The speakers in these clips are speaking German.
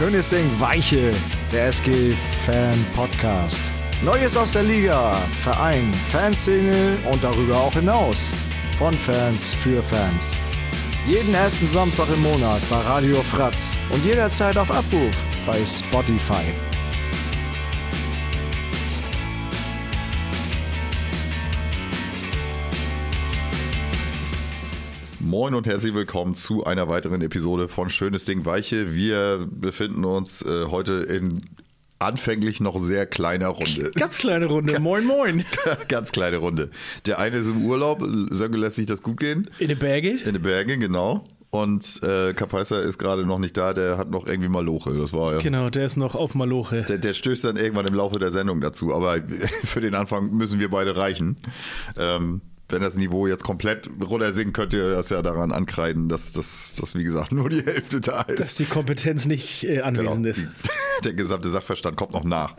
Schönes Ding, Weiche, der SG-Fan-Podcast. Neues aus der Liga, Verein, Fanszene und darüber auch hinaus. Von Fans für Fans. Jeden ersten Samstag im Monat bei Radio Fratz und jederzeit auf Abruf bei Spotify. Moin und herzlich willkommen zu einer weiteren Episode von Schönes Ding Weiche. Wir befinden uns äh, heute in anfänglich noch sehr kleiner Runde. Ganz kleine Runde. Moin, moin. Ganz kleine Runde. Der eine ist im Urlaub, Sönke lässt sich das gut gehen. In den Berge? In den Bergen, genau. Und äh, Kapaiser ist gerade noch nicht da, der hat noch irgendwie Maloche. Das war ja. Genau, der ist noch auf Maloche. Der, der stößt dann irgendwann im Laufe der Sendung dazu, aber für den Anfang müssen wir beide reichen. Ähm, wenn das Niveau jetzt komplett runter sinkt, könnt ihr das ja daran ankreiden, dass das, dass, wie gesagt, nur die Hälfte da ist. Dass die Kompetenz nicht äh, anwesend Genau. ist. Der gesamte Sachverstand kommt noch nach.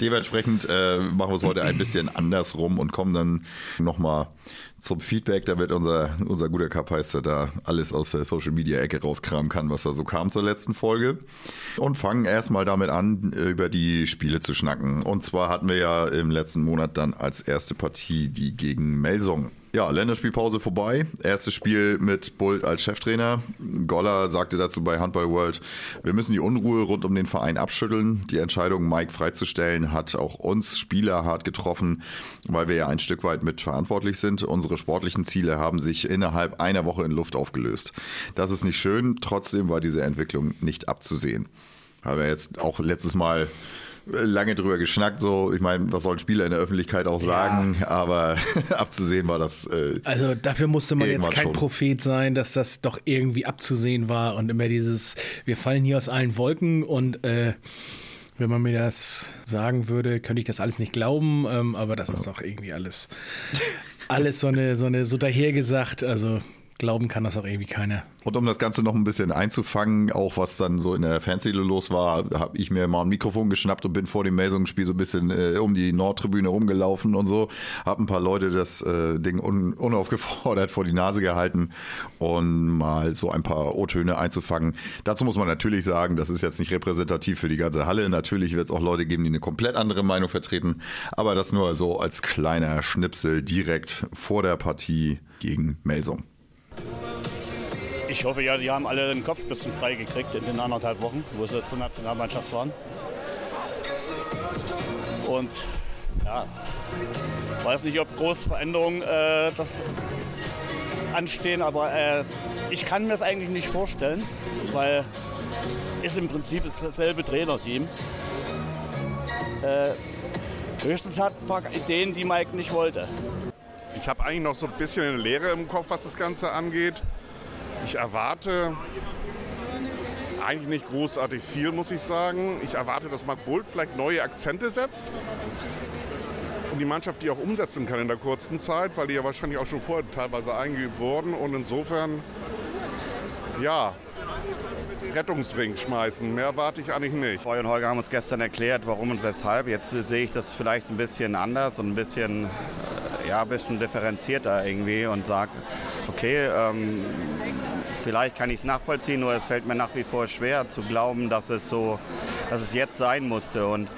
Dementsprechend äh, machen wir es heute ein bisschen andersrum und kommen dann nochmal zum Feedback. Da wird unser, unser guter Kapmeister da alles aus der Social Media Ecke rauskramen kann, was da so kam zur letzten Folge. Und fangen erstmal damit an, äh, über die Spiele zu schnacken. Und zwar hatten wir ja im letzten Monat dann als erste Partie die gegen Melsung. Ja, Länderspielpause vorbei. Erstes Spiel mit Bult als Cheftrainer. Goller sagte dazu bei Handball World, wir müssen die Unruhe rund um den Verein abschütteln. Die Entscheidung, Mike freizustellen, hat auch uns Spieler hart getroffen, weil wir ja ein Stück weit mit verantwortlich sind. Unsere sportlichen Ziele haben sich innerhalb einer Woche in Luft aufgelöst. Das ist nicht schön. Trotzdem war diese Entwicklung nicht abzusehen. Haben wir jetzt auch letztes Mal lange drüber geschnackt, so, ich meine, was sollen Spieler in der Öffentlichkeit auch sagen, aber abzusehen war das. Äh, Also dafür musste man jetzt kein schon. Prophet sein, dass das doch irgendwie abzusehen war und immer dieses, wir fallen hier aus allen Wolken und äh, wenn man mir das sagen würde, könnte ich das alles nicht glauben, ähm, aber das ist doch irgendwie alles, alles so eine, so eine, so dahergesagt, also glauben kann das auch irgendwie keiner. Und um das Ganze noch ein bisschen einzufangen, auch was dann so in der Fanszene los war, habe ich mir mal ein Mikrofon geschnappt und bin vor dem Melsungen-Spiel so ein bisschen äh, um die Nordtribüne rumgelaufen und so. Hab ein paar Leute das äh, Ding un unaufgefordert vor die Nase gehalten und mal so ein paar O-Töne einzufangen. Dazu muss man natürlich sagen, das ist jetzt nicht repräsentativ für die ganze Halle. Natürlich wird es auch Leute geben, die eine komplett andere Meinung vertreten. Aber das nur so als kleiner Schnipsel direkt vor der Partie gegen Melsung. Ich hoffe ja, die haben alle den Kopf ein bisschen frei gekriegt in den anderthalb Wochen, wo sie zur Nationalmannschaft waren. Und ja, weiß nicht, ob große Veränderungen äh, das anstehen, aber äh, ich kann mir das eigentlich nicht vorstellen, weil ist im Prinzip dasselbe Trainerteam. Äh, höchstens hat ein paar Ideen, die Mike nicht wollte. Ich habe eigentlich noch so ein bisschen eine Leere im Kopf, was das Ganze angeht. Ich erwarte eigentlich nicht großartig viel, muss ich sagen. Ich erwarte, dass Marc Bult vielleicht neue Akzente setzt und die Mannschaft die auch umsetzen kann in der kurzen Zeit, weil die ja wahrscheinlich auch schon vorher teilweise eingeübt wurden. Und insofern, ja, Rettungsring schmeißen. Mehr erwarte ich eigentlich nicht. Roy und Holger haben uns gestern erklärt, warum und weshalb. Jetzt sehe ich das vielleicht ein bisschen anders und ein bisschen, ja, ein bisschen differenzierter irgendwie und sage, okay, ähm, vielleicht kann ich es nachvollziehen, nur es fällt mir nach wie vor schwer zu glauben, dass es so, dass es jetzt sein musste. Und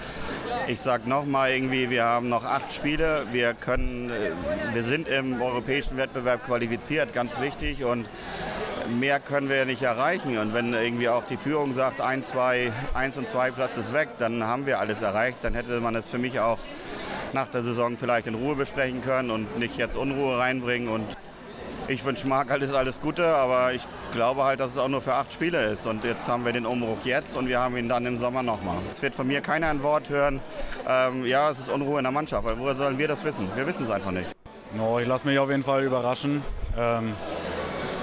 ich sage nochmal irgendwie, wir haben noch acht Spiele, wir können, äh, wir sind im europäischen Wettbewerb qualifiziert, ganz wichtig und mehr können wir nicht erreichen. Und wenn irgendwie auch die Führung sagt, ein, zwei, eins und zwei Platz ist weg, dann haben wir alles erreicht. Dann hätte man es für mich auch nach der Saison vielleicht in Ruhe besprechen können und nicht jetzt Unruhe reinbringen. Und ich wünsche Marc alles, alles Gute, aber ich glaube halt, dass es auch nur für acht Spiele ist. Und jetzt haben wir den Umbruch jetzt und wir haben ihn dann im Sommer nochmal. Es wird von mir keiner ein Wort hören, ähm, ja, es ist Unruhe in der Mannschaft, weil woher sollen wir das wissen? Wir wissen es einfach nicht. No, ich lasse mich auf jeden Fall überraschen. Ähm,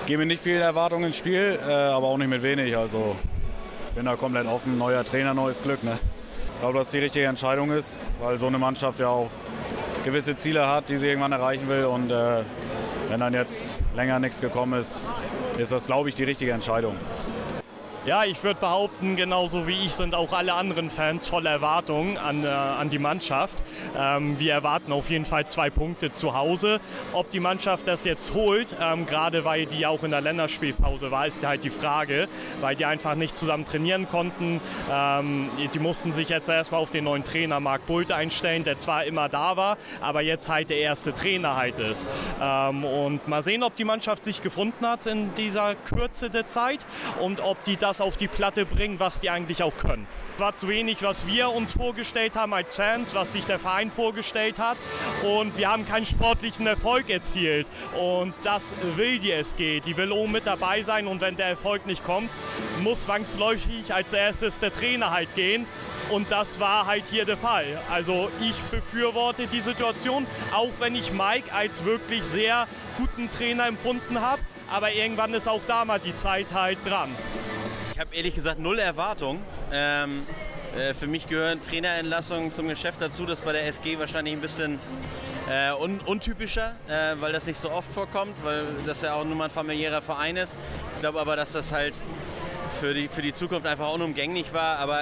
gebe nicht viel Erwartung ins Spiel, äh, aber auch nicht mit wenig. Also bin da komplett offen. Neuer Trainer, neues Glück. Ne? Ich glaube, dass die richtige Entscheidung ist, weil so eine Mannschaft ja auch gewisse Ziele hat, die sie irgendwann erreichen will. Und äh, wenn dann jetzt länger nichts gekommen ist, ist das, glaube ich, die richtige Entscheidung. Ja, ich würde behaupten, genauso wie ich sind auch alle anderen Fans voller Erwartungen an, äh, an die Mannschaft. Ähm, wir erwarten auf jeden Fall zwei Punkte zu Hause. Ob die Mannschaft das jetzt holt, ähm, gerade weil die auch in der Länderspielpause war, ist halt die Frage, weil die einfach nicht zusammen trainieren konnten. Ähm, die mussten sich jetzt erstmal auf den neuen Trainer Marc Bult einstellen, der zwar immer da war, aber jetzt halt der erste Trainer halt ist. Ähm, und mal sehen, ob die Mannschaft sich gefunden hat in dieser Kürze der Zeit und ob die das auf die Platte bringen, was die eigentlich auch können. War zu wenig, was wir uns vorgestellt haben als Fans, was sich der Verein vorgestellt hat. Und wir haben keinen sportlichen Erfolg erzielt. Und das will die SG. Die will oben mit dabei sein. Und wenn der Erfolg nicht kommt, muss zwangsläufig als erstes der Trainer halt gehen. Und das war halt hier der Fall. Also ich befürworte die Situation, auch wenn ich Mike als wirklich sehr guten Trainer empfunden habe. Aber irgendwann ist auch da mal die Zeit halt dran. Habe ehrlich gesagt null Erwartung. Ähm, äh, für mich gehören Trainerentlassungen zum Geschäft dazu. Das ist bei der SG wahrscheinlich ein bisschen äh, un untypischer, äh, weil das nicht so oft vorkommt, weil das ja auch nur mal ein familiärer Verein ist. Ich glaube aber, dass das halt für die, für die Zukunft einfach unumgänglich war. Aber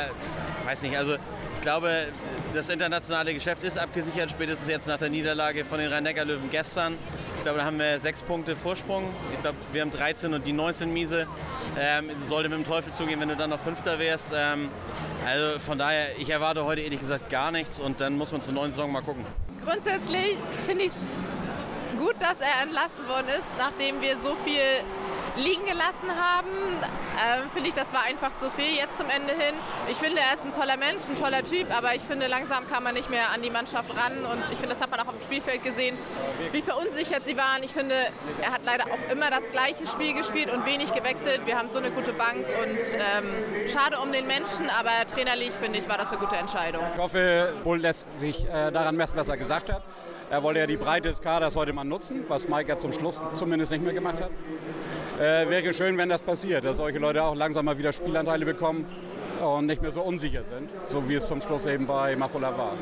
weiß nicht, also glaube, das internationale Geschäft ist abgesichert, spätestens jetzt nach der Niederlage von den Rhein-Neckar-Löwen gestern. Ich glaube, da haben wir sechs Punkte Vorsprung. Ich glaube, wir haben 13 und die 19 Miese. Ähm, sollte mit dem Teufel zugehen, wenn du dann noch Fünfter wärst. Ähm, also von daher, ich erwarte heute ehrlich gesagt gar nichts und dann muss man zur neuen Saison mal gucken. Grundsätzlich finde ich es gut, dass er entlassen worden ist, nachdem wir so viel liegen gelassen haben. Ähm, finde ich, das war einfach zu viel jetzt zum Ende hin. Ich finde, er ist ein toller Mensch, ein toller Typ, aber ich finde, langsam kam man nicht mehr an die Mannschaft ran und ich finde, das hat man auch auf dem Spielfeld gesehen, wie verunsichert sie waren. Ich finde, er hat leider auch immer das gleiche Spiel gespielt und wenig gewechselt. Wir haben so eine gute Bank und ähm, schade um den Menschen, aber trainerlich finde ich, war das eine gute Entscheidung. Ich hoffe, Bull lässt sich äh, daran messen, was er gesagt hat. Er wollte ja die Breite des Kaders heute mal nutzen, was Mike ja zum Schluss zumindest nicht mehr gemacht hat. Äh, wäre schön, wenn das passiert, dass solche Leute auch langsam mal wieder Spielanteile bekommen und nicht mehr so unsicher sind, so wie es zum Schluss eben bei Machola war.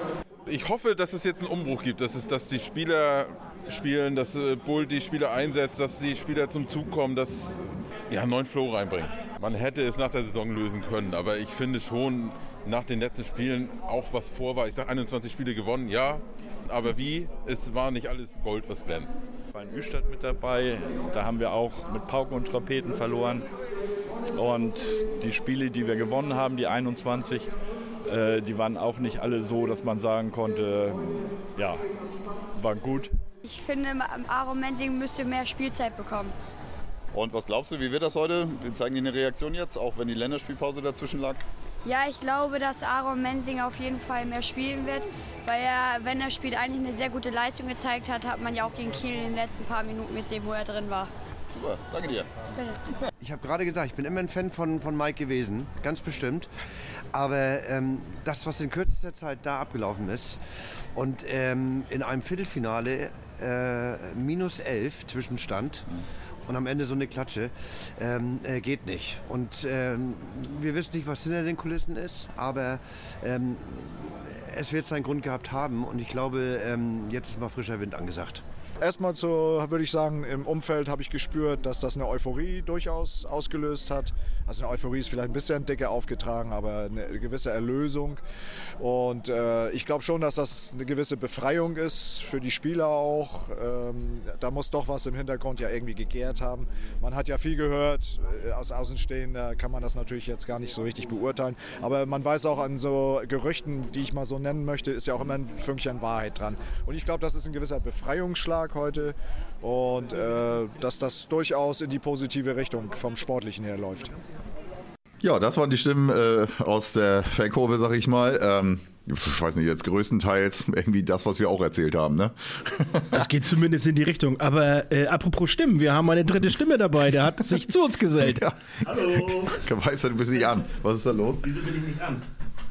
Ich hoffe, dass es jetzt einen Umbruch gibt, dass, es, dass die Spieler spielen, dass äh, Bull die Spieler einsetzt, dass die Spieler zum Zug kommen, dass ja, einen neuen Flow reinbringen. Man hätte es nach der Saison lösen können, aber ich finde schon nach den letzten Spielen auch was vor war. Ich sage 21 Spiele gewonnen, ja, aber wie? Es war nicht alles Gold, was glänzt. War in Üstadt mit dabei, da haben wir auch mit Pauken und Trompeten verloren. Und die Spiele, die wir gewonnen haben, die 21, äh, die waren auch nicht alle so, dass man sagen konnte, ja, waren gut. Ich finde, Aaron Mensing müsste mehr Spielzeit bekommen. Und was glaubst du, wie wird das heute? Wir zeigen die eine Reaktion jetzt, auch wenn die Länderspielpause dazwischen lag? Ja, ich glaube, dass Aaron Mensing auf jeden Fall mehr spielen wird, weil er, wenn er spielt, eigentlich eine sehr gute Leistung gezeigt hat, hat man ja auch gegen Kiel in den letzten paar Minuten gesehen, wo er drin war. Super, danke dir. Bitte. Ich habe gerade gesagt, ich bin immer ein Fan von, von Mike gewesen, ganz bestimmt. Aber ähm, das, was in kürzester Zeit da abgelaufen ist und ähm, in einem Viertelfinale äh, minus elf Zwischenstand. Mhm und am Ende so eine Klatsche. Ähm, äh, geht nicht. Und ähm, wir wissen nicht, was hinter den Kulissen ist, aber ähm, es wird seinen Grund gehabt haben und ich glaube, ähm, jetzt ist mal frischer Wind angesagt. Erstmal so, würde ich sagen, im Umfeld habe ich gespürt, dass das eine Euphorie durchaus ausgelöst hat. Also eine Euphorie ist vielleicht ein bisschen dicker aufgetragen, aber eine gewisse Erlösung. Und äh, ich glaube schon, dass das eine gewisse Befreiung ist für die Spieler auch. Ähm, da muss doch was im Hintergrund ja irgendwie gegärt haben. Man hat ja viel gehört. Äh, aus Außenstehender kann man das natürlich jetzt gar nicht so richtig beurteilen. Aber man weiß auch an so Gerüchten, die ich mal so nennen möchte, ist ja auch immer ein Fünkchen Wahrheit dran. Und ich glaube, das ist ein gewisser Befreiungsschlag heute und äh, dass das durchaus in die positive Richtung vom Sportlichen her läuft. Ja, das waren die Stimmen äh, aus der Fankurve, sag ich mal. Ähm, ich weiß nicht, jetzt größtenteils irgendwie das, was wir auch erzählt haben, ne? Es geht zumindest in die Richtung. Aber äh, apropos Stimmen, wir haben eine dritte Stimme dabei, der hat sich zu uns gesellt. Ja. Hallo. Weiß du bist nicht an. Was ist da los? Wieso bin ich nicht an?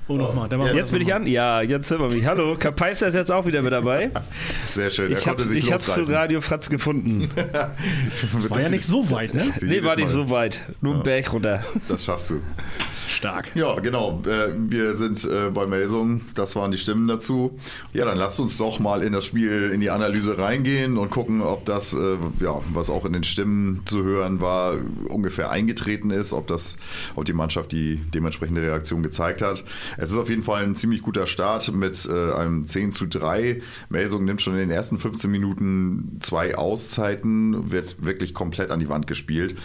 Oh, nochmal. Jetzt, jetzt bin ich an. Ja, jetzt hören wir mich. Hallo, Kapaiser ist jetzt auch wieder mit dabei. Sehr schön. Er ich habe es zu Radio Fratz gefunden. das war ja nicht so weit, ne? Nee, war nicht so weit. Nur ja. einen Berg runter. Das schaffst du. Stark. Ja, genau. Äh, wir sind äh, bei Melsung. Das waren die Stimmen dazu. Ja, dann lasst uns doch mal in das Spiel, in die Analyse reingehen und gucken, ob das, äh, ja, was auch in den Stimmen zu hören war, ungefähr eingetreten ist, ob das, ob die Mannschaft die dementsprechende Reaktion gezeigt hat. Es ist auf jeden Fall ein ziemlich guter Start mit einem 10 zu 3. Melsung nimmt schon in den ersten 15 Minuten zwei Auszeiten, wird wirklich komplett an die Wand gespielt.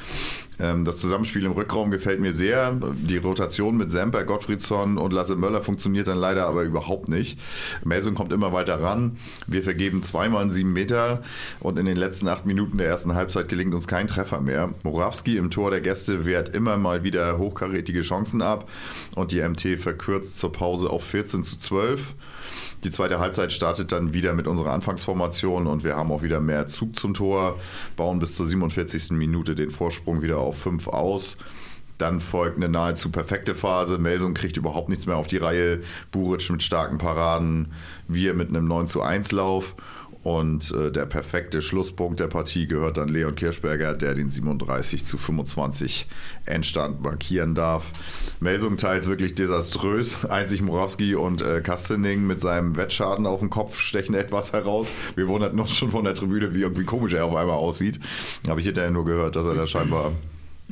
Ähm, das Zusammenspiel im Rückraum gefällt mir sehr. Die Rotation mit Semper, Gottfriedsson und Lasse Möller funktioniert dann leider aber überhaupt nicht. Melsung kommt immer weiter ran. Wir vergeben zweimal einen 7 Meter und in den letzten acht Minuten der ersten Halbzeit gelingt uns kein Treffer mehr. Morawski im Tor der Gäste wehrt immer mal wieder hochkarätige Chancen ab und die MT verkürzt zur Pause auf 14 zu 12. Die zweite Halbzeit startet dann wieder mit unserer Anfangsformation und wir haben auch wieder mehr Zug zum Tor, bauen bis zur 47. Minute den Vorsprung wieder auf 5 aus. Dann folgt eine nahezu perfekte Phase. Melsung kriegt überhaupt nichts mehr auf die Reihe. Buric mit starken Paraden, wir mit einem 9 zu 1 Lauf. Und äh, der perfekte Schlusspunkt der Partie gehört dann Leon Kirschberger, der den 37 zu 25 Endstand markieren darf. Melsung teils wirklich desaströs. Einzig Morawski und äh, Kastening mit seinem Wettschaden auf dem Kopf stechen etwas heraus. Wir wunderten uns schon von der Tribüne, wie irgendwie komisch er auf einmal aussieht. Habe ich hinterher nur gehört, dass er da scheinbar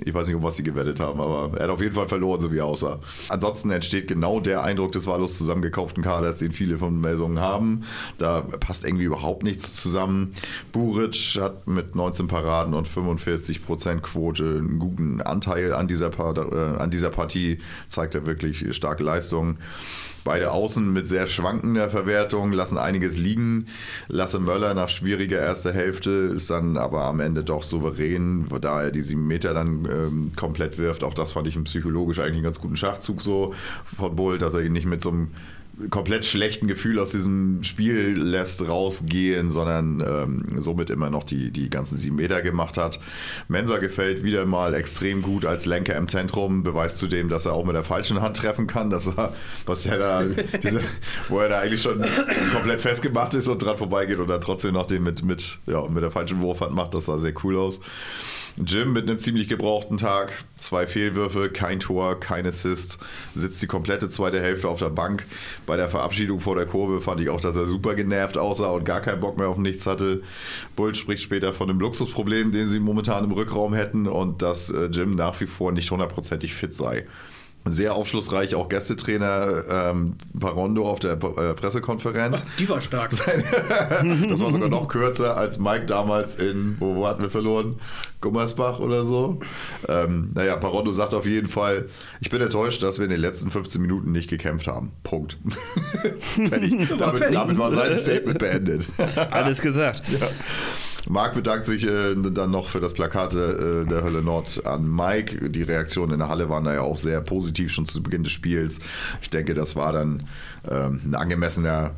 ich weiß nicht, um was sie gewettet haben, aber er hat auf jeden Fall verloren, so wie er aussah. Ansonsten entsteht genau der Eindruck des wahllos zusammengekauften Kaders, den viele von Meldungen haben. Da passt irgendwie überhaupt nichts zusammen. Buric hat mit 19 Paraden und 45 Prozent Quote einen guten Anteil an dieser, äh, an dieser Partie, zeigt er wirklich starke Leistungen. Beide Außen mit sehr schwankender Verwertung lassen einiges liegen. Lasse Möller nach schwieriger erster Hälfte ist dann aber am Ende doch souverän, da er die sieben Meter dann ähm, komplett wirft. Auch das fand ich im psychologisch eigentlich einen ganz guten Schachzug so von Bull, dass er ihn nicht mit so einem komplett schlechten Gefühl aus diesem Spiel lässt rausgehen, sondern ähm, somit immer noch die, die ganzen sieben Meter gemacht hat. Mensa gefällt wieder mal extrem gut als Lenker im Zentrum, beweist zudem, dass er auch mit der falschen Hand treffen kann, dass er, was der da, diese, wo er da eigentlich schon komplett festgemacht ist und dran vorbeigeht und dann trotzdem noch den mit, mit, ja, mit der falschen Wurfhand macht, das sah sehr cool aus. Jim mit einem ziemlich gebrauchten Tag, zwei Fehlwürfe, kein Tor, kein Assist, sitzt die komplette zweite Hälfte auf der Bank. Bei der Verabschiedung vor der Kurve fand ich auch, dass er super genervt aussah und gar keinen Bock mehr auf nichts hatte. Bull spricht später von einem Luxusproblem, den sie momentan im Rückraum hätten und dass äh, Jim nach wie vor nicht hundertprozentig fit sei sehr aufschlussreich, auch Gästetrainer ähm, Parondo auf der äh, Pressekonferenz. Ach, die war stark. das war sogar noch kürzer als Mike damals in, wo, wo hatten wir verloren? Gummersbach oder so. Ähm, naja, Parondo sagt auf jeden Fall, ich bin enttäuscht, dass wir in den letzten 15 Minuten nicht gekämpft haben. Punkt. fertig. Damit, damit, war sein Statement beendet. Alles gesagt. Ja. Marc bedankt sich äh, dann noch für das Plakat äh, der Hölle Nord an Mike. Die Reaktionen in der Halle waren da ja auch sehr positiv schon zu Beginn des Spiels. Ich denke, das war dann ähm, ein angemessener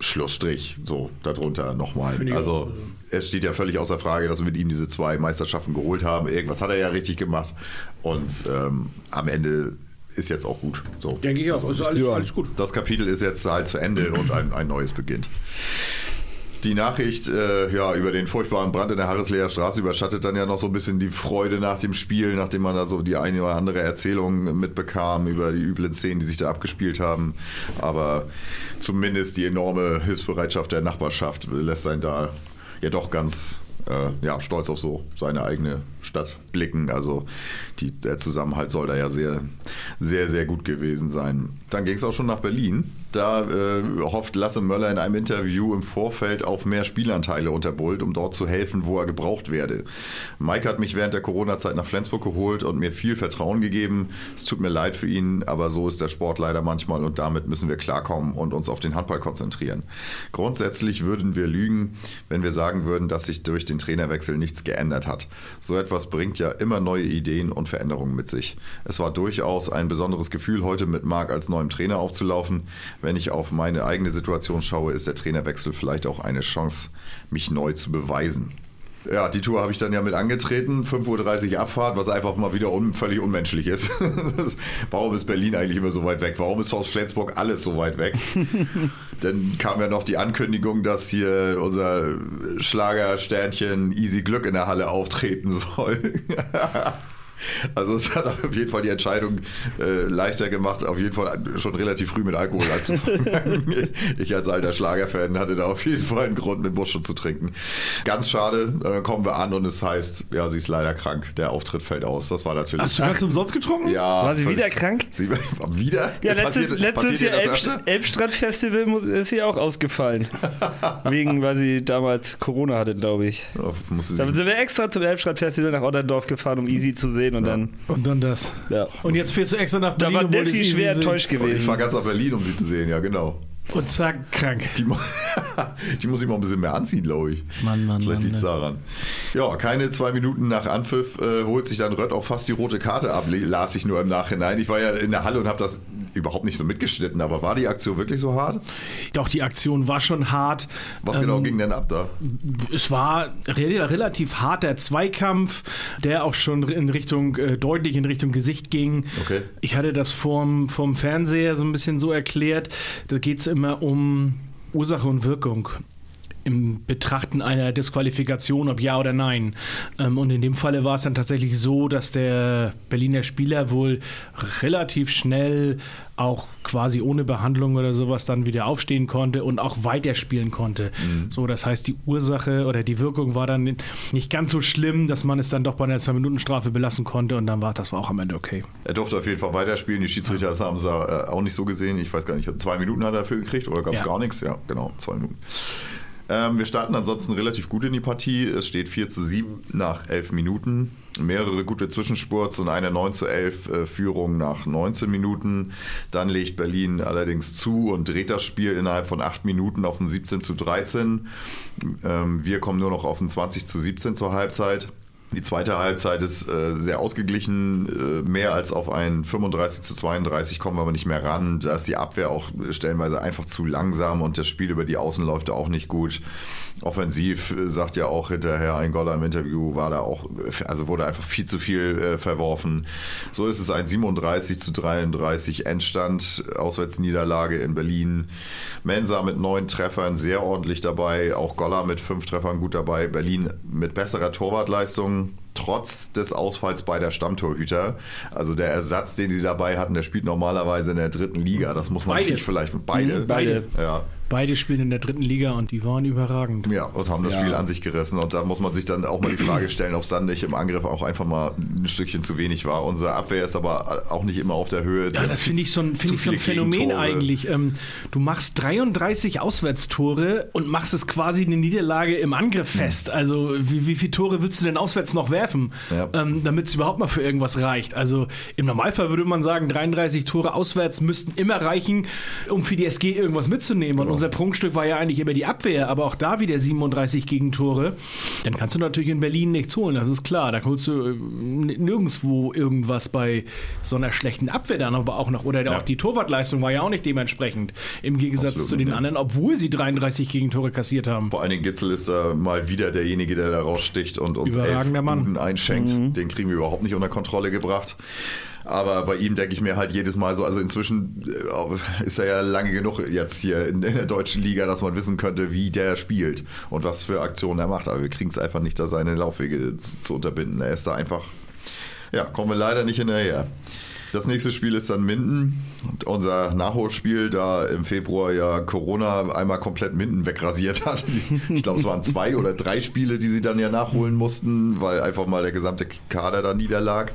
Schlussstrich, so darunter nochmal. Also es steht ja völlig außer Frage, dass wir mit ihm diese zwei Meisterschaften geholt haben. Irgendwas hat er ja richtig gemacht und ähm, am Ende ist jetzt auch gut. So. Denke ich auch, also, ist alles, alles, gut. Das Kapitel ist jetzt halt zu Ende und ein, ein neues beginnt. Die Nachricht äh, ja, über den furchtbaren Brand in der Harrisleer Straße überschattet dann ja noch so ein bisschen die Freude nach dem Spiel, nachdem man da so die eine oder andere Erzählung mitbekam über die üblen Szenen, die sich da abgespielt haben. Aber zumindest die enorme Hilfsbereitschaft der Nachbarschaft lässt einen da ja doch ganz äh, ja, stolz auf so seine eigene Stadt blicken. Also die, der Zusammenhalt soll da ja sehr, sehr, sehr gut gewesen sein. Dann ging es auch schon nach Berlin. Da äh, hofft Lasse Möller in einem Interview im Vorfeld auf mehr Spielanteile unter Bult, um dort zu helfen, wo er gebraucht werde. Mike hat mich während der Corona-Zeit nach Flensburg geholt und mir viel Vertrauen gegeben. Es tut mir leid für ihn, aber so ist der Sport leider manchmal und damit müssen wir klarkommen und uns auf den Handball konzentrieren. Grundsätzlich würden wir lügen, wenn wir sagen würden, dass sich durch den Trainerwechsel nichts geändert hat. So etwas bringt ja immer neue Ideen und Veränderungen mit sich. Es war durchaus ein besonderes Gefühl, heute mit Marc als neuem Trainer aufzulaufen wenn ich auf meine eigene Situation schaue, ist der Trainerwechsel vielleicht auch eine Chance, mich neu zu beweisen. Ja, die Tour habe ich dann ja mit angetreten, 5.30 Uhr Abfahrt, was einfach mal wieder un völlig unmenschlich ist. Warum ist Berlin eigentlich immer so weit weg? Warum ist aus Flensburg alles so weit weg? dann kam ja noch die Ankündigung, dass hier unser Schlagersternchen Easy Glück in der Halle auftreten soll. Also es hat auf jeden Fall die Entscheidung äh, leichter gemacht, auf jeden Fall schon relativ früh mit Alkohol anzufangen. ich als alter Schlagerfan hatte da auf jeden Fall einen Grund, mit Busch zu trinken. Ganz schade, dann kommen wir an und es heißt, ja, sie ist leider krank. Der Auftritt fällt aus. Das war natürlich... Hast du ganz umsonst getrunken? Ja. War sie wieder krank? Sie wieder? Ja, letztes, Passiert- letztes passiert Jahr Elbst? Elbstrand-Festival muss- ist sie auch ausgefallen. Wegen, weil sie damals Corona hatte, glaube ich. musste Da sind wir extra zum Elbstrand-Festival nach Otterndorf gefahren, um Easy zu sehen und dann. Und dann das. Ja. Und jetzt fährst du extra nach Da Berlin. war und wolltest Nessie schwer enttäuscht gewesen. Ich war ganz nach Berlin, um sie zu sehen, ja genau. Und zack, krank. Die, die muss ich mal ein bisschen mehr anziehen, glaube ich. Mann, Mann, Vielleicht liegt es daran. Ja, keine zwei Minuten nach Anpfiff äh, holt sich dann Rött auch fast die rote Karte ab, las ich nur im Nachhinein. Ich war ja in der Halle und habe das überhaupt nicht so mitgeschnitten, aber war die Aktion wirklich so hart? Doch, die Aktion war schon hart. Was genau Ähm, ging denn ab da? Es war re relativ harter Zweikampf, der auch schon in Richtung, äh, deutlich in Richtung Gesicht ging. Okay. Ich hatte das vorm, vorm Fernseher so ein bisschen so erklärt. Da geht es immer um Ursache und Wirkung. Im Betrachten einer Disqualifikation, ob ja oder nein. Ähm, und in dem Falle war es dann tatsächlich so, dass der Berliner Spieler wohl relativ schnell auch quasi ohne Behandlung oder sowas dann wieder aufstehen konnte und auch weiterspielen konnte. So, das heißt, die Ursache oder die Wirkung war dann nicht ganz so schlimm, dass man es dann doch bei einer Zwei-Minuten-Strafe belassen konnte und dann war das war auch am Ende okay. Er durfte auf jeden Fall weiterspielen. Die Schiedsrichter das haben es äh, auch nicht so gesehen. Ich weiß gar nicht, zwei Minuten hat er dafür gekriegt oder gab es Ja. gar nichts? Ja, genau, zwei Minuten. Ähm, wir starten ansonsten relativ gut in die Partie. Es steht 4 zu 7 nach 11 Minuten. Mehrere gute Zwischenspurts und eine 9 zu 11 äh, Führung nach 19 Minuten. Dann legt Berlin allerdings zu und dreht das Spiel innerhalb von 8 Minuten auf ein 17 zu 13. Ähm, wir kommen nur noch auf ein 20 zu 17 zur Halbzeit. Die zweite Halbzeit ist äh, sehr ausgeglichen, äh, mehr als auf ein 35 zu 32 kommen wir aber nicht mehr ran. Da ist die Abwehr auch stellenweise einfach zu langsam und das Spiel über die Außen läuft auch nicht gut. Offensiv äh, sagt ja auch hinterher ein Goller im Interview, war da auch, äh, also wurde einfach viel zu viel äh, verworfen. So ist es ein 37 zu 33 Endstand, Auswärtsniederlage in Berlin. Mensa mit neun Treffern sehr ordentlich dabei, auch Goller mit fünf Treffern gut dabei, Berlin mit besserer Torwartleistung. Trotz des Ausfalls beider Stammtorhüter. Also der Ersatz, den sie dabei hatten, der spielt normalerweise in der dritten Liga. Das muss man Beide. sich vielleicht mit beide. Mhm, beide. Ja. Beide spielen in der dritten Liga und die waren überragend. Ja, und haben das Ja. Spiel an sich gerissen. Und da muss man sich dann auch mal die Frage stellen, ob es dann nicht im Angriff auch einfach mal ein Stückchen zu wenig war. Unsere Abwehr ist aber auch nicht immer auf der Höhe. Ja, das finde ich so ein, finde ich so ein Phänomen eigentlich. Ähm, du machst 33 Auswärtstore und machst es quasi eine Niederlage im Angriff fest. Also wie, wie viele Tore willst du denn auswärts noch werfen, ähm, damit es überhaupt mal für irgendwas reicht? Also im Normalfall würde man sagen, 33 Tore auswärts müssten immer reichen, um für die SG irgendwas mitzunehmen. Und unser Prunkstück war ja eigentlich immer die Abwehr, aber auch da wieder 37 Gegentore. Dann kannst du natürlich in Berlin nichts holen, das ist klar. Da holst du äh, nirgendwo irgendwas bei so einer schlechten Abwehr dann aber auch noch. Oder auch die Torwartleistung war ja auch nicht dementsprechend im Gegensatz Absolut zu den nicht. anderen, obwohl sie 33 Gegentore kassiert haben. Vor allen Dingen Gitzel ist da mal wieder derjenige, der da raussticht und uns elf. Buden einschenkt. Mhm. Den kriegen wir überhaupt nicht unter Kontrolle gebracht. Aber bei ihm denke ich mir halt jedes Mal so, also inzwischen äh, ist er ja lange genug jetzt hier in, in der deutschen Liga, dass man wissen könnte, wie der spielt und was für Aktionen er macht. Aber wir kriegen es einfach nicht, da seine Laufwege zu, zu unterbinden. Er ist da einfach, ja, kommen wir leider nicht hinterher. Das nächste Spiel ist dann Minden. Unser Nachholspiel, da im Februar ja Corona einmal komplett Minden wegrasiert hat. Ich glaube, es waren zwei oder drei Spiele, die sie dann ja nachholen mussten, weil einfach mal der gesamte Kader da niederlag.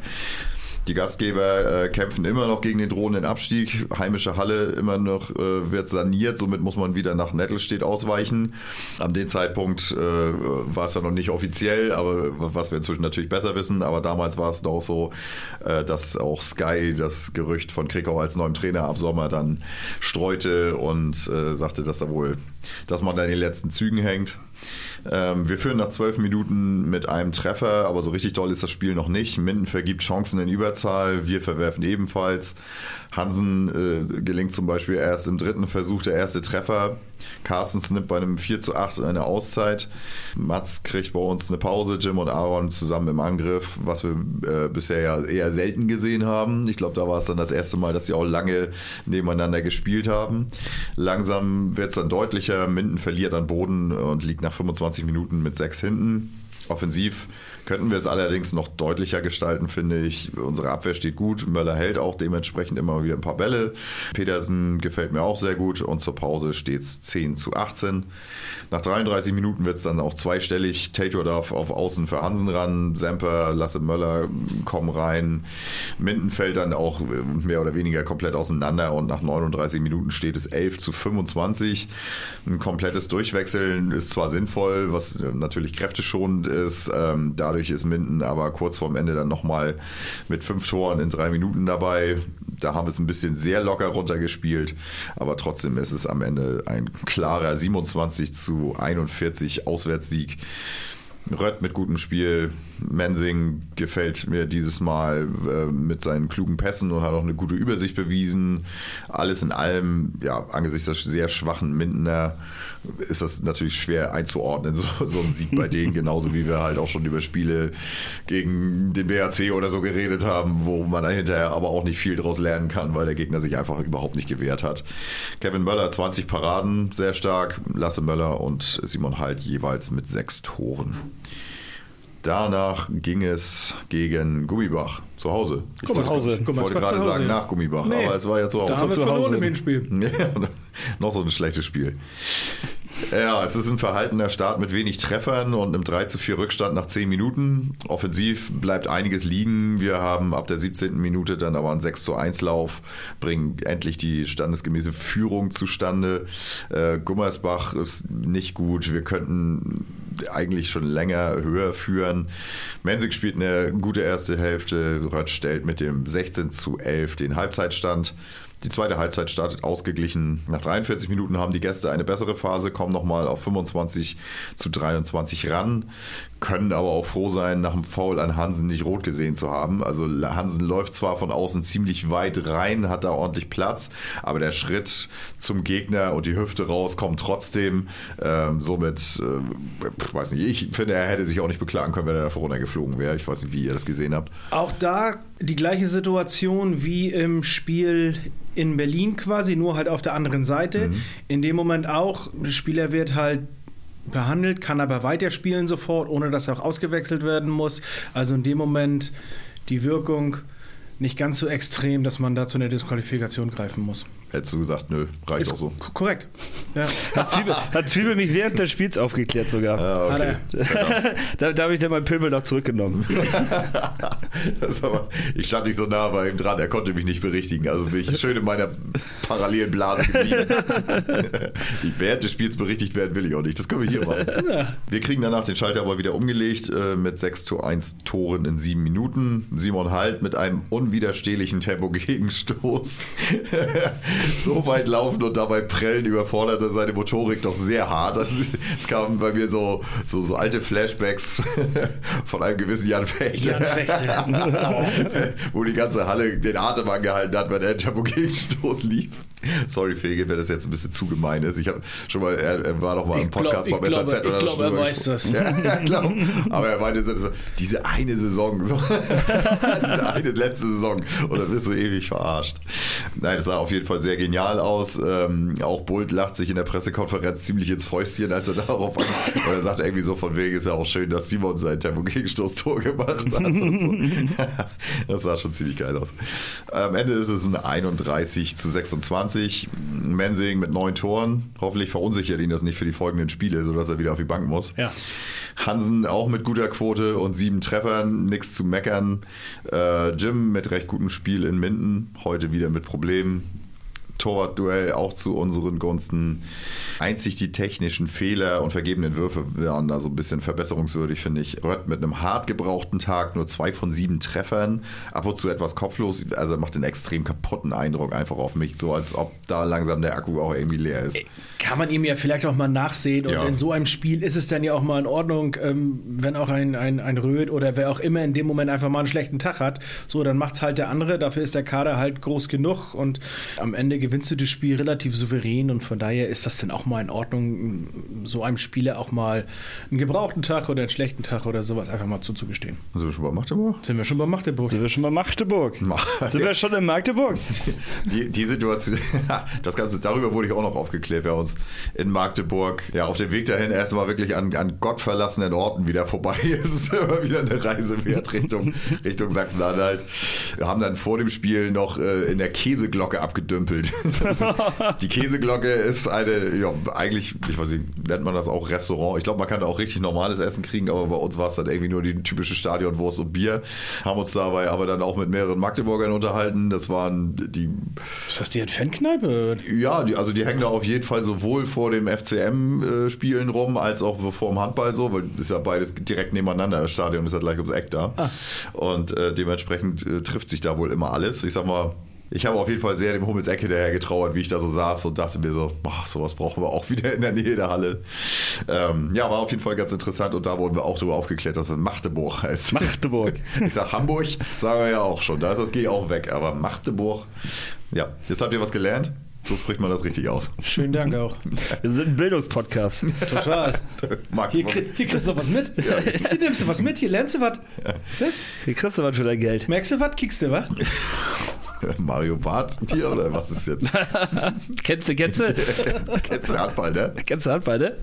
Die Gastgeber äh, kämpfen immer noch gegen den drohenden Abstieg. Heimische Halle immer noch äh, wird saniert. Somit muss man wieder nach Nettelstedt ausweichen. An dem Zeitpunkt äh, war es ja noch nicht offiziell, aber was wir inzwischen natürlich besser wissen. Aber damals war es noch so, äh, dass auch Sky das Gerücht von Krikau als neuem Trainer ab Sommer dann streute und äh, sagte, dass da wohl, dass man da in den letzten Zügen hängt. Ähm, wir führen nach zwölf Minuten mit einem Treffer, aber so richtig doll ist das Spiel noch nicht. Minden vergibt Chancen in Überzahl, wir verwerfen ebenfalls. Hansen äh, gelingt zum Beispiel erst im dritten Versuch der erste Treffer. Carstens nimmt bei einem 4 zu 8 eine Auszeit. Mats kriegt bei uns eine Pause, Jim und Aaron zusammen im Angriff, was wir äh, bisher ja eher selten gesehen haben. Ich glaube, da war es dann das erste Mal, dass sie auch lange nebeneinander gespielt haben. Langsam wird es dann deutlicher. Minden verliert an Boden und liegt nach 25 Minuten mit 6 hinten. Offensiv könnten wir es allerdings noch deutlicher gestalten, finde ich. Unsere Abwehr steht gut. Möller hält auch dementsprechend immer wieder ein paar Bälle. Petersen gefällt mir auch sehr gut und zur Pause steht es 10 zu 18. Nach 33 Minuten wird es dann auch zweistellig. Tator darf auf Außen für Hansen ran. Semper, Lasse Möller kommen rein. Minden fällt dann auch mehr oder weniger komplett auseinander und nach 39 Minuten steht es 11 zu 25. Ein komplettes Durchwechseln ist zwar sinnvoll, was natürlich kräfteschonend ist. Ähm, dadurch ist Minden aber kurz vorm Ende dann nochmal mit fünf Toren in drei Minuten dabei. Da haben wir es ein bisschen sehr locker runtergespielt, aber trotzdem ist es am Ende ein klarer 27 zu 41 Auswärtssieg. Rött mit gutem Spiel. Mensing gefällt mir dieses Mal äh, mit seinen klugen Pässen und hat auch eine gute Übersicht bewiesen. Alles in allem, ja, angesichts der sehr schwachen Mindener ist das natürlich schwer einzuordnen, so, so ein Sieg bei denen, genauso wie wir halt auch schon über Spiele gegen den BHC oder so geredet haben, wo man dann hinterher aber auch nicht viel daraus lernen kann, weil der Gegner sich einfach überhaupt nicht gewehrt hat. Kevin Möller 20 Paraden, sehr stark. Lasse Möller und Simon Halt jeweils mit sechs Toren. Danach ging es gegen Gummibach zu Hause. Ich zu Hause. Ich wollte gerade sagen nach Gummibach, nee, aber es war ja zu Hause. Da haben wir verloren im Hinspiel. Ja, noch so ein schlechtes Spiel. Ja, es ist ein verhaltener Start mit wenig Treffern und einem 3 zu 4 Rückstand nach 10 Minuten. Offensiv bleibt einiges liegen. Wir haben ab der 17. Minute dann aber einen 6 zu 1 Lauf, bringen endlich die standesgemäße Führung zustande. Äh, Gummersbach ist nicht gut. Wir könnten eigentlich schon länger höher führen. Mensig spielt eine gute erste Hälfte. Rött stellt mit dem 16 zu 11 den Halbzeitstand. Die zweite Halbzeit startet ausgeglichen. Nach 43 Minuten haben die Gäste eine bessere Phase, kommen nochmal auf 25 zu 23 ran, können aber auch froh sein, nach dem Foul an Hansen nicht rot gesehen zu haben. Also Hansen läuft zwar von außen ziemlich weit rein, hat da ordentlich Platz, aber der Schritt zum Gegner und die Hüfte raus kommt trotzdem. Ähm, somit, äh, weiß nicht, ich finde, er hätte sich auch nicht beklagen können, wenn er da vorne geflogen wäre. Ich weiß nicht, wie ihr das gesehen habt. Auch da die gleiche Situation wie im Spiel in Berlin quasi, nur halt auf der anderen Seite. Mhm. In dem Moment auch, der Spieler wird halt behandelt, kann aber weiterspielen sofort, ohne dass er auch ausgewechselt werden muss. Also in dem Moment die Wirkung nicht ganz so extrem, dass man da zu einer Disqualifikation greifen muss. Hättest du gesagt, nö, reicht Ist auch so. Korrekt. Ja. Hat, Zwiebel, hat Zwiebel mich während des Spiels aufgeklärt sogar. Ja, okay. da, da habe ich dann meinen Pöbel noch zurückgenommen. aber, ich stand nicht so nah bei ihm dran, er konnte mich nicht berichtigen. Also bin ich schön in meiner parallelen Blase geblieben. während des Spiels berichtigt werden will ich auch nicht. Das können wir hier machen. Ja. Wir kriegen danach den Schalter aber wieder umgelegt äh, mit 6 zu 1 Toren in sieben Minuten. Simon Halt mit einem unwiderstehlichen Tempo-Gegenstoß. so weit laufen und dabei prellen überforderte seine Motorik doch sehr hart. Also, es kamen bei mir so, so, so alte Flashbacks von einem gewissen Jan Fechter. Jan Fechter. Wo die ganze Halle den Atem angehalten hat, wenn der Tempo-Gegenstoß lief. Sorry, Fege, wenn das jetzt ein bisschen zu gemein ist. Ich habe schon mal, er, er, war noch mal im glaub- Podcast beim glaube- SAZ ich glaube, er weiß das. Ja, ja, glaub. Aber er meinte so, diese eine Saison, so, diese eine letzte Saison, und dann bist du ewig verarscht. Nein, das sah auf jeden Fall sehr genial aus. Ähm, auch Bult lacht sich in der Pressekonferenz ziemlich ins Fäustchen, als er darauf an. Und er sagt irgendwie so von wegen, ist ja auch schön, dass Simon sein Tempo-Gegenstoß-Tor gemacht hat. So. Das sah schon ziemlich geil aus. Am Ende ist es ein 31 zu 26. Mensing mit neun Toren. Hoffentlich verunsichert ihn das nicht für die folgenden Spiele, sodass er wieder auf die Bank muss. Ja. Hansen auch mit guter Quote und sieben Treffern, nichts zu meckern. Äh, Jim mit recht gutem Spiel in Minden, heute wieder mit Problemen. Torwartduell auch zu unseren Gunsten. Einzig die technischen Fehler und vergebenen Würfe waren da so ein bisschen verbesserungswürdig, finde ich. Rött mit einem hart gebrauchten Tag, nur zwei von sieben Treffern, ab und zu etwas kopflos, also macht einen extrem kaputten Eindruck einfach auf mich, so als ob da langsam der Akku auch irgendwie leer ist. Kann man ihm ja vielleicht auch mal nachsehen. Und Ja. in so einem Spiel ist es dann ja auch mal in Ordnung, ähm, wenn auch ein, ein, ein Röth oder wer auch immer in dem Moment einfach mal einen schlechten Tag hat. So, dann macht's halt der andere. Dafür ist der Kader halt groß genug. Und am Ende gewinnt gewinnst du das Spiel relativ souverän und von daher ist das dann auch mal in Ordnung, so einem Spieler auch mal einen gebrauchten Tag oder einen schlechten Tag oder sowas einfach mal zuzugestehen. Sind wir schon bei Magdeburg? Sind wir schon bei Magdeburg? Sind wir schon bei Magdeburg? Sind wir schon in Magdeburg? Die, die Situation, das Ganze, darüber wurde ich auch noch aufgeklärt, wer uns in Magdeburg ja auf dem Weg dahin erstmal wirklich an, an gottverlassenen Orten wieder vorbei ist. Immer wieder eine Reise wert Richtung, Richtung Sachsen-Anhalt. Wir haben dann vor dem Spiel noch äh, in der Käseglocke abgedümpelt. Das, die Käseglocke ist eine, ja, eigentlich, ich weiß nicht, nennt man das auch Restaurant. Ich glaube, man kann da auch richtig normales Essen kriegen, aber bei uns war es dann irgendwie nur die typische Stadionwurst und Bier. Haben uns dabei aber dann auch mit mehreren Magdeburgern unterhalten. Das waren die. Ist das die Fankneipe? Ja, die, also die hängen da auf jeden Fall sowohl vor dem FCM-Spielen rum, als auch vor dem Handball so, weil das ist ja beides direkt nebeneinander. Das Stadion ist ja gleich ums Eck da. Ah. Und äh, dementsprechend äh, trifft sich da wohl immer alles. Ich sag mal, ich habe auf jeden Fall sehr dem Hummels Ecke daher getrauert, wie ich da so saß und dachte mir so, boah, sowas brauchen wir auch wieder in der Nähe der Halle. Ähm, ja, war auf jeden Fall ganz interessant und da wurden wir auch darüber aufgeklärt, dass es Magdeburg heißt. Magdeburg. Ich sag Hamburg, sagen wir ja auch schon, da ist das G auch weg, aber Magdeburg, ja, jetzt habt ihr was gelernt. So spricht man das richtig aus. Schönen Dank auch. Wir sind ein Bildungspodcast. Total. Hier, krieg, hier kriegst du was mit. Hier nimmst du was mit, hier lernst du was. Hier kriegst du was für dein Geld. Merkst du was, kickst du was? Mario Barth hier oder was ist jetzt? du? kennst du Handball, ne? Du Handball, ne?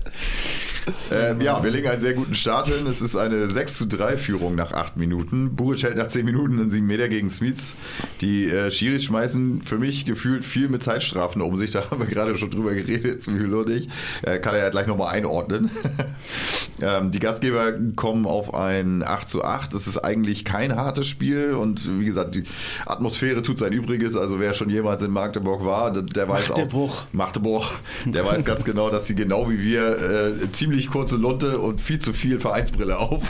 Ähm, ja, wir legen einen sehr guten Start hin. Es ist eine 6 zu 3 Führung nach 8 Minuten. Buric hält nach 10 Minuten einen 7 Meter gegen Smits. Die äh, Schiris schmeißen für mich gefühlt viel mit Zeitstrafen um sich. Da haben wir gerade schon drüber geredet, Zwiebel und ich. Äh, kann er ja gleich nochmal einordnen. ähm, die Gastgeber kommen auf ein 8 zu 8. Das ist eigentlich kein hartes Spiel und wie gesagt, die Atmosphäre tut sein Übriges. Also wer schon jemals in Magdeburg war, der, weiß Magdeburg. auch. Magdeburg. Der weiß ganz genau, dass sie genau wie wir äh, ziemlich kurze Lunte und viel zu viel Vereinsbrille auf.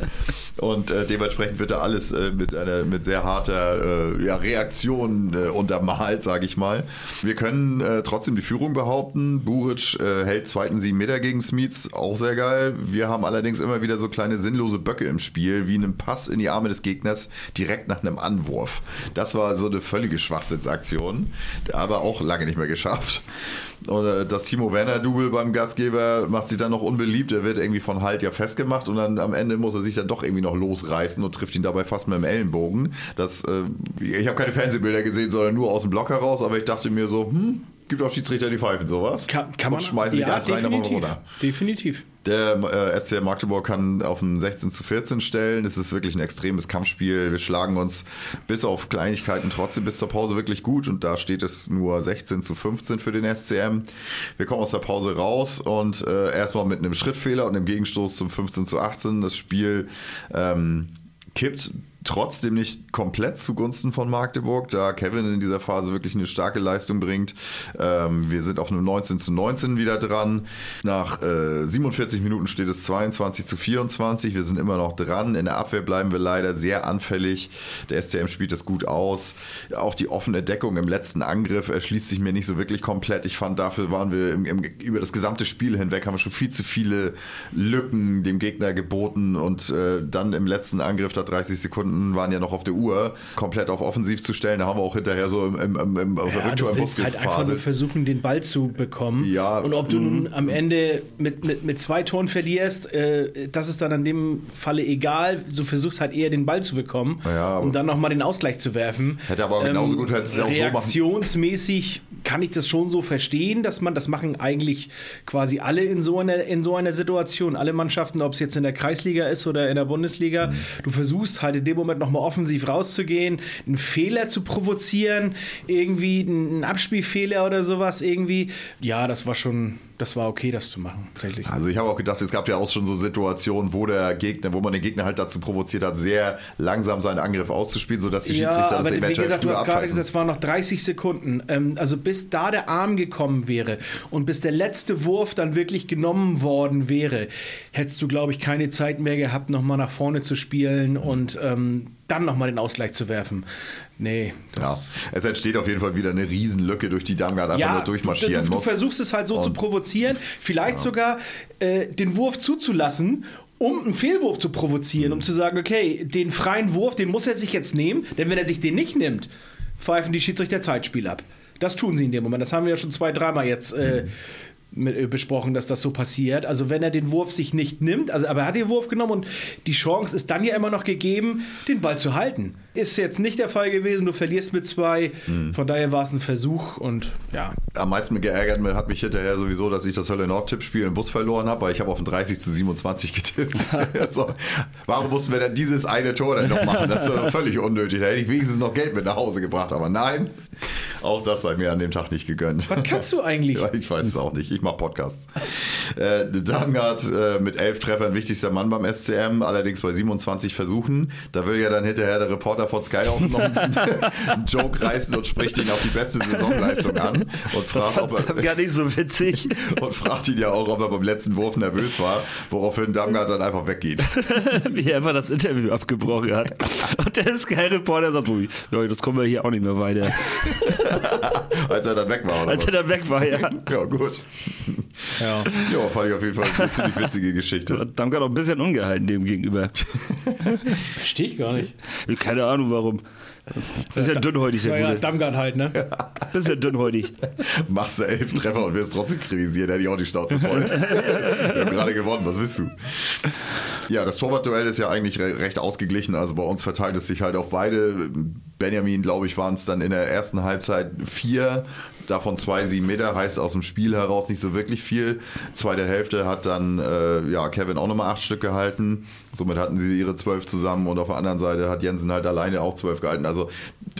und äh, dementsprechend wird da alles äh, mit einer mit sehr harter äh, ja, Reaktion äh, untermalt, sage ich mal. Wir können äh, trotzdem die Führung behaupten. Buric hält zweiten sieben Meter gegen Smits, auch sehr geil. Wir haben allerdings immer wieder so kleine sinnlose Böcke im Spiel, wie einen Pass in die Arme des Gegners direkt nach einem Anwurf. Das war so eine völlige Schwachsinnsaktion, aber auch lange nicht mehr geschafft. Und äh, das Timo Werner-Double beim Gastgeber macht sich dann noch unbeliebt. Er wird irgendwie von Halt ja festgemacht und dann am Ende muss er sich dann doch irgendwie noch losreißen und trifft ihn dabei fast mit dem Ellenbogen. Das, äh, ich habe keine Fernsehbilder gesehen, sondern nur aus dem Block heraus, aber ich dachte mir so, hm, gibt auch Schiedsrichter, die pfeifen sowas. Kann, kann und man schmeißen ja, eins rein, aber definitiv. runter. Definitiv. Der äh, SCR Magdeburg kann auf ein 16 zu 14 stellen. Es ist wirklich ein extremes Kampfspiel. Wir schlagen uns bis auf Kleinigkeiten trotzdem bis zur Pause wirklich gut und da steht es nur 16 zu 15 für den SCM. Wir kommen aus der Pause raus und äh, erstmal mit einem Schrittfehler und einem Gegenstoß zum 15 zu 18. Das Spiel ähm, kippt trotzdem nicht komplett zugunsten von Magdeburg, da Kevin in dieser Phase wirklich eine starke Leistung bringt. Ähm, wir sind auf einem 19 zu 19 wieder dran. Nach äh, 47 Minuten steht es 22 zu 24. Wir sind immer noch dran. In der Abwehr bleiben wir leider sehr anfällig. Der SCM spielt das gut aus. Auch die offene Deckung im letzten Angriff erschließt sich mir nicht so wirklich komplett. Ich fand, dafür waren wir im, im, über das gesamte Spiel hinweg, haben wir schon viel zu viele Lücken dem Gegner geboten und äh, dann im letzten Angriff, da 30 Sekunden waren ja noch auf der Uhr, komplett auf offensiv zu stellen. Da haben wir auch hinterher so im, im, im, im Ja, im Bus halt einfach nur versuchen, den Ball zu bekommen. Ja, Und ob du mhm. nun am Ende mit, mit, mit zwei Toren verlierst, äh, das ist dann in dem Falle egal. Du versuchst halt eher den Ball zu bekommen, Ja, um dann nochmal den Ausgleich zu werfen. Hätte aber genauso gut hättest du ja auch so machen. Reaktionsmäßig kann ich das schon so verstehen, dass man, das machen eigentlich quasi alle in so einer, in so einer Situation. Alle Mannschaften, ob es jetzt in der Kreisliga ist oder in der Bundesliga. Mhm. Du versuchst halt in dem Moment nochmal offensiv rauszugehen, einen Fehler zu provozieren, irgendwie einen Abspielfehler oder sowas irgendwie. Ja, das war schon, das war okay, das zu machen, tatsächlich. Also ich habe auch gedacht, es gab ja auch schon so Situationen, wo der Gegner, wo man den Gegner halt dazu provoziert hat, sehr langsam seinen Angriff auszuspielen, sodass die Ja, Schiedsrichter aber das wie eventuell gesagt, du hast gerade abpfeifen. gesagt, es waren noch 30 Sekunden. Ähm, also bis da der Arm gekommen wäre und bis der letzte Wurf dann wirklich genommen worden wäre, hättest du, glaube ich, keine Zeit mehr gehabt, nochmal nach vorne zu spielen und ähm, dann nochmal den Ausgleich zu werfen. Nee, Ja, es entsteht auf jeden Fall wieder eine Riesenlücke, durch die Damgard einfach nur durchmarschieren du, du muss. versuchst es halt so zu provozieren, vielleicht sogar äh, den Wurf zuzulassen, um einen Fehlwurf zu provozieren, Mhm. um zu sagen, okay, den freien Wurf, den muss er sich jetzt nehmen, denn wenn er sich den nicht nimmt, pfeifen die Schiedsrichter Zeitspiel ab. Das tun sie in dem Moment. Das haben wir ja schon zwei, dreimal jetzt äh, mit, äh, besprochen, dass das so passiert. Also wenn er den Wurf sich nicht nimmt, also aber er hat den Wurf genommen und die Chance ist dann ja immer noch gegeben, den Ball zu halten. Ist jetzt nicht der Fall gewesen, du verlierst mit zwei. Von daher war es ein Versuch und ja. Am meisten geärgert hat mich hinterher sowieso, dass ich das Hölle Nord-Tippspiel im Bus verloren habe, weil ich habe auf ein 30 zu 27 getippt. so. Warum mussten wir denn dieses eine Tor dann noch machen? Das ist völlig unnötig. Da hätte ich wenigstens noch Geld mit nach Hause gebracht. Aber nein, auch das sei mir an dem Tag nicht gegönnt. Was kannst du eigentlich? Ich weiß es auch nicht. Ich mache Podcasts. Äh, Damgard äh, mit elf Treffern wichtigster Mann beim SCM, allerdings bei 27 Versuchen. Da will ja dann hinterher der Reporter von Sky auch noch einen, einen Joke reißen und spricht ihn auf die beste Saisonleistung an und fragt, ob er, gar nicht so witzig. und fragt ihn ja auch, ob er beim letzten Wurf nervös war, woraufhin Damgard dann einfach weggeht. Wie er einfach das Interview abgebrochen hat. Und der Sky-Reporter sagt, "Ui, ja, das kommen wir hier auch nicht mehr weiter. Als er dann weg war, oder Als was? er dann weg war, ja. Ja, gut. Ja. ja, fand ich auf jeden Fall eine ziemlich witzige Geschichte. Damgard auch ein bisschen ungehalten dem gegenüber. Verstehe ich gar nicht. Keine Ahnung warum. Bisschen dünnhäutig, der Ja, ja, Gute. Damgard halt, ne? Bisschen dünnhäutig. Machst du elf Treffer und wirst trotzdem kritisiert, hätte ich auch die Schnauze voll. Wir haben gerade gewonnen, was willst du? Ja, das Torwartduell ist ja eigentlich re recht ausgeglichen. Also bei uns verteilt es sich halt auf beide. Benjamin, glaube ich, waren es dann in der ersten Halbzeit vier. Davon zwei sieben Meter, heißt aus dem Spiel heraus nicht so wirklich viel. Zweite Hälfte hat dann äh, ja, Kevin auch nochmal acht Stück gehalten. Somit hatten sie ihre zwölf zusammen und auf der anderen Seite hat Jensen halt alleine auch zwölf gehalten. Also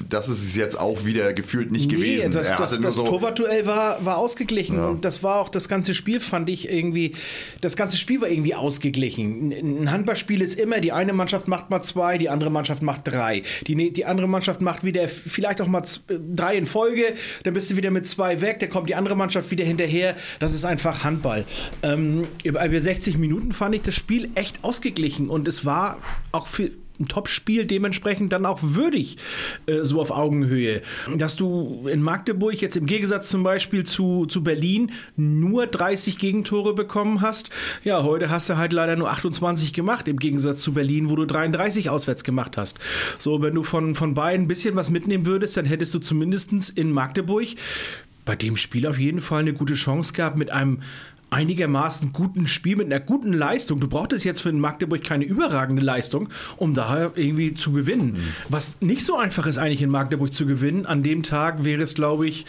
das ist es jetzt auch wieder gefühlt nicht gewesen. Das, er das, das so, Torwartduell war, war ausgeglichen Ja. und das war auch das ganze Spiel, fand ich irgendwie, das ganze Spiel war irgendwie ausgeglichen. Ein Handballspiel ist immer, die eine Mannschaft macht mal zwei, die andere Mannschaft macht drei. Die, ne- die andere Mannschaft macht wieder vielleicht auch mal äh, drei in Folge, dann bist du wieder mit zwei weg, dann kommt die andere Mannschaft wieder hinterher. Das ist einfach Handball. Ähm, über 60 Minuten fand ich das Spiel echt ausgeglichen und es war auch für ein Top-Spiel dementsprechend dann auch würdig, äh, so auf Augenhöhe. Dass du in Magdeburg jetzt im Gegensatz zum Beispiel zu, zu Berlin nur 30 Gegentore bekommen hast. Ja, heute hast du halt leider nur 28 gemacht, im Gegensatz zu Berlin, wo du 33 auswärts gemacht hast. So, wenn du von, von beiden ein bisschen was mitnehmen würdest, dann hättest du zumindest in Magdeburg bei dem Spiel auf jeden Fall eine gute Chance gehabt mit einem einigermaßen guten Spiel, mit einer guten Leistung. Du brauchtest jetzt für den Magdeburg keine überragende Leistung, um da irgendwie zu gewinnen. Was nicht so einfach ist, eigentlich in Magdeburg zu gewinnen. An dem Tag wäre es, glaube ich,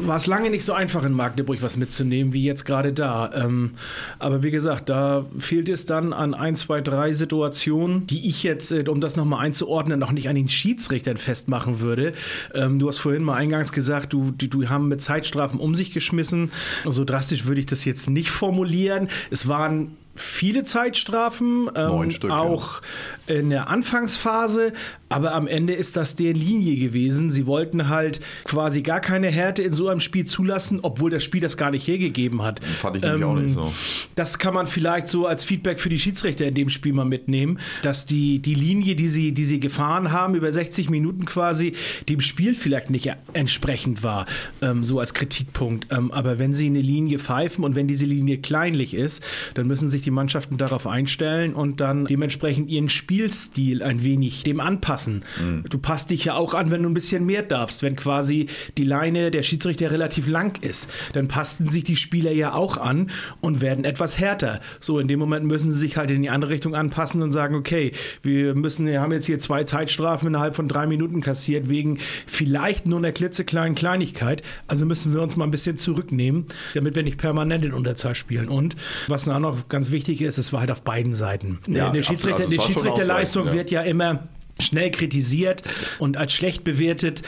war es lange nicht so einfach in Magdeburg was mitzunehmen, wie jetzt gerade da. Ähm, aber wie gesagt, da fehlt es dann an ein, zwei, drei Situationen, die ich jetzt, äh, um das nochmal einzuordnen, noch nicht an den Schiedsrichtern festmachen würde. Ähm, du hast vorhin mal eingangs gesagt, du, die, du haben mit Zeitstrafen um sich geschmissen. So drastisch würde ich das jetzt nicht formulieren. Es waren viele Zeitstrafen, ähm, Stück, ja. auch in der Anfangsphase, aber am Ende ist das der Linie gewesen. Sie wollten halt quasi gar keine Härte in so einem Spiel zulassen, obwohl das Spiel das gar nicht hergegeben hat. fand ich nämlich auch nicht so. Das kann man vielleicht so als Feedback für die Schiedsrichter in dem Spiel mal mitnehmen, dass die, die Linie, die sie, die sie gefahren haben, über 60 Minuten quasi, dem Spiel vielleicht nicht entsprechend war, ähm, so als Kritikpunkt. Ähm, aber wenn sie eine Linie pfeifen und wenn diese Linie kleinlich ist, dann müssen sich die Mannschaften darauf einstellen und dann dementsprechend ihren Spielstil ein wenig dem anpassen. Du passt dich ja auch an, wenn du ein bisschen mehr darfst. Wenn quasi die Leine der Schiedsrichter relativ lang ist, dann passten sich die Spieler ja auch an und werden etwas härter. So, in dem Moment müssen sie sich halt in die andere Richtung anpassen und sagen, okay, wir müssen, wir haben jetzt hier zwei Zeitstrafen innerhalb von drei Minuten kassiert, wegen vielleicht nur einer klitzekleinen Kleinigkeit. Also müssen wir uns mal ein bisschen zurücknehmen, damit wir nicht permanent in Unterzahl spielen. Und was auch noch ganz wichtig ist, es war halt auf beiden Seiten. Ja, eine. Schiedsrichter, Also eine Schiedsrichterleistung ja. wird ja immer schnell kritisiert und als schlecht bewertet.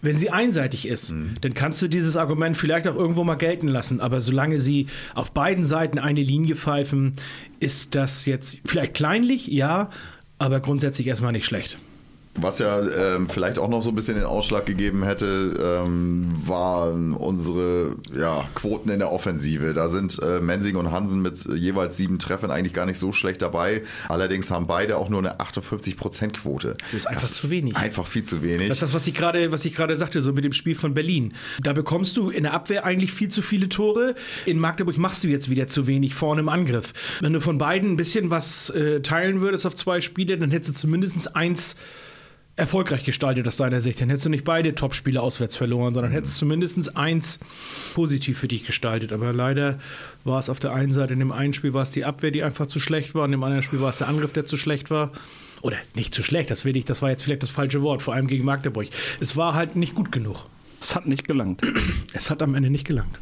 Wenn sie einseitig ist, Mhm. dann kannst du dieses Argument vielleicht auch irgendwo mal gelten lassen. Aber solange sie auf beiden Seiten eine Linie pfeifen, ist das jetzt vielleicht kleinlich, ja, aber grundsätzlich erstmal nicht schlecht. Was ja ähm, vielleicht auch noch so ein bisschen den Ausschlag gegeben hätte, ähm, waren unsere ja, Quoten in der Offensive. Da sind äh, Mensing und Hansen mit jeweils sieben Treffern eigentlich gar nicht so schlecht dabei. Allerdings haben beide auch nur eine 58%-Quote. Das ist einfach zu wenig. Einfach viel zu wenig. Das ist das, was ich gerade, was ich gerade sagte, so mit dem Spiel von Berlin. Da bekommst du in der Abwehr eigentlich viel zu viele Tore. In Magdeburg machst du jetzt wieder zu wenig vorne im Angriff. Wenn du von beiden ein bisschen was äh, teilen würdest auf zwei Spiele, dann hättest du zumindest eins erfolgreich gestaltet aus deiner Sicht. Dann hättest du nicht beide Topspiele auswärts verloren, sondern hättest zumindest eins positiv für dich gestaltet. Aber leider war es auf der einen Seite, in dem einen Spiel war es die Abwehr, die einfach zu schlecht war, in dem anderen Spiel war es der Angriff, der zu schlecht war. Oder nicht zu schlecht, das will ich, das war jetzt vielleicht das falsche Wort, vor allem gegen Magdeburg. Es war halt nicht gut genug. Es hat nicht gelangt. Es hat am Ende nicht gelangt.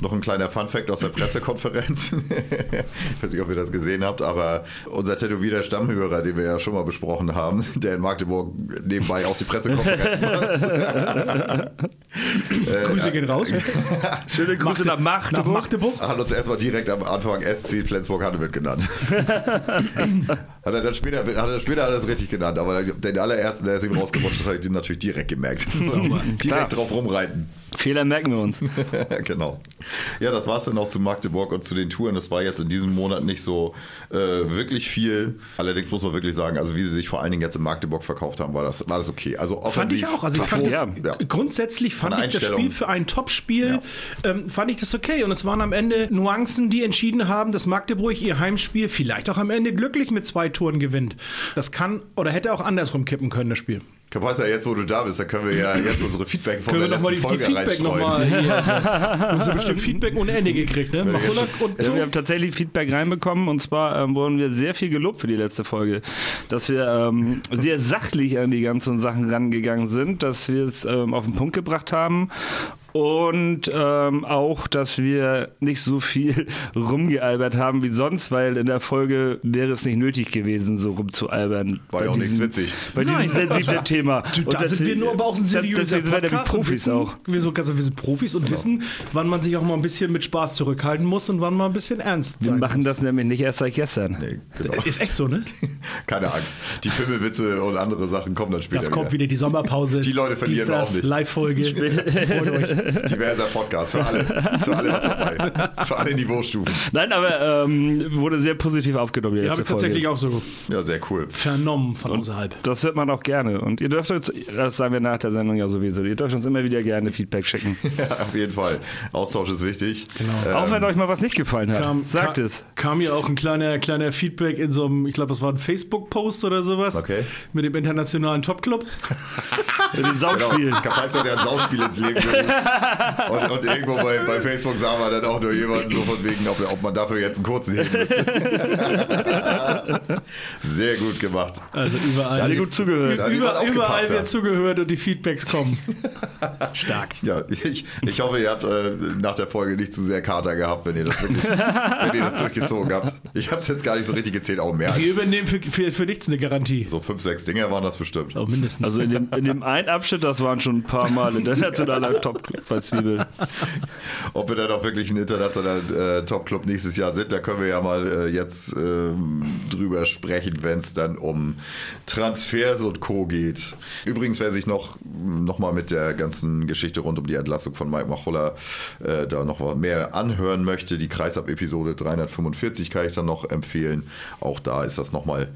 Noch ein kleiner Funfact aus der Pressekonferenz. ich weiß nicht, ob ihr das gesehen habt, aber unser tätowierter Stammhörer, den wir ja schon mal besprochen haben, der in Magdeburg nebenbei auch die Pressekonferenz macht. Grüße gehen raus. Schöne Grüße nach Magdeburg. Nach Magdeburg. Hat uns erstmal direkt am Anfang SC Flensburg-Handewitt genannt. hat er dann später, hat er später er das richtig genannt, aber den allerersten, der ist ihm rausgerutscht, das habe ich den natürlich direkt gemerkt. direkt Klar. drauf rumreiten. Fehler merken wir uns. genau. Ja, das war es dann auch zu Magdeburg und zu den Touren. Das war jetzt in diesem Monat nicht so äh, wirklich viel. Allerdings muss man wirklich sagen, also wie sie sich vor allen Dingen jetzt in Magdeburg verkauft haben, war das, war das okay. Also Fand ich auch. Also ich fand das, grundsätzlich fand ich das. Spiel für ein Topspiel, ähm, fand ich das okay. Und es waren am Ende Nuancen, die entschieden haben, dass Magdeburg ihr Heimspiel vielleicht auch am Ende glücklich mit zwei Toren gewinnt. Das kann oder hätte auch andersrum kippen können, das Spiel. Kapaz, ja, jetzt wo du da bist, da können wir ja jetzt unsere Feedback von Können wir der nochmal letzten die, die Folge Feedback reinstreuen. Du hast ja bestimmt Feedback ohne Ende gekriegt, ne? Machulak und Ja, so. wir haben tatsächlich Feedback reinbekommen und zwar ähm, wurden wir sehr viel gelobt für die letzte Folge, dass wir ähm, sehr sachlich an die ganzen Sachen rangegangen sind, dass wir es ähm, auf den Punkt gebracht haben und ähm, auch, dass wir nicht so viel rumgealbert haben wie sonst, weil in der Folge wäre es nicht nötig gewesen, so rumzualbern. War ja auch nichts diesem- witzig. Bei diesem Nein. sensiblen Thema. Du, Und da sind wir nur aber auch ein seriöser Deswegen sind wir Podcast Profis wissen, auch. Wir, so, also wir sind Profis und wissen, wann man sich auch mal ein bisschen mit Spaß zurückhalten muss und wann man ein bisschen ernst Wir sein machen das nämlich nicht erst seit gestern. Nee, genau. Ist echt so, ne? Keine Angst. Die Pimmelwitze und andere Sachen kommen dann später Das kommt wieder die Sommerpause. Die Leute verlieren Dies, wir das, auch nicht. Live-Folge. Freut euch. Diverser Podcast für alle. Ist Für alle was dabei. Für alle Niveaustufen. Nein, aber ähm, wurde sehr positiv aufgenommen, Ja, habe ich tatsächlich Folge. auch so Ja, sehr cool. vernommen von außerhalb. Das hört man auch gerne. Und ihr dürft uns, das sagen wir nach der Sendung ja sowieso, ihr dürft uns immer wieder gerne Feedback schicken. Ja, auf jeden Fall. Austausch ist wichtig. Genau. auch wenn euch mal was nicht gefallen hat. Kam, Sagt ka- es. Kam ja auch ein kleiner, kleiner Feedback in so einem, ich glaube, das war ein Facebook-Post oder sowas. Okay. Mit dem internationalen Topclub. Die Genau. Saufspielen. Kapaiser, der ein Sauspiel ins Leben gerufen. Und, und irgendwo bei, bei Facebook sah man dann auch nur jemanden so von wegen, ob, ob man dafür jetzt einen kurzen heben müsste. Sehr gut gemacht. Also überall. Alle gut zugehört. Da Über, aufgepasst, überall ja. wird zugehört und die Feedbacks kommen. Stark. Ja, ich, ich hoffe, ihr habt äh, nach der Folge nicht zu sehr Kater gehabt, wenn ihr das wirklich, wenn ihr das durchgezogen habt. Ich habe es jetzt gar nicht so richtig gezählt, auch mehr Wir übernehmen für, für, für nichts eine Garantie. so fünf, sechs Dinge waren das bestimmt. Oh, mindestens. Also in dem, in dem einen Abschnitt, das waren schon ein paar Mal internationaler Top bei Zwiebel. Ob wir dann auch wirklich ein internationaler äh, Top-Club nächstes Jahr sind, da können wir ja mal äh, jetzt ähm, drüber sprechen, wenn es dann um Transfers und Co. geht. Übrigens, wer sich noch, noch mal mit der ganzen Geschichte rund um die Entlassung von Mike Machulla äh, da noch mehr anhören möchte, die Kreisab-Episode 345 kann ich dann noch empfehlen. Auch da ist das noch mal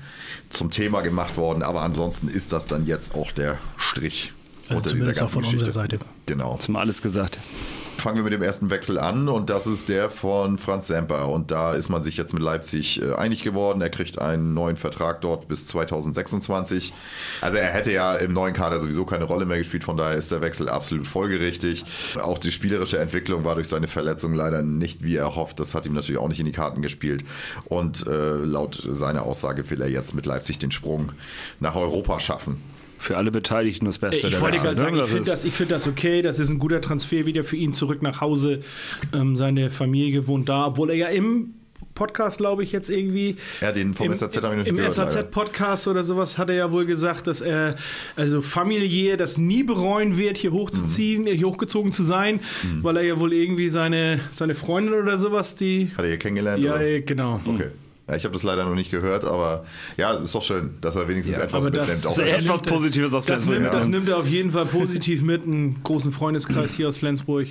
zum Thema gemacht worden. Aber ansonsten ist das dann jetzt auch der Strich Also unter dieser zumindest auch ganzen von Geschichte. unserer Seite. Genau. Mal alles gesagt. Fangen wir mit dem ersten Wechsel an und das ist der von Franz Semper. Und da ist man sich jetzt mit Leipzig äh, einig geworden. Er kriegt einen neuen Vertrag dort bis 2026. Also er hätte ja im neuen Kader sowieso keine Rolle mehr gespielt, von daher ist der Wechsel absolut folgerichtig. Auch die spielerische Entwicklung war durch seine Verletzung leider nicht wie erhofft. Das hat ihm natürlich auch nicht in die Karten gespielt. Und äh, laut seiner Aussage will er jetzt mit Leipzig den Sprung nach Europa schaffen. Für alle Beteiligten das Beste. Ich der wollte gerade ne? sagen, ich Das finde das, ich find das okay. Das ist ein guter Transfer wieder für ihn zurück nach Hause. Ähm, seine Familie wohnt da, obwohl er ja im Podcast, glaube ich, jetzt irgendwie. Ja, den vom Im, SAZ habe ich noch nicht Im gehört. SAZ-Podcast oder sowas hat er ja wohl gesagt, dass er also familiär das nie bereuen wird, hier hochzuziehen, Mhm. hier hochgezogen zu sein, weil er ja wohl irgendwie seine, seine Freundin oder sowas, die. Hat er hier kennengelernt? Ja, oder? äh, genau. Okay. Ja, ich habe das leider noch nicht gehört, aber ja, ist doch schön, dass er wenigstens etwas Aber das, mitnimmt. Auch wenn- etwas Positives aus das Flensburg. nimmt, das nimmt er auf jeden Fall positiv mit. Einen großen Freundeskreis hier aus Flensburg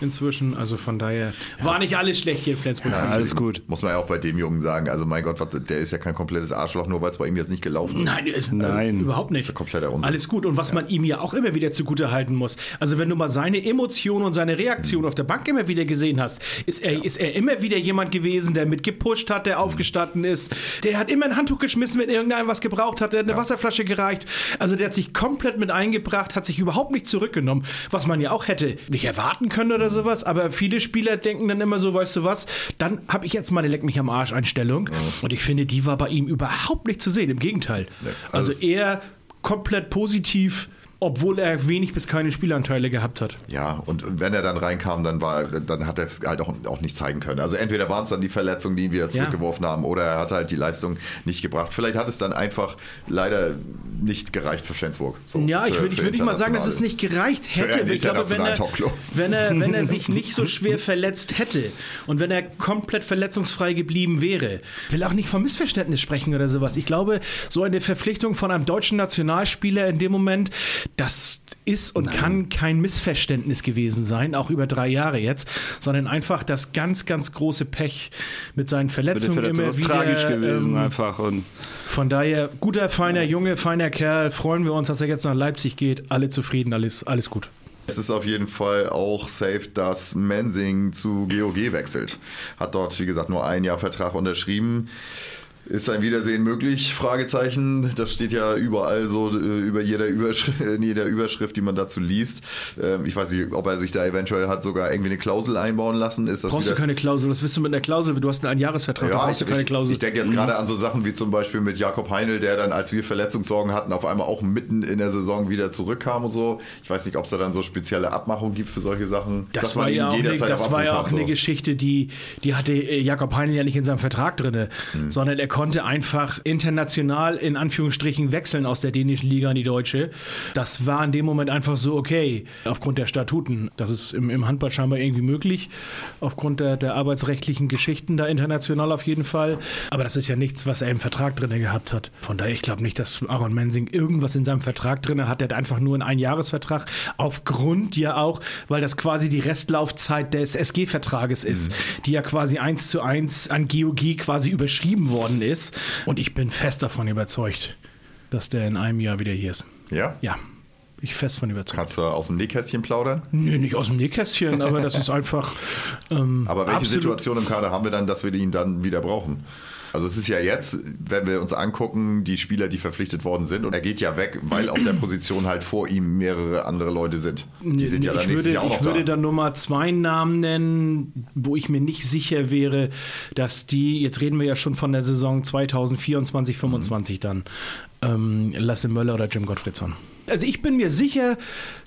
inzwischen. Also von daher war nicht alles schlecht hier in Flensburg. Ja, Alles gut. Muss man ja auch bei dem Jungen sagen. Also mein Gott, was, der ist ja kein komplettes Arschloch, nur weil es bei ihm jetzt nicht gelaufen ist. Nein, ist, Nein. Äh, überhaupt Das nicht. ist ja kompletter Unsinn. Alles gut. Und was man ihm ja auch immer wieder zugute halten muss. Also wenn du mal seine Emotionen und seine Reaktion auf der Bank immer wieder gesehen hast, ist er, ist er immer wieder jemand gewesen, der mitgepusht hat, der aufgestanden gestanden ist. Der hat immer ein Handtuch geschmissen, wenn irgendeiner was gebraucht hat. Der hat eine Wasserflasche gereicht. Also der hat sich komplett mit eingebracht, hat sich überhaupt nicht zurückgenommen, was man ja auch hätte nicht erwarten können oder sowas. Aber viele Spieler denken dann immer so, weißt du was, dann habe ich jetzt meine Leck mich am Arsch Einstellung. Und ich finde, die war bei ihm überhaupt nicht zu sehen. Im Gegenteil. also also eher komplett positiv obwohl er wenig bis keine Spielanteile gehabt hat. Ja, und wenn er dann reinkam, dann war, dann hat er es halt auch, auch nicht zeigen können. Also entweder waren es dann die Verletzungen, die ihn wieder zurückgeworfen ja. haben, oder er hat halt die Leistung nicht gebracht. Vielleicht hat es dann einfach leider nicht gereicht für Flensburg. So, ja, ich würde würd nicht mal sagen, dass es nicht gereicht hätte. Ich glaube, wenn er, wenn, er, wenn er sich nicht so schwer verletzt hätte und wenn er komplett verletzungsfrei geblieben wäre, will auch nicht vom Missverständnis sprechen oder sowas. Ich glaube, so eine Verpflichtung von einem deutschen Nationalspieler in dem Moment, das ist und Nein. kann kein Missverständnis gewesen sein, auch über drei Jahre jetzt, sondern einfach das ganz, ganz große Pech mit seinen Verletzungen immer wieder. tragisch gewesen ähm, einfach. Und von daher, guter, feiner Junge, feiner Kerl, freuen wir uns, dass er jetzt nach Leipzig geht. Alle zufrieden, alles, alles gut. Es ist auf jeden Fall auch safe, dass Mensing zu GOG wechselt. Hat dort, wie gesagt, nur ein Jahr Vertrag unterschrieben. Ist ein Wiedersehen möglich? Fragezeichen. Das steht ja überall so äh, über jeder Überschrift, in jeder Überschrift, die man dazu liest. Ähm, ich weiß nicht, ob er sich da eventuell hat sogar irgendwie eine Klausel einbauen lassen. Ist das brauchst du keine Klausel? Was willst du mit einer Klausel? Du hast einen Jahresvertrag, ja, brauchst ich, du keine Klausel. Ich, ich denke jetzt mhm. gerade an so Sachen wie zum Beispiel mit Jakob Heinl, der dann, als wir Verletzungssorgen hatten, auf einmal auch mitten in der Saison wieder zurückkam und so. Ich weiß nicht, ob es da dann so spezielle Abmachungen gibt für solche Sachen. Das war ja auch, eine, das war ja auch hat, so. eine Geschichte, die, die hatte äh, Jakob Heinl ja nicht in seinem Vertrag drin, hm. sondern er konnte einfach international in Anführungsstrichen wechseln aus der dänischen Liga in die deutsche. Das war in dem Moment einfach so okay, aufgrund der Statuten. Das ist im, im Handball scheinbar irgendwie möglich, aufgrund der, der arbeitsrechtlichen Geschichten da international auf jeden Fall. Aber das ist ja nichts, was er im Vertrag drin gehabt hat. Von daher, ich glaube nicht, dass Aaron Mensing irgendwas in seinem Vertrag drin hat. Er hat einfach nur einen Einjahresvertrag, aufgrund ja auch, weil das quasi die Restlaufzeit des SG-Vertrages ist, mhm. die ja quasi eins zu eins an GOG quasi überschrieben worden ist. Und ich bin fest davon überzeugt, dass der in einem Jahr wieder hier ist. Ja? Ja. Ich fest von überzeugt. Kannst du aus dem Nähkästchen plaudern? Nö, nicht aus dem Nähkästchen, aber das ist einfach. Ähm, aber welche Situation im Kader haben wir dann, dass wir ihn dann wieder brauchen? Also es ist ja jetzt, wenn wir uns angucken, die Spieler, die verpflichtet worden sind, und er geht ja weg, weil auf der Position halt vor ihm mehrere andere Leute sind. Die sind ja dann ich nächstes würde, Jahr auch Ich würde dann nur mal zwei Namen nennen, wo ich mir nicht sicher wäre, dass die, jetzt reden wir ja schon von der Saison 2024, 2025 mhm. dann, ähm, Lasse Möller oder Jim Gottfriedson. Also ich bin mir sicher,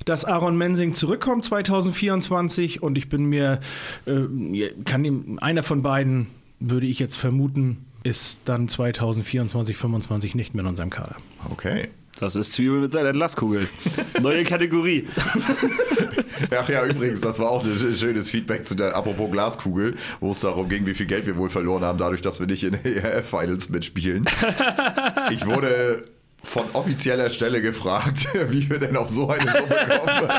dass Aaron Mensing zurückkommt 2024 und ich bin mir, äh, kann ihm, einer von beiden würde ich jetzt vermuten, ist dann 2024, 2025 nicht mehr in unserem Kader. Okay. Das ist Zwiebel mit seiner Glaskugel. Neue Kategorie. Ach ja, übrigens, das war auch ein schönes Feedback zu der, apropos Glaskugel, wo es darum ging, wie viel Geld wir wohl verloren haben, dadurch, dass wir nicht in ERF-Finals mitspielen. Ich wurde von offizieller Stelle gefragt, wie wir denn auf so eine Summe kommen.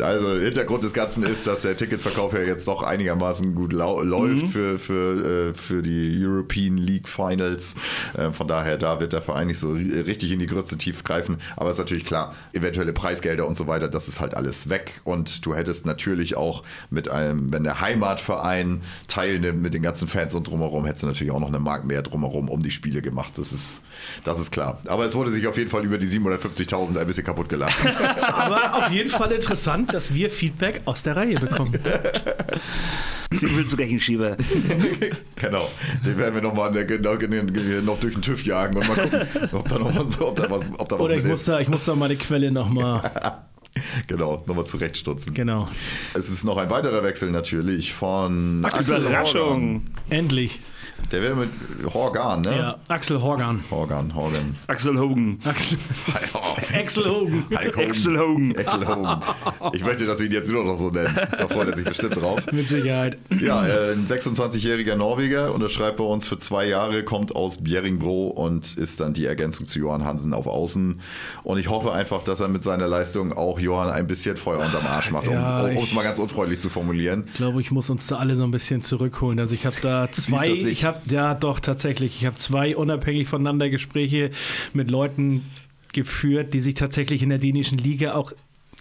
Also Hintergrund des Ganzen ist, dass der Ticketverkauf ja jetzt doch einigermaßen gut läuft mhm. für, für, äh, für die European League Finals. Äh, von daher, da wird der Verein nicht so richtig in die Grütze tief greifen. Aber es ist natürlich klar, eventuelle Preisgelder und so weiter, das ist halt alles weg. Und du hättest natürlich auch mit einem, wenn der Heimatverein teilnimmt mit den ganzen Fans und drumherum, hättest du natürlich auch noch eine Mark mehr drumherum um die Spiele gemacht. Das ist das ist klar. Aber es wurde sich auf jeden Fall über die 750.000 ein bisschen kaputt gelacht. Aber auf jeden Fall interessant, dass wir Feedback aus der Reihe bekommen. Zwiebels Rechenschieber. genau. Den werden wir nochmal genau, noch durch den TÜV jagen und mal gucken, ob da noch was, ob da was, ob da was Oder ich muss, da, ich muss da meine Quelle nochmal. Genau, nochmal zurechtstutzen. Genau. Es ist noch ein weiterer Wechsel natürlich von Axel Überraschung. Endlich. Der wäre mit Horgan, ne? Ja, Axel Horgan. Horgan, Horgan. Axel Hogan. Axel, Axel Hogan. Hogan. Axel Hogan. Axel Hogan. Ich möchte, dass wir ihn jetzt nur noch so nennen. Da freut er sich bestimmt drauf. Mit Sicherheit. Ja, ein 26-jähriger Norweger unterschreibt bei uns für zwei Jahre, kommt aus Bjerringbro und ist dann die Ergänzung zu Johann Hansen auf Außen. Und ich hoffe einfach, dass er mit seiner Leistung auch Johann ein bisschen Feuer unterm Arsch macht, ja, um es mal ganz unfreundlich zu formulieren. Ich glaube, ich muss uns da alle so ein bisschen zurückholen. Also ich habe da zwei, ich habe ja doch tatsächlich, ich habe zwei unabhängig voneinander Gespräche mit Leuten geführt, die sich tatsächlich in der dänischen Liga auch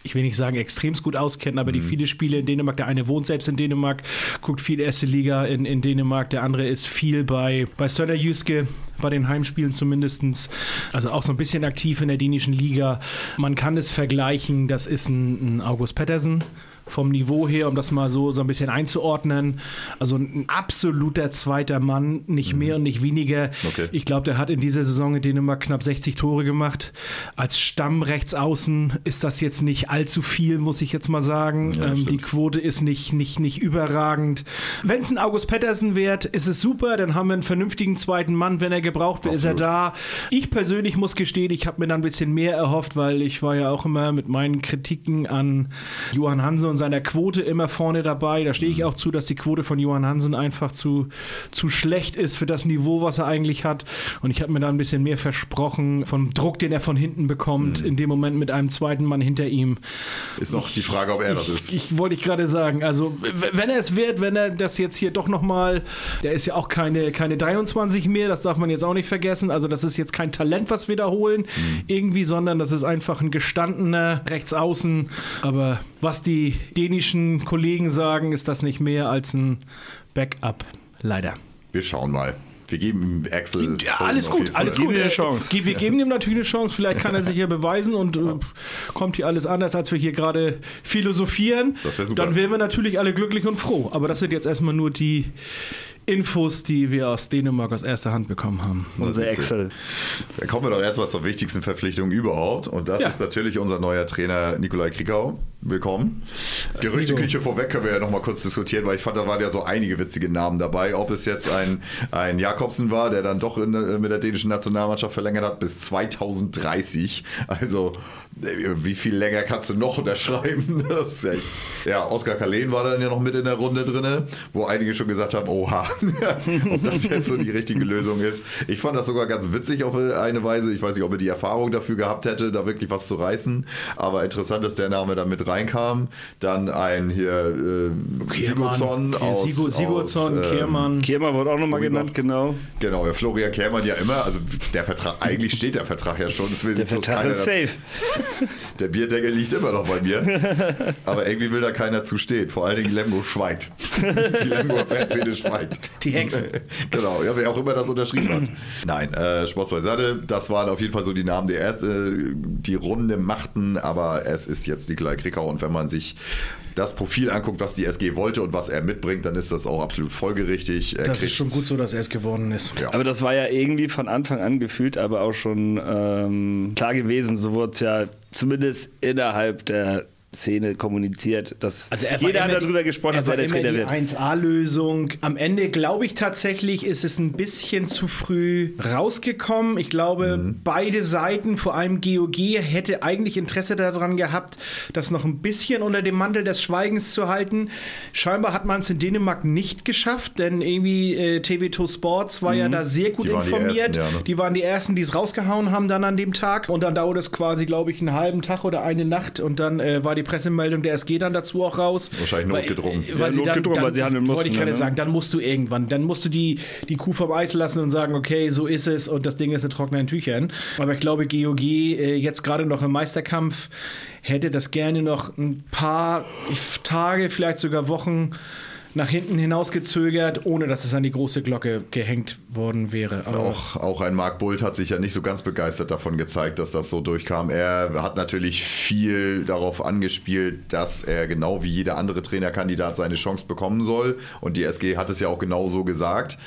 ich will nicht sagen extremst gut auskennen, aber die Mhm. viele Spiele in Dänemark, der eine wohnt selbst in Dänemark, guckt viel erste Liga in, in Dänemark, der andere ist viel bei, bei Söderjyske, bei den Heimspielen zumindestens. Also auch so ein bisschen aktiv in der dänischen Liga. Man kann es vergleichen, das ist ein, ein August Pettersen vom Niveau her, um das mal so, so ein bisschen einzuordnen. Also ein absoluter zweiter Mann, nicht mehr und nicht weniger. Mhm. Okay. Ich glaube, der hat in dieser Saison in Dänemark knapp 60 Tore gemacht. Als Stammrechtsaußen ist das jetzt nicht allzu viel, muss ich jetzt mal sagen. Ja, ähm, die Quote ist nicht, nicht, nicht überragend. Wenn es ein August Pettersen wird, ist es super. Dann haben wir einen vernünftigen zweiten Mann. Wenn er gebraucht wird, ist er da. Ich persönlich muss gestehen, ich habe mir da ein bisschen mehr erhofft, weil ich war ja auch immer mit meinen Kritiken an Johann Hansen und seiner Quote immer vorne dabei. Da stehe Mhm. ich auch zu, dass die Quote von Johann Hansen einfach zu, zu schlecht ist für das Niveau, was er eigentlich hat. Und ich habe mir da ein bisschen mehr versprochen vom Druck, den er von hinten bekommt, in dem Moment mit einem zweiten Mann hinter ihm. Mhm. Ist noch die Frage, ob er das ist. Ich, ich wollte ich gerade sagen, also wenn er es wird, wenn er das jetzt hier doch nochmal, der ist ja auch keine, keine 23 mehr, das darf man jetzt auch nicht vergessen. Also das ist jetzt kein Talent, was wir da holen, Mhm. irgendwie, sondern das ist einfach ein gestandener Rechtsaußen. Aber was die dänischen Kollegen sagen, ist das nicht mehr als ein Backup. Leider. Wir schauen mal. Wir geben ihm Axel. Ja, alles gut, alles gut. Äh, ge- Wir geben ihm natürlich eine Chance. Vielleicht kann er sich ja beweisen und äh, kommt hier alles anders, als wir hier gerade philosophieren. Das wär super. Dann wären wir natürlich alle glücklich und froh. Aber das sind jetzt erstmal nur die Infos, die wir aus Dänemark aus erster Hand bekommen haben. Das ist, äh, Dann kommen wir doch erstmal zur wichtigsten Verpflichtung überhaupt. Und das Ja. ist natürlich unser neuer Trainer Nikolai Krikau. Willkommen. Gerüchteküche vorweg können wir ja noch mal kurz diskutieren, weil ich fand, da waren ja so einige witzige Namen dabei. Ob es jetzt ein, ein Jakobsen war, der dann doch in, der- mit der dänischen Nationalmannschaft verlängert hat bis 2030. Also, äh, wie viel länger kannst du noch unterschreiben? Das ist ja, ja, Oskar Kalén war dann ja noch mit in der Runde drin, wo einige schon gesagt haben, oha, ob das jetzt so die richtige Lösung ist. Ich fand das sogar ganz witzig auf eine Weise. Ich weiß nicht, ob er die Erfahrung dafür gehabt hätte, da wirklich was zu reißen. Aber interessant, dass der Name da mit reinkam. Dann ein hier äh, Sigurdsson aus... Sigur- Sigurdsson, aus, ähm, Kehrmann. Kehrmann wurde auch nochmal genannt, genau. Genau, ja, Florian Kehrmann ja immer. Also der Vertrag, eigentlich steht der Vertrag ja schon. Der Vertrag ist keiner- safe. Der Bierdeckel liegt immer noch bei mir. Aber irgendwie will da keiner zustehen. Vor allen Dingen Lemgo schweigt. Die Lemgo Fanszene schweigt. Die Hexen. genau, ja, wer auch immer das unterschrieben hat. Nein, äh, Spaß beiseite. Das waren auf jeden Fall so die Namen, die erst äh, die Runde machten. Aber es ist jetzt Nikolai Und wenn man sich das Profil anguckt, was die SG wollte und was er mitbringt, dann ist das auch absolut folgerichtig. Er Das ist schon gut so, dass er es geworden ist. Aber das war ja irgendwie von Anfang an gefühlt, aber auch schon ähm, klar gewesen. So wurde es ja zumindest innerhalb der Szene kommuniziert, dass Also er jeder hat immer darüber die- gesprochen, dass er der Trainer wird. 1A-Lösung. Am Ende glaube ich tatsächlich, ist es ein bisschen zu früh rausgekommen. Ich glaube, Mhm. beide Seiten, vor allem GOG, hätte eigentlich Interesse daran gehabt, das noch ein bisschen unter dem Mantel des Schweigens zu halten. Scheinbar hat man es in Dänemark nicht geschafft, denn irgendwie äh, TV2 Sports war ja Mhm. da sehr gut Die waren die informiert. Ersten, ja, ne? Die waren die Ersten, die es rausgehauen haben dann an dem Tag. Und dann dauert es quasi, glaube ich, einen halben Tag oder eine Nacht. Und dann äh, war die Pressemeldung der SG dann dazu auch raus. Wahrscheinlich Weil- notgedrungen. Weil, Ja, sie notgedrungen, dann, weil sie handeln Wollte ich mussten, gerade ja, ne? sagen, dann musst du irgendwann, dann musst du die, die Kuh vom Eis lassen und sagen, okay, so ist es und das Ding ist in trockenen Tüchern. Aber ich glaube, GOG äh, jetzt gerade noch im Meisterkampf hätte das gerne noch ein paar Tage, vielleicht sogar Wochen nach hinten hinausgezögert, ohne dass es an die große Glocke gehängt worden wäre. Aber Auch, auch ein Marc Bult hat sich ja nicht so ganz begeistert davon gezeigt, dass das so durchkam. Er hat natürlich viel darauf angespielt, dass er genau wie jeder andere Trainerkandidat seine Chance bekommen soll. Und die SG hat es ja auch genau so gesagt.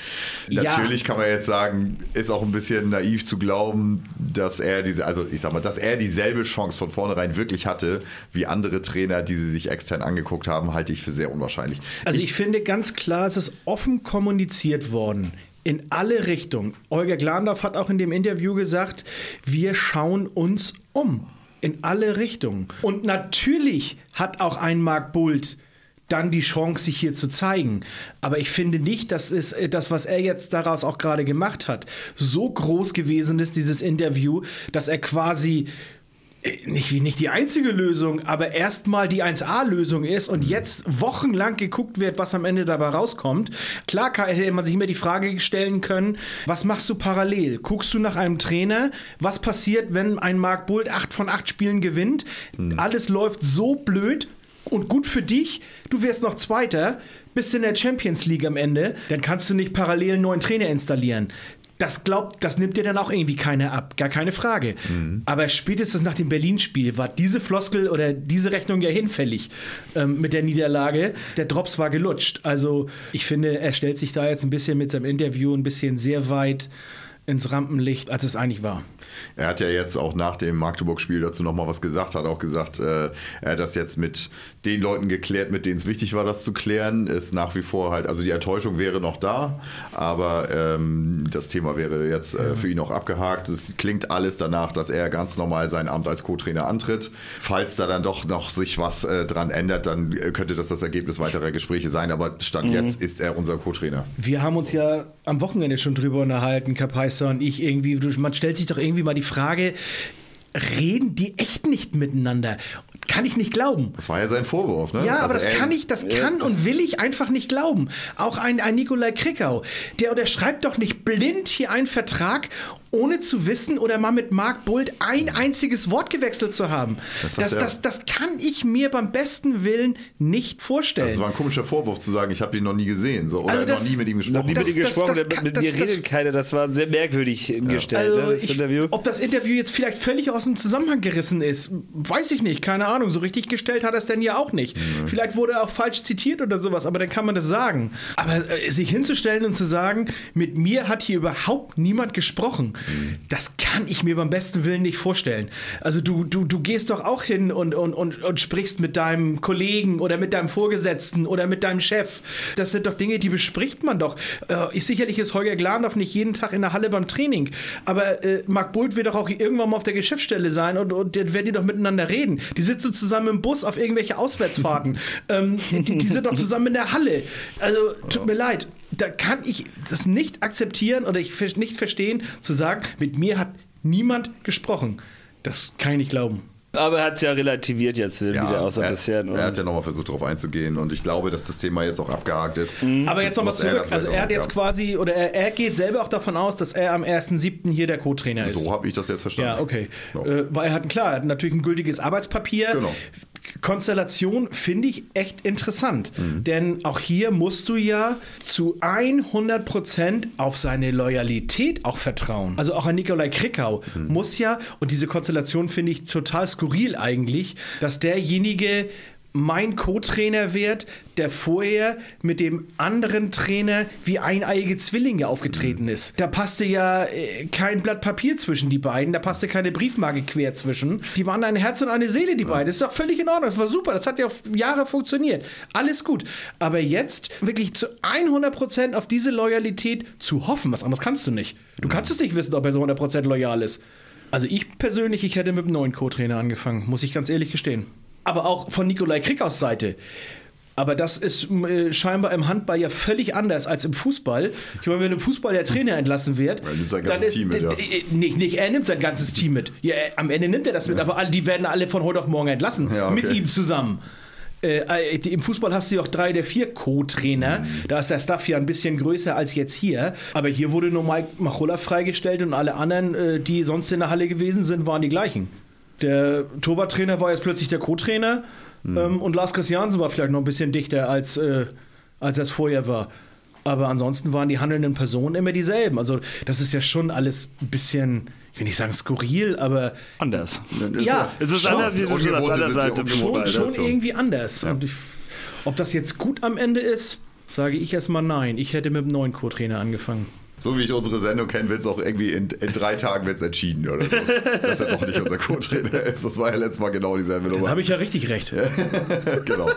Ja. Natürlich kann man jetzt sagen, ist auch ein bisschen naiv zu glauben, dass er diese, also ich sag mal, dass er dieselbe Chance von vornherein wirklich hatte, wie andere Trainer, die sie sich extern angeguckt haben, halte ich für sehr unwahrscheinlich. Also ich finde ganz klar, es ist offen kommuniziert worden. In alle Richtungen. Olga Glandorf hat auch in dem Interview gesagt, wir schauen uns um. In alle Richtungen. Und natürlich hat auch ein Marc Bult dann die Chance, sich hier zu zeigen. Aber ich finde nicht, dass es, äh, das, was er jetzt daraus auch gerade gemacht hat, so groß gewesen ist, dieses Interview, dass er quasi nicht, nicht die einzige Lösung, aber erstmal die 1A-Lösung ist und jetzt wochenlang geguckt wird, was am Ende dabei rauskommt. Klar hätte man sich immer die Frage stellen können, was machst du parallel? Guckst du nach einem Trainer? Was passiert, wenn ein Mark Bult acht von acht Spielen gewinnt? Alles läuft so blöd, und gut für dich, du wirst noch Zweiter, bist in der Champions League am Ende, dann kannst du nicht parallel einen neuen Trainer installieren. Das glaubt, das nimmt dir dann auch irgendwie keiner ab, gar keine Frage. Aber spätestens nach dem Berlin-Spiel war diese Floskel oder diese Rechnung ja hinfällig ähm, mit der Niederlage. Der Drops war gelutscht. Also ich finde, er stellt sich da jetzt ein bisschen mit seinem Interview ein bisschen sehr weit ins Rampenlicht, als es eigentlich war. Er hat ja jetzt auch nach dem Magdeburg-Spiel dazu nochmal was gesagt, hat auch gesagt, äh, er hat das jetzt mit den Leuten geklärt, mit denen es wichtig war, das zu klären. Ist nach wie vor halt, also die Enttäuschung wäre noch da, aber ähm, das Thema wäre jetzt äh, für ihn auch abgehakt. Es klingt alles danach, dass er ganz normal sein Amt als Co-Trainer antritt. Falls da dann doch noch sich was äh, dran ändert, dann könnte das das Ergebnis weiterer Gespräche sein, aber Stand Mhm. jetzt ist er unser Co-Trainer. Wir haben uns ja am Wochenende schon drüber unterhalten, Kapaiser und ich irgendwie. du- Man stellt sich doch irgendwie mal die Frage, reden die echt nicht miteinander? Kann ich nicht glauben. Das war ja sein Vorwurf, ne? Ja, aber Also das er- kann ich, das kann und will ich einfach nicht glauben. Auch ein, ein Nikolai Krickau, der unterschreibt doch nicht blind hier einen Vertrag, ohne zu wissen oder mal mit Mark Bult ein einziges Wort gewechselt zu haben. Das Das, das, das, kann ich mir beim besten Willen nicht vorstellen. Das war ein komischer Vorwurf zu sagen, ich habe ihn noch nie gesehen so, oder Also das- noch nie mit ihm gesprochen. Noch nie mit ihm gesprochen, das mit mir redet keiner. Das war sehr merkwürdig gestellt, Also ne, das ich, Interview. Ob das Interview jetzt vielleicht völlig aus dem Zusammenhang gerissen ist, weiß ich nicht. Keine Ahnung. So richtig gestellt hat er es denn ja auch nicht. Vielleicht wurde er auch falsch zitiert oder sowas, aber dann kann man das sagen. Aber äh, sich hinzustellen und zu sagen, mit mir hat hier überhaupt niemand gesprochen, das kann ich mir beim besten Willen nicht vorstellen. Also du, du, du gehst doch auch hin und, und, und, und sprichst mit deinem Kollegen oder mit deinem Vorgesetzten oder mit deinem Chef. Das sind doch Dinge, die bespricht man doch. Äh, ich, sicherlich ist Holger Glandorf nicht jeden Tag in der Halle beim Training, aber äh, Marc Bult wird doch auch irgendwann mal auf der Geschäftsstelle sein und, und dann werden die doch miteinander reden. Die sitzen zusammen im Bus auf irgendwelche Auswärtsfahrten. ähm, die, die sind doch zusammen in der Halle. Also tut mir leid. Da kann ich das nicht akzeptieren oder ich nicht verstehen, zu sagen, mit mir hat niemand gesprochen. Das kann ich nicht glauben. Aber er hat es ja relativiert jetzt wieder außer er, bisher. er hat ja nochmal versucht, darauf einzugehen und ich glaube, dass das Thema jetzt auch abgehakt ist. Aber jetzt nochmal er zurück. Also er hat jetzt quasi, oder er, er geht selber auch davon aus, dass er am 1.7. hier der Co-Trainer ist. So habe ich das jetzt verstanden. Ja, okay. Äh, weil er hat, klar, er hat natürlich ein gültiges Arbeitspapier. Genau. Konstellation finde ich echt interessant. Denn auch hier musst du ja zu 100% auf seine Loyalität auch vertrauen. Also auch an Nikolai Krickau muss ja, und diese Konstellation finde ich total skurril eigentlich, dass derjenige mein Co-Trainer wird, der vorher mit dem anderen Trainer wie eineiige Zwillinge aufgetreten ist. Da passte ja äh, kein Blatt Papier zwischen die beiden, da passte keine Briefmarke quer zwischen. Die waren ein Herz und eine Seele, die beiden. Das ist doch völlig in Ordnung, das war super, das hat ja auf Jahre funktioniert. Alles gut. Aber jetzt wirklich zu 100% auf diese Loyalität zu hoffen, was anderes kannst du nicht. Du kannst es nicht wissen, ob er so 100% loyal ist. Also ich persönlich, ich hätte mit dem neuen Co-Trainer angefangen, muss ich ganz ehrlich gestehen. Aber auch von Nikolai Krickaus Seite. Aber das ist äh, scheinbar im Handball ja völlig anders als im Fußball. Ich meine, wenn im Fußball der Trainer entlassen wird, Er nimmt sein dann ganzes ist, Team mit, ja. äh, nicht, nicht er nimmt sein ganzes Team mit. Ja, äh, am Ende nimmt er das mit, aber alle, die werden alle von heute auf morgen entlassen. Ja, okay. Mit ihm zusammen. Äh, äh, Im Fußball hast du ja auch drei der vier Co-Trainer. Mhm. Da ist der Staff ja ein bisschen größer als jetzt hier. Aber hier wurde nur Mike Machulla freigestellt und alle anderen, äh, die sonst in der Halle gewesen sind, waren die gleichen. Der Torwarttrainer war jetzt plötzlich der Co-Trainer Mhm. ähm, und Lars Christiansen war vielleicht noch ein bisschen dichter, als, äh, als es vorher war. Aber ansonsten waren die handelnden Personen immer dieselben. Also das ist ja schon alles ein bisschen, ich will nicht sagen skurril, aber anders. Ja, es ist schon. anders, wie du schon auf der anderen Seite schon, schon irgendwie anders. Und ich, ob das jetzt gut am Ende ist, sage ich erstmal nein. Ich hätte mit dem neuen Co-Trainer angefangen. So wie ich unsere Sendung kenne, wird es auch irgendwie in, in drei Tagen wird's entschieden oder so. Dass er doch nicht unser Co-Trainer ist. Das war ja letztes Mal genau dieselbe Nummer. habe ich ja richtig recht. genau.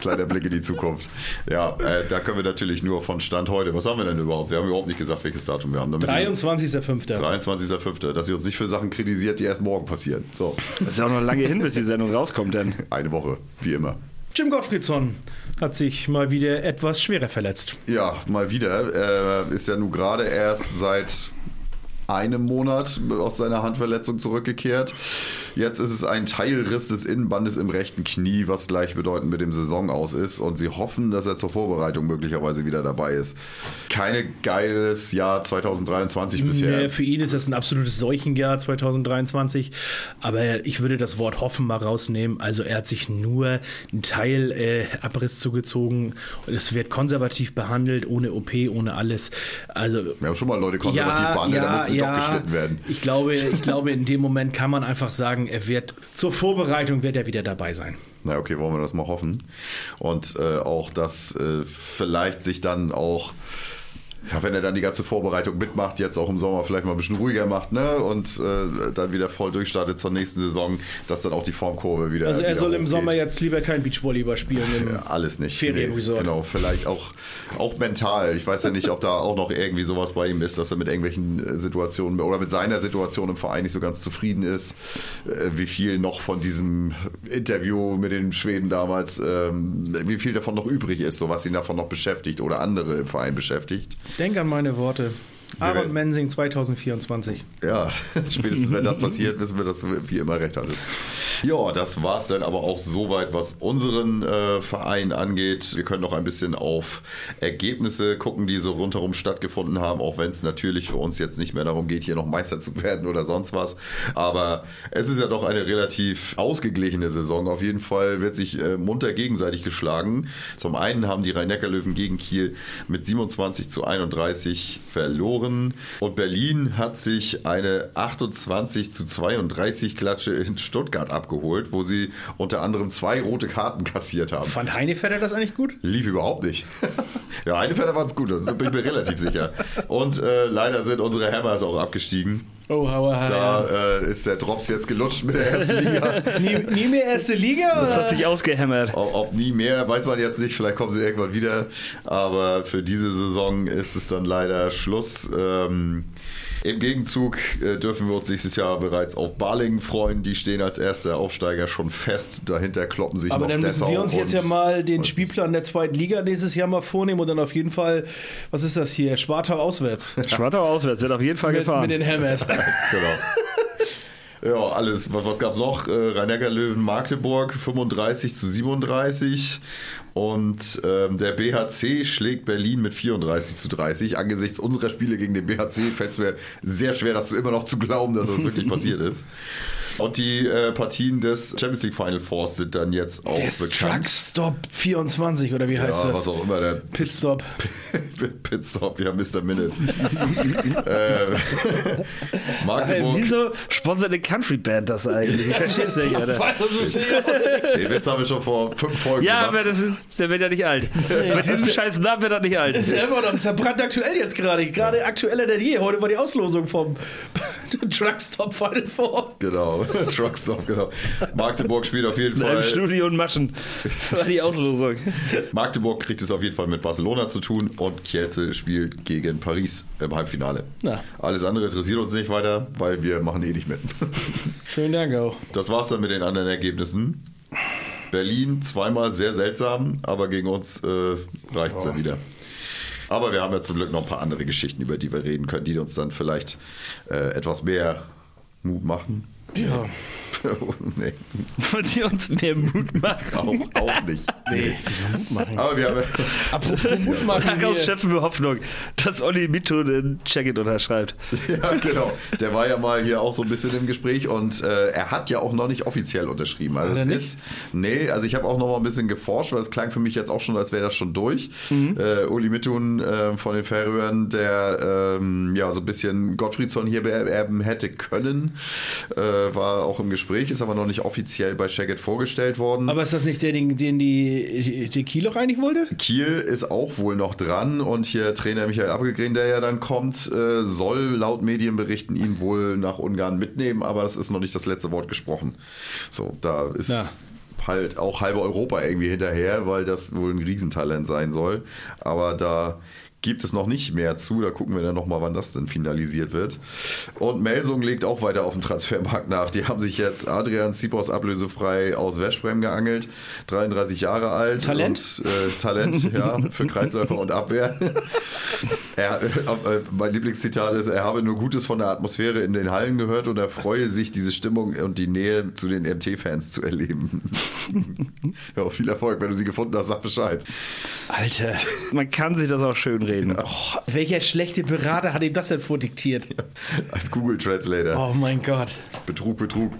Kleiner Blick in die Zukunft. Ja, äh, da können wir natürlich nur von Stand heute. Was haben wir denn überhaupt? Wir haben überhaupt nicht gesagt, welches Datum wir haben. Damit 23.05. 23.05. Dass ihr uns nicht für Sachen kritisiert, die erst morgen passieren. So. Das ist ja auch noch lange hin, bis die Sendung rauskommt dann. Eine Woche, wie immer. Jim Gottfriedson hat sich mal wieder etwas schwerer verletzt. Ja, mal wieder. Äh, ist ja nun gerade erst seit einem Monat aus seiner Handverletzung zurückgekehrt. Jetzt ist es ein Teilriss des Innenbandes im rechten Knie, was gleichbedeutend mit dem Saison aus ist. Und sie hoffen, dass er zur Vorbereitung möglicherweise wieder dabei ist. Keine geiles Jahr 2023 bisher. Nee, für ihn ist das ein absolutes Seuchenjahr 2023. Aber ich würde das Wort hoffen mal rausnehmen. Also er hat sich nur einen Teil äh, Abriss zugezogen. Es wird konservativ behandelt, ohne OP, ohne alles. Also Wir haben schon mal Leute konservativ behandelt, da musste doch geschnitten werden. Ich glaube, ich glaube, in dem Moment kann man einfach sagen, er wird zur Vorbereitung wird er wieder dabei sein. Na okay, wollen wir das mal hoffen. Und äh, auch, dass äh, vielleicht sich dann auch ja, wenn er dann die ganze Vorbereitung mitmacht, jetzt auch im Sommer vielleicht mal ein bisschen ruhiger macht, ne? Und äh, dann wieder voll durchstartet zur nächsten Saison, dass dann auch die Formkurve wieder. Also er wieder soll im hochgeht. Sommer jetzt lieber kein Beachvolleyball spielen. Ja, alles nicht. Ferienresort. genau, vielleicht auch, auch mental. Ich weiß ja nicht, ob da auch noch irgendwie sowas bei ihm ist, dass er mit irgendwelchen äh, Situationen oder mit seiner Situation im Verein nicht so ganz zufrieden ist. Äh, Wie viel noch von diesem Interview mit den Schweden damals, ähm, wie viel davon noch übrig ist, so was ihn davon noch beschäftigt oder andere im Verein beschäftigt. Denk an meine Worte. Aaron Mensing 2024. Ja, spätestens wenn das passiert, wissen wir, dass du wie immer recht hattest. Ja, das war's dann aber auch soweit, was unseren äh, Verein angeht. Wir können noch ein bisschen auf Ergebnisse gucken, die so rundherum stattgefunden haben, auch wenn es natürlich für uns jetzt nicht mehr darum geht, hier noch Meister zu werden oder sonst was. Aber es ist ja doch eine relativ ausgeglichene Saison. Auf jeden Fall wird sich äh, munter gegenseitig geschlagen. Zum einen haben die Rhein-Neckar-Löwen gegen Kiel mit 27 zu 31 verloren. Und Berlin hat sich eine 28 zu 32 Klatsche in Stuttgart abgeholt, wo sie unter anderem zwei rote Karten kassiert haben. Fand Heinevetter das eigentlich gut? Lief überhaupt nicht. ja, eine Fälle waren es gut, da bin ich mir relativ sicher. Und äh, leider sind unsere Hammers auch abgestiegen. Oh, hauer, Da äh, ist der Drops jetzt gelutscht mit der ersten Liga. nie, nie mehr erste Liga? Das oder? hat sich ausgehämmert. Ob, ob nie mehr, weiß man jetzt nicht. Vielleicht kommen sie irgendwann wieder. Aber für diese Saison ist es dann leider Schluss. Ähm, Im Gegenzug äh, dürfen wir uns nächstes Jahr bereits auf Balingen freuen. Die stehen als erster Aufsteiger schon fest. Dahinter kloppen sich Aber noch dann müssen Dessau wir uns jetzt ja mal den Spielplan der zweiten Liga nächstes Jahr mal vornehmen und dann auf jeden Fall, was ist das hier? Spartau auswärts. Schwartau auswärts, wird auf jeden Fall mit, gefahren. mit den Hammers. genau. Ja, alles. Was, was gab es noch? Äh, Rhein-Neckar-Löwen Magdeburg 35 zu 37. Und ähm, der BHC schlägt Berlin mit 34 zu 30. Angesichts unserer Spiele gegen den BHC fällt es mir sehr schwer, das immer noch zu glauben, dass das wirklich passiert ist. Und die äh, Partien des Champions League Final Fours sind dann jetzt auch Der bekannt. Truckstop 24 oder wie heißt ja, das? was auch immer, der Pitstop. Pitstop, ja, Mr. Minute. äh, Magdeburg. wieso sponsert eine Country Band das eigentlich? Ich verstehe es nicht, Alter. Den Witz haben wir schon vor fünf Folgen Ja, gemacht. aber das ist, der wird ja nicht alt. Bei diesem scheiß Namen wird er nicht alt. Das ist ja immer noch, das ist ja brandaktuell jetzt gerade. Gerade aktueller denn je. Heute war die Auslosung vom Truckstop Final Four. Genau, Truckstop, genau. Magdeburg spielt auf jeden In einem Fall. Studio und Maschen. War die Auslosung. Magdeburg kriegt es auf jeden Fall mit Barcelona zu tun und Kielce spielt gegen Paris im Halbfinale. Na. Alles andere interessiert uns nicht weiter, weil wir machen eh nicht mit. Schönen Dank auch. Das war's dann mit den anderen Ergebnissen. Berlin zweimal sehr seltsam, aber gegen uns äh, reicht es dann wieder. Aber wir haben ja zum Glück noch ein paar andere Geschichten, über die wir reden können, die uns dann vielleicht äh, etwas mehr Mut machen. Ja. nee, Wollt ihr uns mehr Mut machen? auch, auch nicht. Nee, wieso Mut machen? Aber wir haben. Apropos Mut machen. Daraus hier. schöpfen wir Hoffnung, dass Olli Mito den Check-it unterschreibt. Ja, genau. Der war ja mal hier auch so ein bisschen im Gespräch und äh, er hat ja auch noch nicht offiziell unterschrieben. Also es nicht? ist, nee, also ich habe auch noch mal ein bisschen geforscht, weil es klang für mich jetzt auch schon, als wäre das schon durch. Äh, Uli Mittun äh, von den Färöern, der ähm, ja so ein bisschen Gottfriedsson hier beerben hätte können, äh, war auch im Gespräch, ist aber noch nicht offiziell bei Shagget vorgestellt worden. Aber ist das nicht der, den, den die, die Kiel auch eigentlich wollte? Kiel ist auch wohl noch dran und hier Trainer Michael Abgegren, der ja dann kommt, äh, soll laut Medienberichten ihn wohl nach Ungarn mitnehmen, aber das ist noch nicht das letzte Wort gesprochen. So, da ist Ja. halt auch halbe Europa irgendwie hinterher, weil das wohl ein Riesentalent sein soll. Aber da gibt es noch nicht mehr zu. Da gucken wir dann nochmal, wann das denn finalisiert wird. Und Melsung legt auch weiter auf den Transfermarkt nach. Die haben sich jetzt Adrian Sipos ablösefrei aus Westbrem geangelt. 33 Jahre alt. Talent? Und, äh, Talent, ja, für Kreisläufer und Abwehr. er, äh, äh, mein Lieblingszitat ist, er habe nur Gutes von der Atmosphäre in den Hallen gehört und er freue sich, diese Stimmung und die Nähe zu den MT-Fans zu erleben. ja, viel Erfolg. Wenn du sie gefunden hast, sag Bescheid. Alter. Man kann sich das auch schön reden. Oh, welcher schlechte Berater hat ihm das denn vordiktiert? Als Google Translator. Oh mein Gott. Betrug, Betrug.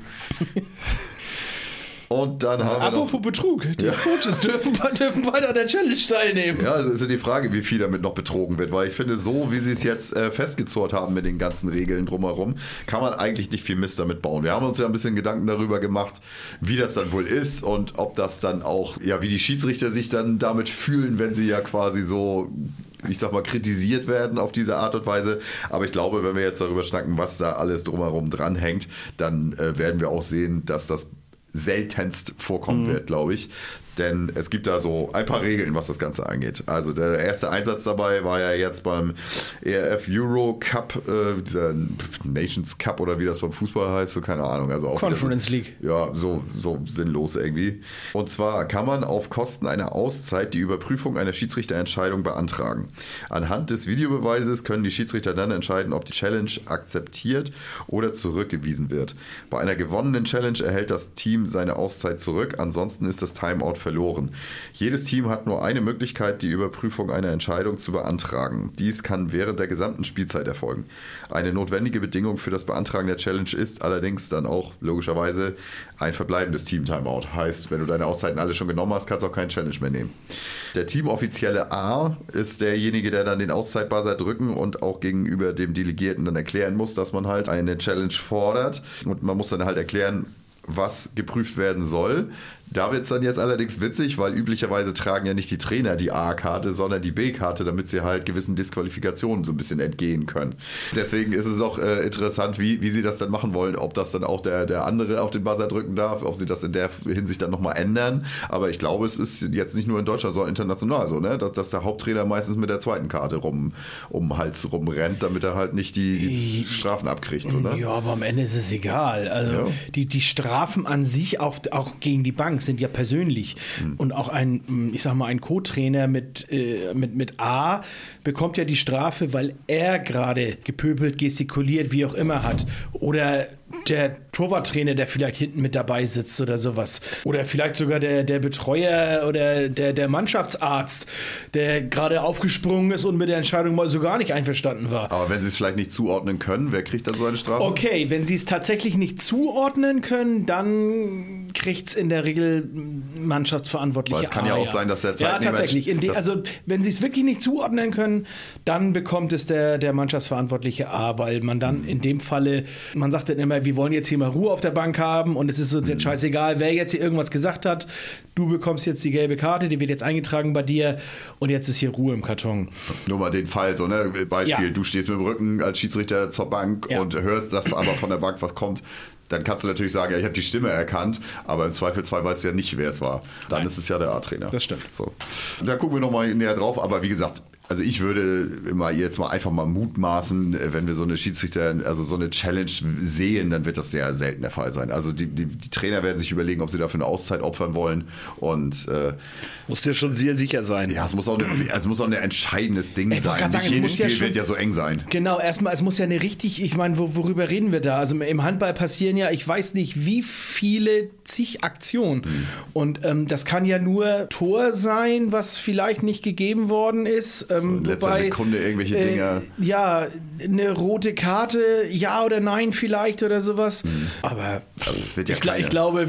Und dann haben wir Apropos noch, Betrug, die Ja. Coaches dürfen, dürfen bald an der Challenge teilnehmen. Ja, also ist ja die Frage, wie viel damit noch betrogen wird, weil ich finde, so wie sie es jetzt äh, festgezurrt haben mit den ganzen Regeln drumherum, kann man eigentlich nicht viel Mist damit bauen. Wir haben uns ja ein bisschen Gedanken darüber gemacht, wie das dann wohl ist und ob das dann auch, ja, wie die Schiedsrichter sich dann damit fühlen, wenn sie ja quasi so ich sag mal, kritisiert werden auf diese Art und Weise. Aber ich glaube, wenn wir jetzt darüber schnacken, was da alles drumherum dranhängt, dann äh, werden wir auch sehen, dass das seltenst vorkommen wird, glaube ich. Denn es gibt da so ein paar Regeln, was das Ganze angeht. Also der erste Einsatz dabei war ja jetzt beim ERF Euro Cup, äh, dieser Nations Cup oder wie das beim Fußball heißt, so keine Ahnung. Also auch Conference so, League. Ja, so, so sinnlos irgendwie. Und zwar kann man auf Kosten einer Auszeit die Überprüfung einer Schiedsrichterentscheidung beantragen. Anhand des Videobeweises können die Schiedsrichter dann entscheiden, ob die Challenge akzeptiert oder zurückgewiesen wird. Bei einer gewonnenen Challenge erhält das Team seine Auszeit zurück, ansonsten ist das Timeout verloren. Jedes Team hat nur eine Möglichkeit, die Überprüfung einer Entscheidung zu beantragen. Dies kann während der gesamten Spielzeit erfolgen. Eine notwendige Bedingung für das Beantragen der Challenge ist allerdings dann auch logischerweise ein verbleibendes Team-Timeout. Heißt, wenn du deine Auszeiten alle schon genommen hast, kannst du auch keinen Challenge mehr nehmen. Der Teamoffizielle A ist derjenige, der dann den Auszeitbuzzer drücken und auch gegenüber dem Delegierten dann erklären muss, dass man halt eine Challenge fordert. Und man muss dann halt erklären, was geprüft werden soll. Da wird es dann jetzt allerdings witzig, weil üblicherweise tragen ja nicht die Trainer die A-Karte, sondern die B-Karte, damit sie halt gewissen Disqualifikationen so ein bisschen entgehen können. Deswegen ist es auch äh, interessant, wie, wie sie das dann machen wollen, ob das dann auch der, der andere auf den Buzzer drücken darf, ob sie das in der Hinsicht dann nochmal ändern. Aber ich glaube, es ist jetzt nicht nur in Deutschland, sondern international so, ne? dass, dass der Haupttrainer meistens mit der zweiten Karte rum, um den Hals rumrennt, damit er halt nicht die, die Strafen abkriegt. Ne? Ja, aber am Ende ist es egal. Also Ja. die, die Strafen an sich, auch, auch gegen die Bank, sind ja persönlich. Hm. Und auch ein, mm, ich sag mal, ein Co-Trainer mit, äh, mit, mit A bekommt ja die Strafe, weil er gerade gepöbelt, gestikuliert, wie auch immer hat. Oder der Torwarttrainer, der vielleicht hinten mit dabei sitzt oder sowas. Oder vielleicht sogar der, der Betreuer oder der, der Mannschaftsarzt, der gerade aufgesprungen ist und mit der Entscheidung mal so gar nicht einverstanden war. Aber wenn sie es vielleicht nicht zuordnen können, wer kriegt dann so eine Strafe? Okay, wenn sie es tatsächlich nicht zuordnen können, dann kriegt es in der Regel Mannschaftsverantwortliche. Weil es kann ja A, auch sein, dass der Ja, Zeitnehmer- tatsächlich. In de, das- also, wenn sie es wirklich nicht zuordnen können, dann bekommt es der, der Mannschaftsverantwortliche A, weil man dann in dem Falle, man sagt dann immer, wir wollen jetzt hier mal Ruhe auf der Bank haben und es ist uns Mhm. jetzt scheißegal, wer jetzt hier irgendwas gesagt hat. Du bekommst jetzt die gelbe Karte, die wird jetzt eingetragen bei dir und jetzt ist hier Ruhe im Karton. Nur mal den Fall, so, ne? Beispiel, Ja. du stehst mit dem Rücken als Schiedsrichter zur Bank und hörst, dass aber von der Bank was kommt. Dann kannst du natürlich sagen, ja, ich habe die Stimme erkannt, aber im Zweifelsfall weißt du ja nicht, wer es war. Dann ist es ja der A-Trainer. Das stimmt. So. Da gucken wir nochmal näher drauf, aber wie gesagt, also ich würde immer jetzt mal einfach mal mutmaßen, äh, wenn wir so eine Schiedsrichter, also so eine Challenge sehen, dann wird das sehr selten der Fall sein. Also die, die, die Trainer werden sich überlegen, ob sie dafür eine Auszeit opfern wollen und äh, Muss dir schon sehr sicher sein. ja, es muss auch, eine, es muss auch ein entscheidendes Ding Ey, sein. sagen, Nicht es jedes muss ja Spiel schon- wird ja so eng sein. Genau, erstmal, es muss ja eine richtig, ich meine, wo, worüber reden wir da? Also im Handball passieren ja, ich weiß nicht, wie viele zig Aktionen. Mhm. Und ähm, das kann ja nur Tor sein, was vielleicht nicht gegeben worden ist. Ähm, in letzter Sekunde irgendwelche äh, Dinger. Ja, eine rote Karte, ja oder nein vielleicht oder sowas. Aber es wird ja ich, ich glaube,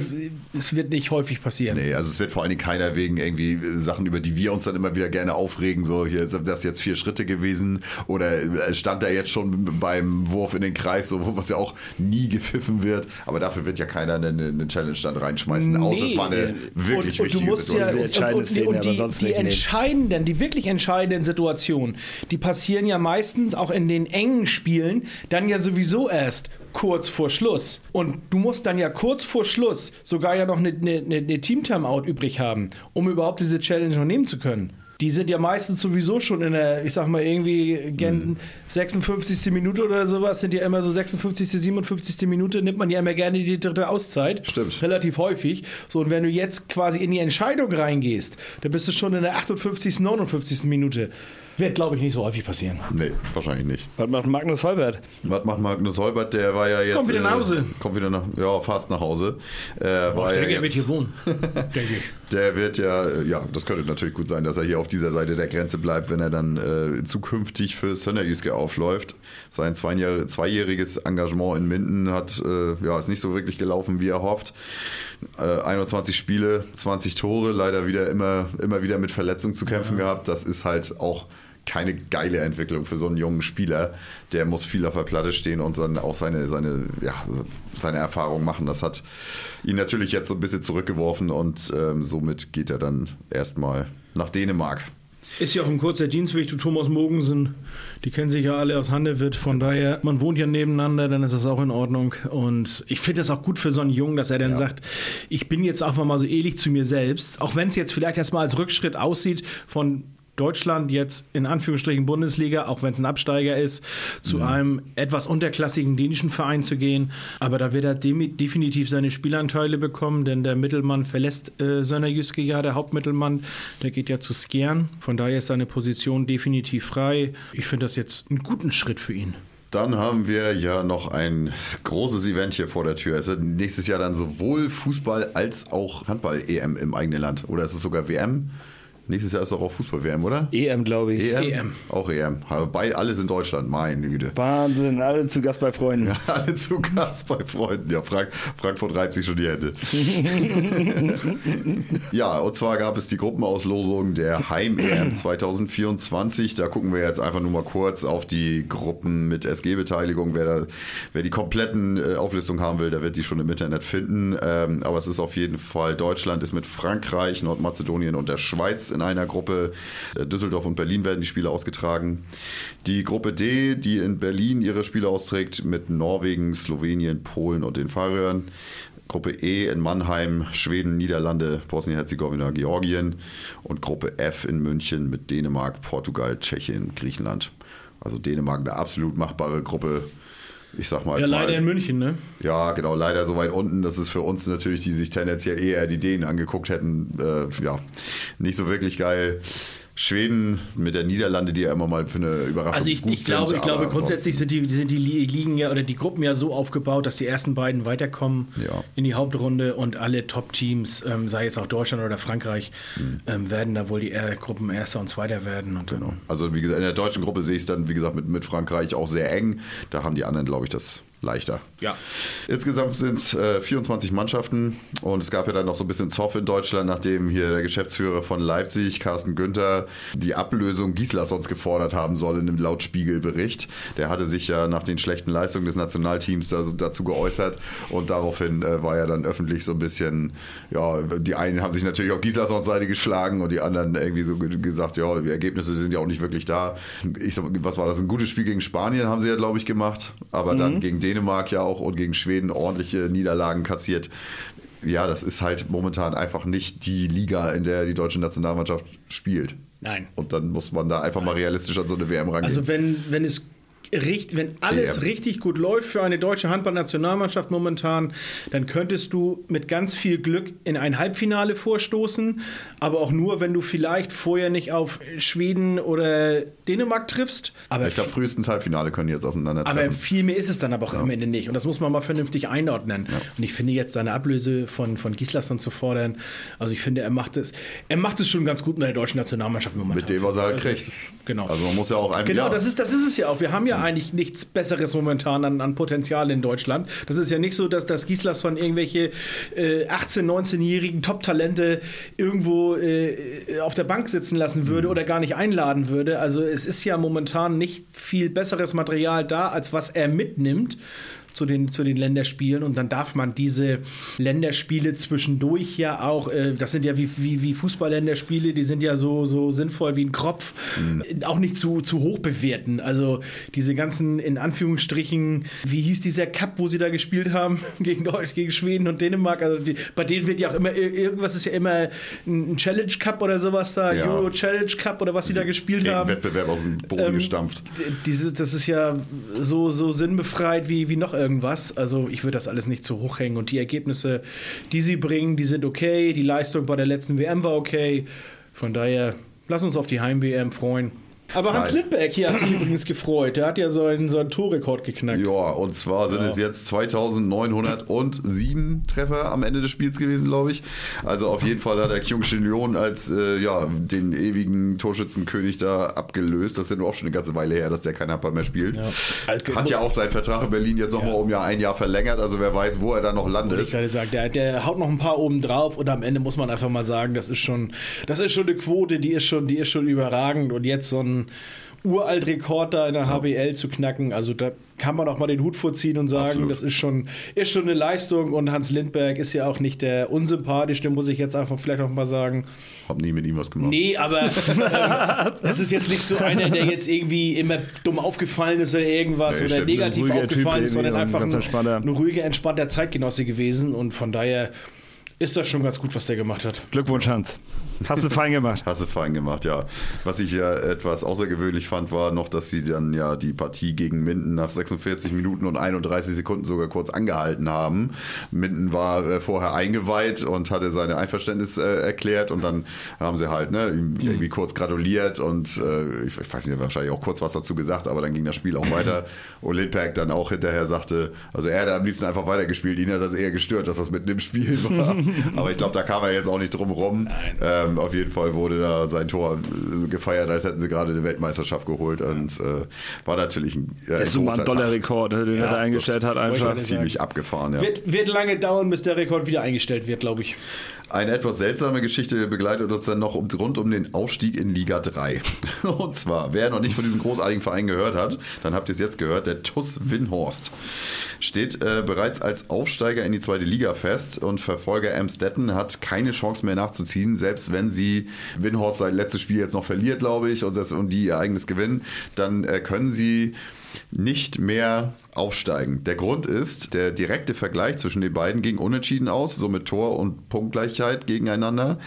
es wird nicht häufig passieren. Nee, also es wird vor allen Dingen keiner wegen irgendwie äh, Sachen, über die wir uns dann immer wieder gerne aufregen, so hier sind das jetzt vier Schritte gewesen oder äh, stand da jetzt schon beim Wurf in den Kreis, so was ja auch nie gepfiffen wird, aber dafür wird ja keiner eine, eine Challenge dann reinschmeißen, außer es war eine Nee. wirklich und, und wichtige du musst Situation. Ja, und, und, und, und die, die entscheidenden, die wirklich entscheidenden Situationen, die passieren ja meistens auch in den engen Spielen dann ja sowieso erst kurz vor Schluss. Und du musst dann ja kurz vor Schluss sogar ja noch eine, eine, eine Team-Timeout übrig haben, um überhaupt diese Challenge noch nehmen zu können. Die sind ja meistens sowieso schon in der, ich sag mal, irgendwie gen 56. Minute oder sowas, sind ja immer so 56., 57. Minute, nimmt man ja immer gerne die dritte Auszeit. Stimmt. Relativ häufig. So, und wenn du jetzt quasi in die Entscheidung reingehst, dann bist du schon in der 58., 59. Minute. Wird, glaube ich, nicht so häufig passieren. Nee, wahrscheinlich nicht. Was macht Magnus Holbert? Was macht Magnus Holbert? Der war ja jetzt. Kommt wieder nach Hause. Äh, kommt wieder nach, ja, fast nach Hause. Äh, war ich ja denke, er wird jetzt- hier wohnen. denke ich. Der wird ja, äh, ja, das könnte natürlich gut sein, dass er hier auf dieser Seite der Grenze bleibt, wenn er dann äh, zukünftig für Sönderjyske aufläuft. Sein zweijähr- zweijähriges Engagement in Minden hat, äh, ja, ist nicht so wirklich gelaufen, wie er hofft. Äh, 21 Spiele, 20 Tore, leider wieder immer, immer wieder mit Verletzungen zu kämpfen gehabt. Das ist halt auch keine geile Entwicklung für so einen jungen Spieler. Der muss viel auf der Platte stehen und dann auch seine, seine, ja, seine Erfahrung machen. Das hat ihn natürlich jetzt so ein bisschen zurückgeworfen und ähm, somit geht er dann erstmal nach Dänemark. Ist ja auch ein kurzer Dienstweg zu Thomas Mogensen. Die kennen sich ja alle aus Handewitt. Von daher, man wohnt ja nebeneinander, dann ist das auch in Ordnung. Und ich finde das auch gut für so einen Jungen, dass er dann sagt, ich bin jetzt einfach mal so ehrlich zu mir selbst. Auch wenn es jetzt vielleicht erstmal als Rückschritt aussieht von Deutschland jetzt in Anführungsstrichen Bundesliga, auch wenn es ein Absteiger ist, zu einem etwas unterklassigen dänischen Verein zu gehen. Aber da wird er definitiv seine Spielanteile bekommen, denn der Mittelmann verlässt äh, Sönderjyske ja, der Hauptmittelmann, der geht ja zu Skjern. Von daher ist seine Position definitiv frei. Ich finde das jetzt einen guten Schritt für ihn. Dann haben wir ja noch ein großes Event hier vor der Tür. Es ist nächstes Jahr dann sowohl Fußball als auch Handball-EM im eigenen Land. Oder ist es sogar WM? Nächstes Jahr ist doch auch Fußball-WM, oder? EM, glaube ich. EM? EM. Auch EM. Aber Beide, alles in Deutschland, meine Güte. Wahnsinn, alle zu Gast bei Freunden. Alle zu Gast bei Freunden. Ja, Frank, Frankfurt reibt sich schon die Hände. ja, und zwar gab es die Gruppenauslosung der Heim-EM 2024. Da gucken wir jetzt einfach nur mal kurz auf die Gruppen mit SG-Beteiligung. Wer, da, wer die kompletten äh, Auflistungen haben will, der wird die schon im Internet finden. Ähm, aber es ist auf jeden Fall, Deutschland ist mit Frankreich, Nordmazedonien und der Schweiz in einer Gruppe. Äh, Düsseldorf und Berlin werden die Spiele ausgetragen. Die Gruppe D, die in Berlin ihre Spiele austrägt, mit Norwegen, Slowenien, Polen und den Färöern. Gruppe E in Mannheim, Schweden, Niederlande, Bosnien-Herzegowina, Georgien. Und Gruppe F in München mit Dänemark, Portugal, Tschechien, Griechenland. Also Dänemark eine absolut machbare Gruppe. Ich sag mal. Ja, leider mal, in München, ne? ja, genau, leider so weit unten. Das ist für uns natürlich, die sich tendenziell eher die Dänen angeguckt hätten, äh, ja, nicht so wirklich geil. Schweden mit der Niederlande, die ja immer mal für eine Überraschung Also ich, gut ich glaube, sind, ich glaube grundsätzlich sind die, sind die Li- Ligen ja oder die Gruppen ja so aufgebaut, dass die ersten beiden weiterkommen Ja. in die Hauptrunde und alle Top-Teams, ähm, sei es auch Deutschland oder Frankreich, Hm. ähm, werden da wohl die äh, Gruppen Erster und Zweiter werden. Und genau. Also wie gesagt, in der deutschen Gruppe sehe ich es dann, wie gesagt, mit, mit Frankreich auch sehr eng. Da haben die anderen, glaube ich, das leichter. Ja. Insgesamt sind es äh, 24 Mannschaften und es gab ja dann noch so ein bisschen Zoff in Deutschland, nachdem hier der Geschäftsführer von Leipzig, Carsten Günther, die Ablösung Gislassons gefordert haben soll in einem Lautspiegelbericht. Der hatte sich ja nach den schlechten Leistungen des Nationalteams da, dazu geäußert und daraufhin äh, war ja dann öffentlich so ein bisschen, ja, die einen haben sich natürlich auf Gislassons Seite geschlagen und die anderen irgendwie so ge- gesagt, ja, die Ergebnisse sind ja auch nicht wirklich da. Ich sag, was war das? Ein gutes Spiel gegen Spanien haben sie ja, glaube ich, gemacht, aber dann Mhm. gegen Dänemark ja auch und gegen Schweden ordentliche Niederlagen kassiert. Ja, das ist halt momentan einfach nicht die Liga, in der die deutsche Nationalmannschaft spielt. Nein. Und dann muss man da einfach mal realistisch an so eine WM rangehen. Also wenn, wenn es richt, wenn alles EM. richtig gut läuft für eine deutsche Handballnationalmannschaft momentan, dann könntest du mit ganz viel Glück in ein Halbfinale vorstoßen, aber auch nur, wenn du vielleicht vorher nicht auf Schweden oder Dänemark triffst. Aber ich glaube, frühestens Halbfinale können die jetzt aufeinander aber treffen. viel mehr ist es dann aber auch am Ende nicht. Und das muss man mal vernünftig einordnen. Und ich finde jetzt seine Ablöse von, von Gislason zu fordern, also ich finde, er macht es, er macht es schon ganz gut mit der deutschen Nationalmannschaft momentan. Mit dem, was er halt Also, kriegt. Genau. Also man muss ja auch ein Genau, ja, das, ist, das ist es ja auch. Wir haben ja eigentlich nichts Besseres momentan an, an Potenzial in Deutschland. Das ist ja nicht so, dass das Gislason irgendwelche äh, 18-, 19-jährigen Top-Talente irgendwo äh, auf der Bank sitzen lassen würde oder gar nicht einladen würde. Also es ist ja momentan nicht viel besseres Material da, als was er mitnimmt. Zu den, zu den Länderspielen und dann darf man diese Länderspiele zwischendurch ja auch, äh, das sind ja wie, wie, wie Fußball-Länderspiele, die sind ja so, so sinnvoll wie ein Kropf, mhm. auch nicht zu, zu hoch bewerten. Also diese ganzen, in Anführungsstrichen, wie hieß dieser Cup, wo sie da gespielt haben, gegen, gegen Schweden und Dänemark, also die, bei denen wird ja auch immer, irgendwas ist ja immer ein Challenge Cup oder sowas da, ja. Euro Challenge Cup oder was sie da gespielt haben. Wettbewerb aus dem Boden ähm, gestampft. Diese, das ist ja so, so sinnbefreit wie, wie noch irgendwas. Also ich würde das alles nicht zu hoch hängen. Und die Ergebnisse, die sie bringen, die sind okay. Die Leistung bei der letzten WM war okay. Von daher, lass uns auf die Heim-WM freuen. Aber Hans Nein. Lindberg hier hat sich übrigens gefreut. Der hat ja seinen, seinen Torrekord geknackt. Ja, und zwar sind ja. es jetzt 2907 Treffer am Ende des Spiels gewesen, glaube ich. Also auf jeden Fall hat der Kyung Shin Leon als äh, ja, den ewigen Torschützenkönig da abgelöst. Das ist ja nur auch schon eine ganze Weile her, dass der kein Handball mehr spielt. Ja. Also, hat ja auch seinen Vertrag in Berlin jetzt nochmal ja. um ja ein Jahr verlängert. Also wer weiß, wo er dann noch landet. ich gerade sagen, der, der haut noch ein paar oben drauf und am Ende muss man einfach mal sagen, das ist schon, das ist schon eine Quote, die ist schon, die ist schon überragend. Und jetzt so ein uralt Rekord da in der HBL zu knacken. Also da kann man auch mal den Hut vorziehen und sagen, Absolut. das ist schon, ist schon eine Leistung. Und Hans Lindberg ist ja auch nicht der unsympathischste, muss ich jetzt einfach vielleicht auch mal sagen. Hab nie mit ihm was gemacht. Nee, aber ähm, das ist jetzt nicht so einer, der jetzt irgendwie immer dumm aufgefallen ist oder irgendwas nee, oder negativ aufgefallen typ ist, sondern einfach ein, ein ruhiger, entspannter Zeitgenosse gewesen. Und von daher ist das schon ganz gut, was der gemacht hat. Glückwunsch, Hans. Hast du fein gemacht. Hast du fein gemacht, ja. Was ich ja etwas außergewöhnlich fand, war noch, dass sie dann ja die Partie gegen Minden nach 46 Minuten und 31 Sekunden sogar kurz angehalten haben. Minden war äh, vorher eingeweiht und hatte seine Einverständnis äh, erklärt und dann haben sie halt ne, ihm irgendwie kurz gratuliert und äh, ich, ich, weiß nicht, wahrscheinlich auch kurz was dazu gesagt, aber dann ging das Spiel auch weiter. Und Lindberg dann auch hinterher sagte, also er hätte am liebsten einfach weitergespielt. Ihn hat das eher gestört, dass das mitten im Spiel war. aber ich glaube, da kam er jetzt auch nicht drum rum. Ähm, ähm, auf jeden Fall wurde da sein Tor äh, gefeiert, als hätten sie gerade eine Weltmeisterschaft geholt und äh, war natürlich ein, äh, das ist so ein Dollarrekord, den ja, er da eingestellt hat. Einfach ziemlich abgefahren. Ja. Wird, wird lange dauern, bis der Rekord wieder eingestellt wird, glaube ich. Eine etwas seltsame Geschichte begleitet uns dann noch rund um den Aufstieg in Liga 3. Und zwar, wer noch nicht von diesem großartigen Verein gehört hat, dann habt ihr es jetzt gehört, der TUS Winhorst steht äh, bereits als Aufsteiger in die zweite Liga fest und Verfolger Emstetten hat keine Chance mehr nachzuziehen, selbst wenn sie Winhorst sein letztes Spiel jetzt noch verliert, glaube ich, und, und die ihr eigenes gewinnen, dann äh, können sie nicht mehr aufsteigen. Der Grund ist, der direkte Vergleich zwischen den beiden ging unentschieden aus, so mit Tor- und Punktgleichheit gegeneinander.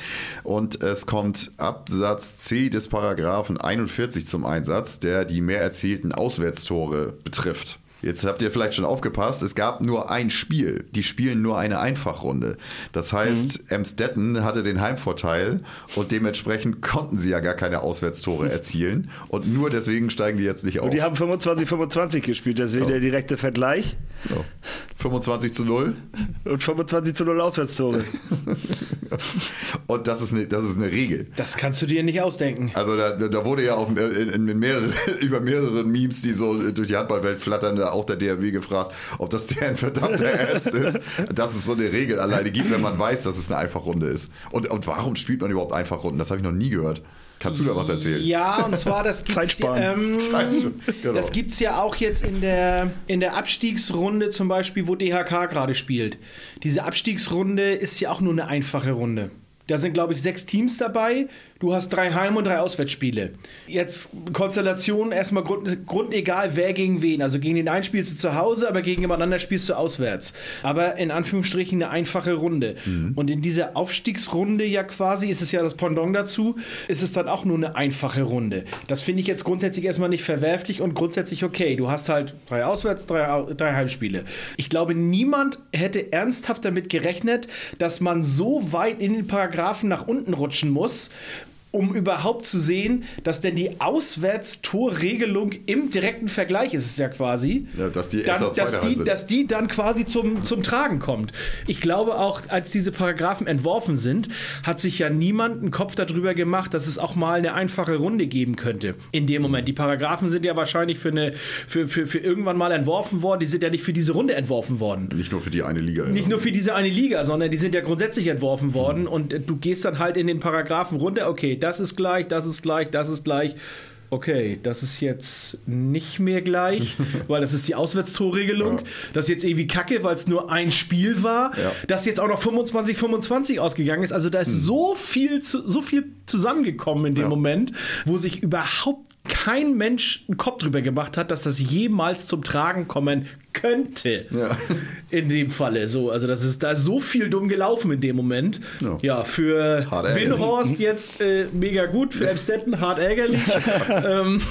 Und es kommt Absatz C des Paragraphen 41 zum Einsatz, der die mehr erzielten Auswärtstore betrifft. Jetzt habt ihr vielleicht schon aufgepasst, es gab nur ein Spiel. Die spielen nur eine Einfachrunde. Das heißt, mhm. Emstetten hatte den Heimvorteil und dementsprechend konnten sie ja gar keine Auswärtstore erzielen. Und nur deswegen steigen die jetzt nicht auf. Und die haben 25-25 gespielt, deswegen ja. der direkte Vergleich. Ja. 25 zu 0. Und 25 zu 0 Auswärtstore. und das ist, eine, das ist eine Regel. Das kannst du dir nicht ausdenken. Also da, da wurde ja auf, in, in mehrere, über mehrere Memes, die so durch die Handballwelt flattern, auch der DRW gefragt, ob das der ein verdammter Ernst ist, dass es so eine Regel alleine gibt, wenn man weiß, dass es eine Einfachrunde ist. Und, und warum spielt man überhaupt Einfachrunden? Das habe ich noch nie gehört. Kannst du da was erzählen? Ja, und zwar das gibt's ähm, genau. Das gibt's ja auch jetzt in der in der Abstiegsrunde zum Beispiel, wo DHK gerade spielt. Diese Abstiegsrunde ist ja auch nur eine einfache Runde. Da sind, glaube ich, sechs Teams dabei. Du hast drei Heim- und drei Auswärtsspiele. Jetzt Konstellation erstmal grund, grundegal, wer gegen wen. Also gegen den einen spielst du zu Hause, aber gegen jemand anderen spielst du auswärts. Aber in Anführungsstrichen eine einfache Runde. Mhm. Und in dieser Aufstiegsrunde ja quasi, ist es ja das Pendant dazu, ist es dann auch nur eine einfache Runde. Das finde ich jetzt grundsätzlich erstmal nicht verwerflich und grundsätzlich okay. Du hast halt drei Auswärts, drei, drei Heimspiele. Ich glaube, niemand hätte ernsthaft damit gerechnet, dass man so weit in den Paragraphen nach unten rutschen muss, um überhaupt zu sehen, dass denn die Auswärtstorregelung im direkten Vergleich ist es ja quasi, ja, dass, die dann, dass, die, dass die dann quasi zum, zum Tragen kommt. Ich glaube auch, als diese Paragraphen entworfen sind, hat sich ja niemand einen Kopf darüber gemacht, dass es auch mal eine einfache Runde geben könnte. In dem Moment. Die Paragraphen sind ja wahrscheinlich für, eine, für, für, für irgendwann mal entworfen worden. Die sind ja nicht für diese Runde entworfen worden. Nicht nur für die eine Liga. Nicht ja. nur für diese eine Liga, sondern die sind ja grundsätzlich entworfen worden. Mhm. Und du gehst dann halt in den Paragraphen runter, okay, das ist gleich, das ist gleich, das ist gleich. okay, das ist jetzt nicht mehr gleich, weil das ist die Auswärtstorregelung. Das ist jetzt irgendwie kacke, weil es nur ein Spiel war. Ja. Das jetzt auch noch 25, 25 ausgegangen ist. Also da ist so viel, zu, so viel zusammengekommen in dem Moment, wo sich überhaupt kein Mensch einen Kopf drüber gemacht hat, dass das jemals zum Tragen kommen könnte. In dem Falle so. Also das ist da ist so viel dumm gelaufen in dem Moment. Ja, für Hart ärgerlich. Winhorst jetzt äh, mega gut, für Amstetten hart ärgerlich. ähm,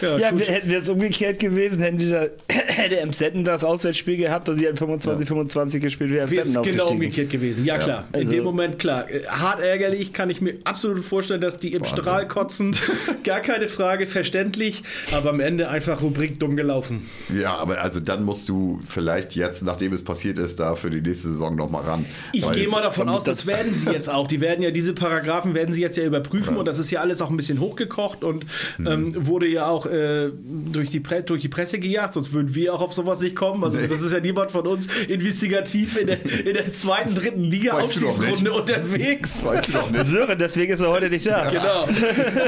ja, Ja, wir- hätten wir es umgekehrt gewesen, hätten die da, hätte Amstetten das Auswärtsspiel gehabt und sie hätten 25, 25 gespielt, wäre Amstetten es genau umgekehrt gewesen. Ja, klar. In Also- dem Moment, klar. Äh, Hart ärgerlich, kann ich mir absolut vorstellen, dass die im Strahl kotzen. Gar keine Frage, verständlich. Aber am Ende einfach Rubrik dumm gelaufen. Ja, aber also dann musst du vielleicht jetzt, nachdem es passiert ist, da für die nächste Saison nochmal ran. Ich gehe mal davon aus, das werden sie jetzt auch. Die werden ja diese Paragraphen werden sie jetzt ja überprüfen und das ist ja alles auch ein bisschen hochgekocht und Mhm. ähm, wurde ja auch äh, durch, die Pre durch die Presse gejagt, sonst würden wir auch auf sowas nicht kommen. Also Nee. das ist ja niemand von uns investigativ in der, in der zweiten, dritten Liga Weißt Aufstiegsrunde unterwegs. Weißt du doch nicht. Sören, deswegen ist er heute nicht da. Genau.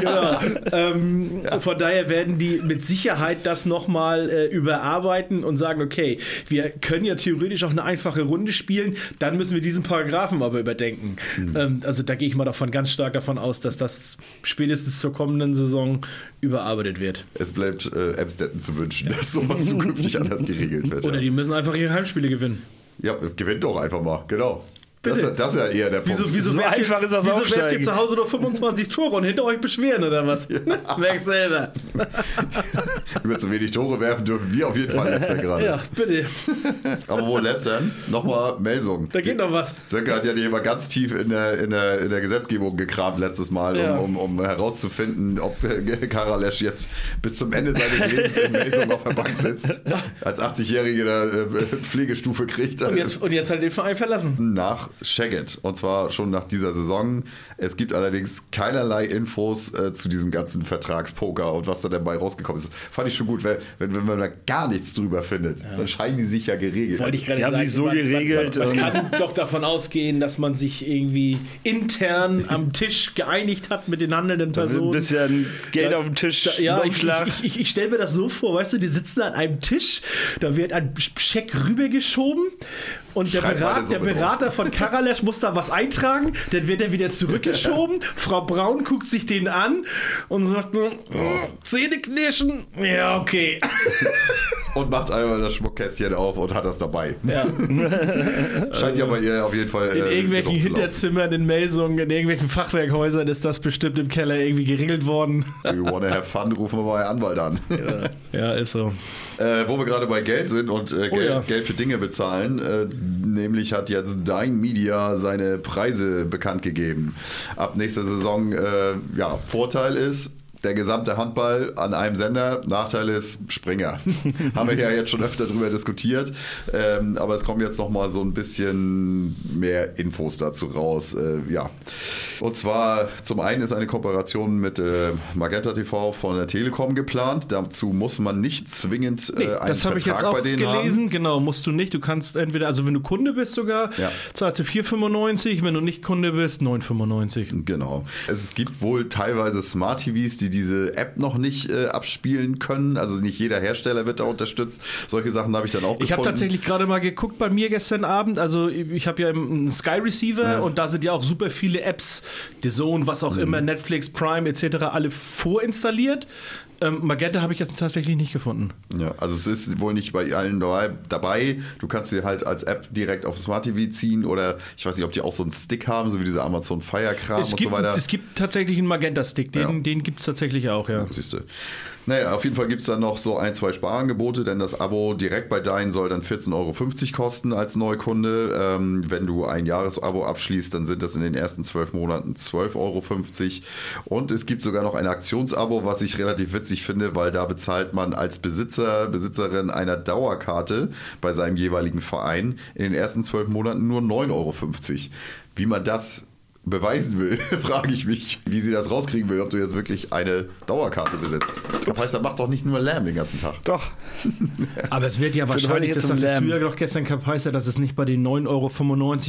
genau. Ähm, Von daher werden die mit Sicherheit das nochmal äh, überarbeiten und sagen, okay, wir können ja theoretisch auch eine einfache Runde spielen, dann müssen wir diesen Paragraphen aber überdenken. Ähm, also da gehe ich mal davon ganz stark davon aus, dass das spätestens zur kommenden Saison überarbeitet wird. Es bleibt äh, Amstetten zu wünschen, dass sowas zukünftig anders geregelt wird. Oder ja. die müssen einfach ihre Heimspiele gewinnen. ja, gewinnt doch einfach mal, genau. Das, das ist ja eher der Punkt. Wieso, wieso, werft, ihr, wieso werft ihr zu Hause nur 25 Tore und hinter euch beschweren oder was? Merk selber. Über zu wenig Tore werfen dürfen wir auf jeden Fall Leicester gerade. Ja, bitte. Aber wo Leicester? Nochmal Melsung. Da geht noch was. Sönke hat ja nicht immer ganz tief in der, in der, in der Gesetzgebung gekramt letztes Mal, Ja. um, um, um herauszufinden, ob Karalesch jetzt bis zum Ende seines Lebens in Melsung auf der Bank sitzt. Als 80-Jährige eine äh, Pflegestufe kriegt. Und jetzt, und jetzt halt den Verein verlassen. nach Shagget. Und zwar schon nach dieser Saison. Es gibt allerdings keinerlei Infos äh, zu diesem ganzen Vertragspoker und was da dabei rausgekommen ist. Fand ich schon gut, weil, wenn, wenn man da gar nichts drüber findet, dann scheinen die sich ja geregelt. Wollte ich gerade sagen, man, Man, man, man kann doch davon ausgehen, dass man sich irgendwie intern am Tisch geeinigt hat mit den handelnden Personen. ein bisschen Geld Da- auf dem Tisch, Da, ja, ich, ich, ich, ich stelle mir das so vor, weißt du, die sitzen an einem Tisch, da wird ein Scheck rübergeschoben und der, Berat, der Berater von Karalesch muss da was eintragen, dann wird er wieder zurückgeschoben. Frau Braun guckt sich den an und sagt nur, "Oh, Zähne knirschen. Ja, okay. Und macht einmal das Schmuckkästchen auf und hat das dabei. Ja. Scheint ja bei ihr auf jeden Fall. In äh, irgendwelchen. Hinterzimmern, in Melsungen, in irgendwelchen Fachwerkhäusern ist das bestimmt im Keller irgendwie geregelt worden. You wanna have fun, rufen wir mal Anwalt an. Ja, ist so. Äh, wo wir gerade bei Geld sind und äh, Oh Geld, ja. Geld für Dinge bezahlen, äh, nämlich hat jetzt Dein Media seine Preise bekannt gegeben. Ab nächster Saison, äh, ja, Vorteil ist, der gesamte Handball an einem Sender, Nachteil ist Springer. Haben wir ja jetzt schon öfter drüber diskutiert, ähm, aber es kommen jetzt noch mal so ein bisschen mehr Infos dazu raus. Äh, ja, und zwar zum einen ist eine Kooperation mit äh, Magenta TV von der Telekom geplant. Dazu muss man nicht zwingend äh, Nee, einen das habe ich Vertrag jetzt auch bei denen gelesen. haben. Genau, musst du nicht. Du kannst entweder, also wenn du Kunde bist sogar, Ja. zahlst du 4,95. Wenn du nicht Kunde bist, 9,95. Genau. Es gibt wohl teilweise Smart TVs, die diese App noch nicht äh, abspielen können. Also nicht jeder Hersteller wird da unterstützt. Solche Sachen habe ich dann auch Ich habe gefunden. tatsächlich gerade mal geguckt bei mir gestern Abend. Also ich habe ja einen Sky Receiver Ja. und da sind ja auch super viele Apps, The Zone, was auch Mhm. immer, Netflix, Prime etc. alle vorinstalliert. Ähm, Magenta habe ich jetzt tatsächlich nicht gefunden. Ja, also es ist wohl nicht bei allen dabei. Du kannst sie halt als App direkt auf Smart TV ziehen oder ich weiß nicht, ob die auch so einen Stick haben, so wie dieser Amazon Fire Kram Es und gibt, so weiter. es gibt tatsächlich einen Magenta-Stick, den, Ja. den gibt es tatsächlich auch, ja. Siehst du. Naja, auf jeden Fall gibt es dann noch so ein, zwei Sparangebote, denn das Abo direkt bei Dein soll dann 14,50 Euro kosten als Neukunde. Ähm, wenn du ein Jahresabo abschließt, dann sind das in den ersten zwölf Monaten 12,50 Euro. Und es gibt sogar noch ein Aktionsabo, was ich relativ witzig finde, weil da bezahlt man als Besitzer, Besitzerin einer Dauerkarte bei seinem jeweiligen Verein in den ersten zwölf Monaten nur 9,50 Euro. Wie man das beweisen will, frage ich mich, wie sie das rauskriegen will, ob du jetzt wirklich eine Dauerkarte besetzt. Das heißt, er macht doch nicht nur Lärm den ganzen Tag. Doch. Aber es wird ja wahrscheinlich, das sagtest du Lärm. ja doch gestern, Kapaiser, dass es nicht bei den 9,95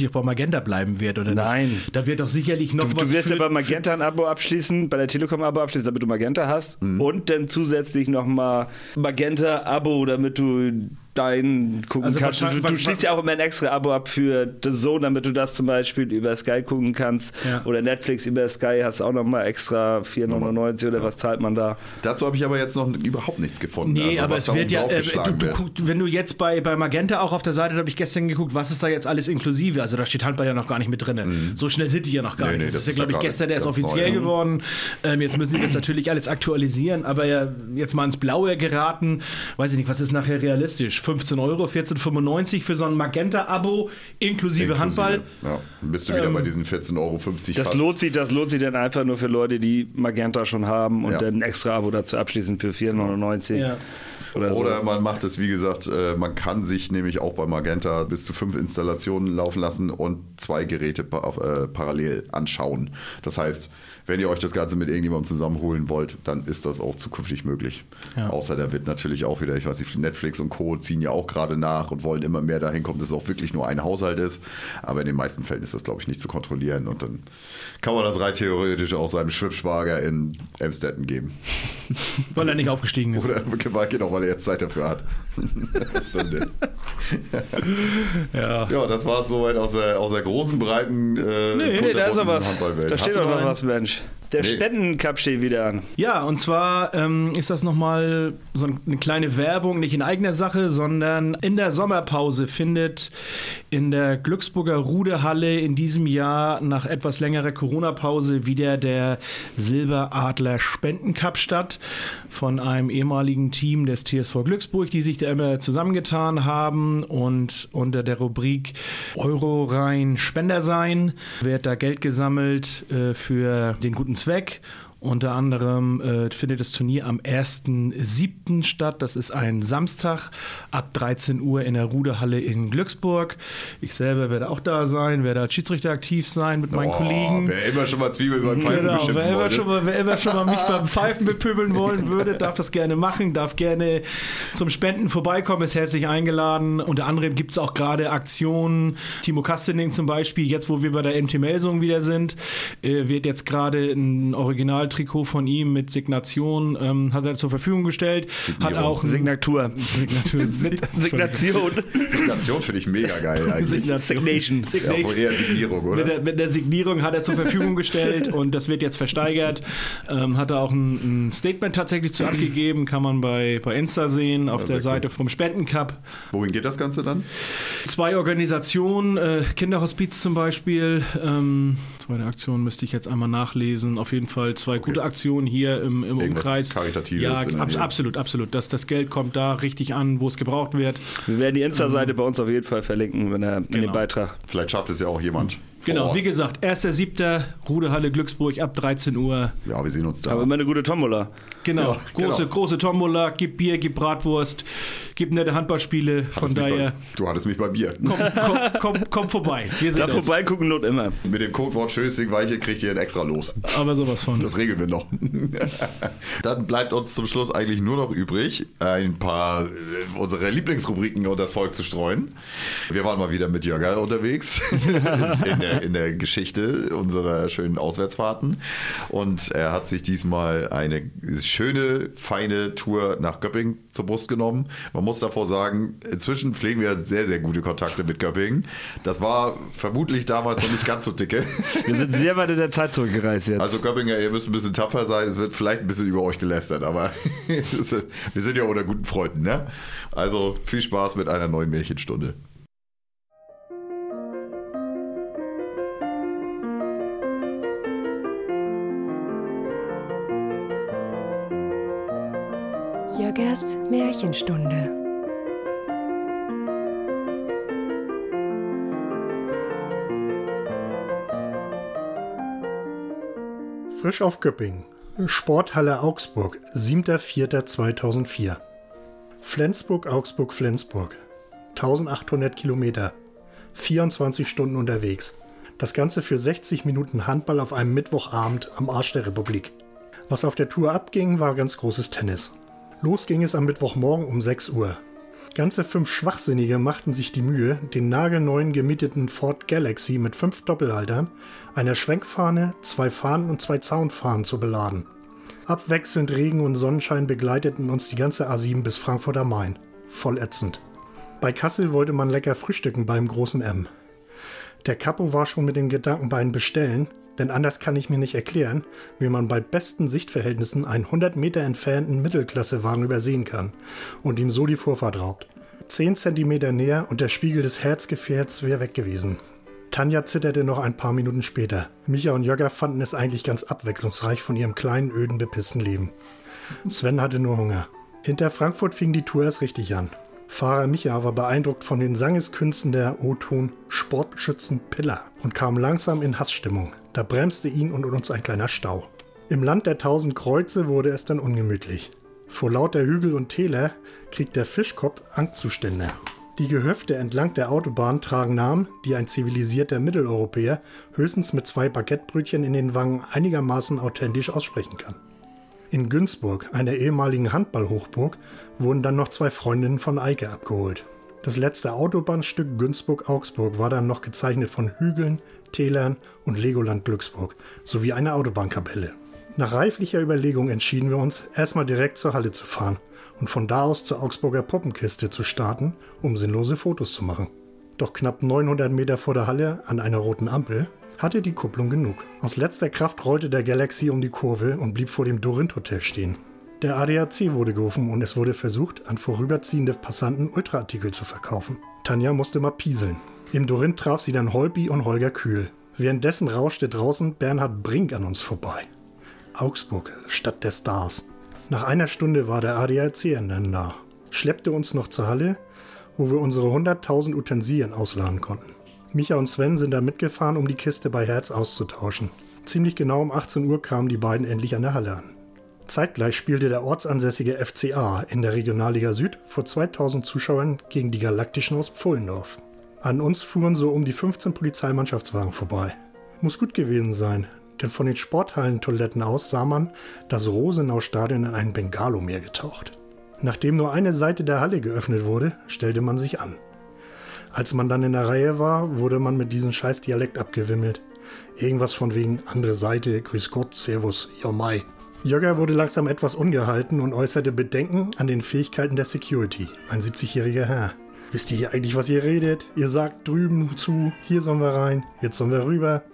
Euro bei Magenta bleiben wird, oder Nein. nicht? Da wird doch sicherlich noch Du, was du wirst für, ja bei Magenta ein Abo abschließen, bei der Telekom ein Abo abschließen, damit du Magenta hast. Und dann zusätzlich nochmal Magenta-Abo, damit du dein gucken Also kannst. Du, du schließt ja auch immer ein extra Abo ab für The Zone, damit du das zum Beispiel über Sky gucken kannst. Ja. Oder Netflix über Sky hast auch nochmal extra 4,99 oder was zahlt man da? Dazu habe ich aber jetzt noch überhaupt nichts gefunden. Nee, also, aber was es wird ja, äh, du, du, wird. guck- wenn du jetzt bei, bei Magenta auch auf der Seite, da habe ich gestern geguckt, was ist da jetzt alles inklusive? Also da steht Handball ja noch gar nicht mit drin. So schnell sind die ja noch gar Mhm. Nee, nicht. nee, das, das ist ja, glaube ja ich, gestern erst offiziell neu, ne? geworden. Ähm, jetzt müssen die das natürlich alles aktualisieren, aber ja, jetzt mal ins Blaue geraten, weiß ich nicht, was ist nachher realistisch? 15 Euro, 14,95 für so ein Magenta-Abo inklusive, Handball. Ja, dann bist du wieder Ähm, bei diesen 14,50 Euro. Das fast. lohnt, sich, das lohnt sich dann einfach nur für Leute, die Magenta schon haben und Ja. dann ein extra Abo dazu abschließen für 4,99 Ja. oder so. Oder man macht es, wie gesagt, äh, man kann sich nämlich auch bei Magenta bis zu fünf Installationen laufen lassen und zwei Geräte äh, parallel anschauen. Das heißt, wenn ihr euch das Ganze mit irgendjemandem zusammenholen wollt, dann ist das auch zukünftig möglich. Ja. Außer da wird natürlich auch wieder, ich weiß nicht, Netflix und Co. ziehen ja auch gerade nach und wollen immer mehr dahin kommen, dass es auch wirklich nur ein Haushalt ist. Aber in den meisten Fällen ist das, glaube ich, nicht zu kontrollieren. Und dann kann man das rein theoretisch auch seinem Schwibschwager in Emstetten geben. Weil er nicht aufgestiegen ist. Oder genau, weil er jetzt Zeit dafür hat. Ja. Ja, das war es soweit aus der, aus der großen, breiten äh, Nee, nee, da ist noch was. Da steht doch noch was, Mensch. much. Der Nee. Spendencup steht wieder an. Ja, und zwar ähm, ist das nochmal so eine kleine Werbung, nicht in eigener Sache, sondern in der Sommerpause findet in der Glücksburger Rudehalle in diesem Jahr nach etwas längerer Corona-Pause wieder der Silberadler Spendencup statt von einem ehemaligen Team des TSV Glücksburg, die sich da immer zusammengetan haben und unter der Rubrik Euro rein Spender sein wird da Geld gesammelt äh, für den guten Zweck. Unter anderem äh, findet das Turnier am 1.7. statt. Das ist ein Samstag ab 13 Uhr in der Rudehalle in Glücksburg. Ich selber werde auch da sein, werde als Schiedsrichter aktiv sein mit meinen Oh, Kollegen. Wer immer schon mal Zwiebeln beim Pfeifen Genau, beschimpfen wer immer, wollte. schon mal, wer immer schon mal mich beim Pfeifen bepöbeln wollen würde, darf das gerne machen, darf gerne zum Spenden vorbeikommen, ist herzlich eingeladen. Unter anderem gibt es auch gerade Aktionen, Timo Kastening zum Beispiel, jetzt wo wir bei der MT Melsung wieder sind, äh, wird jetzt gerade ein Originaltrikot von ihm mit Signation, ähm, hat er zur Verfügung gestellt. Hat auch Signatur. Signatur. Signation. Signation finde ich mega geil eigentlich. Signation. Ja, wohl eher Signierung, oder? Mit der, mit der Signierung hat er zur Verfügung gestellt und das wird jetzt versteigert. Ähm, hat er auch ein, ein Statement tatsächlich zu abgegeben, kann man bei, bei Insta sehen, auf Ja, der Seite vom Spendencup. Wohin geht das Ganze dann? Zwei Organisationen, äh, Kinderhospiz zum Beispiel. Ähm, zweite Aktion müsste ich jetzt einmal nachlesen. Auf jeden Fall zwei gute Aktionen hier im, im Irgendwas Umkreis. Karitatives Ja, in Nähe. absolut, absolut. Das, das Geld kommt da richtig an, wo es gebraucht wird. Wir werden die Insta-Seite bei uns auf jeden Fall verlinken, wenn er in Genau. den Beitrag. Vielleicht schafft es ja auch jemand. Genau, vor wie Ort. gesagt, 1.7. Rudehalle Glücksburg ab 13 Uhr. Ja, wir sehen uns da. Aber immer eine gute Tombola. Genau, Ja, große, genau. große Tombola, gib Bier, gib Bratwurst, gib nette Handballspiele. Von Hattest mich daher, bei, du hattest mich bei Bier. komm, komm, komm, komm vorbei. Wir Da sehen uns. vorbeigucken lohnt immer. Mit dem Codewort Schößing Weiche kriegt ihr ein extra los. Aber sowas von. Das regeln wir noch. Dann bleibt uns zum Schluss eigentlich nur noch übrig, ein paar äh, unserer Lieblingsrubriken unter das Volk zu streuen. Wir waren mal wieder mit Jörger unterwegs in der, in der Geschichte unserer schönen Auswärtsfahrten. Und er hat sich diesmal eine schöne, feine Tour nach Göppingen zur Brust genommen. Man muss davor sagen, inzwischen pflegen wir sehr, sehr gute Kontakte mit Göppingen. Das war vermutlich damals noch nicht ganz so dicke. Wir sind sehr weit in der Zeit zurückgereist jetzt. Also Göppinger, ihr müsst ein bisschen tapfer sein. Es wird vielleicht ein bisschen über euch gelästert, aber wir sind ja unter guten Freunden, ne? Also viel Spaß mit einer neuen Märchenstunde. Jörgers Märchenstunde. Frisch auf Göppingen. Sporthalle Augsburg, 7.4.2004. Flensburg, Augsburg, Flensburg. 1800 Kilometer. 24 Stunden unterwegs. Das Ganze für 60 Minuten Handball auf einem Mittwochabend am Arsch der Republik. Was auf der Tour abging, war ganz großes Tennis. Los ging es am Mittwochmorgen um 6 Uhr. Ganze fünf Schwachsinnige machten sich die Mühe, den nagelneuen gemieteten Ford Galaxy mit fünf Doppelhaltern, einer Schwenkfahne, zwei Fahnen und zwei Zaunfahnen zu beladen. Abwechselnd Regen und Sonnenschein begleiteten uns die ganze A7 bis Frankfurt am Main. Voll ätzend. Bei Kassel wollte man lecker frühstücken beim großen M. Der Capo war schon mit den Gedanken beim Bestellen, denn anders kann ich mir nicht erklären, wie man bei besten Sichtverhältnissen einen 100 Meter entfernten Mittelklassewagen übersehen kann und ihm so die Vorfahrt raubt. 10 Zentimeter näher und der Spiegel des Herzgefährts wäre weg gewesen. Tanja zitterte noch ein paar Minuten später. Micha und Jogger fanden es eigentlich ganz abwechslungsreich von ihrem kleinen, öden, bepissten Leben. Sven hatte nur Hunger. Hinter Frankfurt fing die Tour erst richtig an. Fahrer Micha war beeindruckt von den Sangeskünsten der O-Ton Sportschützen Piller und kam langsam in Hassstimmung. Da bremste ihn und uns ein kleiner Stau. Im Land der tausend Kreuze wurde es dann ungemütlich. Vor lauter Hügel und Täler kriegt der Fischkopf Angstzustände. Die Gehöfte entlang der Autobahn tragen Namen, die ein zivilisierter Mitteleuropäer höchstens mit zwei Baguettebrötchen in den Wangen einigermaßen authentisch aussprechen kann. In Günzburg, einer ehemaligen Handballhochburg, wurden dann noch zwei Freundinnen von Eike abgeholt. Das letzte Autobahnstück Günzburg-Augsburg war dann noch gezeichnet von Hügeln, Tälern und Legoland Glücksburg sowie einer Autobahnkapelle. Nach reiflicher Überlegung entschieden wir uns, erstmal direkt zur Halle zu fahren und von da aus zur Augsburger Puppenkiste zu starten, um sinnlose Fotos zu machen. Doch knapp 900 Meter vor der Halle an einer roten Ampel hatte die Kupplung genug. Aus letzter Kraft rollte der Galaxy um die Kurve und blieb vor dem Dorint Hotel stehen. Der ADAC wurde gerufen und es wurde versucht, an vorüberziehende Passanten Ultraartikel zu verkaufen. Tanja musste mal pieseln. Im Dorint traf sie dann Holby und Holger Kühl. Währenddessen rauschte draußen Bernhard Brink an uns vorbei. Augsburg, Stadt der Stars. Nach einer Stunde war der ADAC dann da, schleppte uns noch zur Halle, wo wir unsere 100.000 Utensilien ausladen konnten. Micha und Sven sind da mitgefahren, um die Kiste bei Herz auszutauschen. Ziemlich genau um 18 Uhr kamen die beiden endlich an der Halle an. Zeitgleich spielte der ortsansässige FCA in der Regionalliga Süd vor 2000 Zuschauern gegen die Galaktischen aus Pfullendorf. An uns fuhren so um die 15 Polizeimannschaftswagen vorbei. Muss gut gewesen sein, denn von den Sporthallentoiletten aus sah man das Rosenau-Stadion in ein Bengalomeer getaucht. Nachdem nur eine Seite der Halle geöffnet wurde, stellte man sich an. Als man dann in der Reihe war, wurde man mit diesem scheiß Dialekt abgewimmelt. Irgendwas von wegen andere Seite, Grüß Gott, Servus, ja mai. Jogger wurde langsam etwas ungehalten und äußerte Bedenken an den Fähigkeiten der Security, ein 70-jähriger Herr. Wisst ihr hier eigentlich, was ihr redet? Ihr sagt drüben zu, hier sollen wir rein, jetzt sollen wir rüber.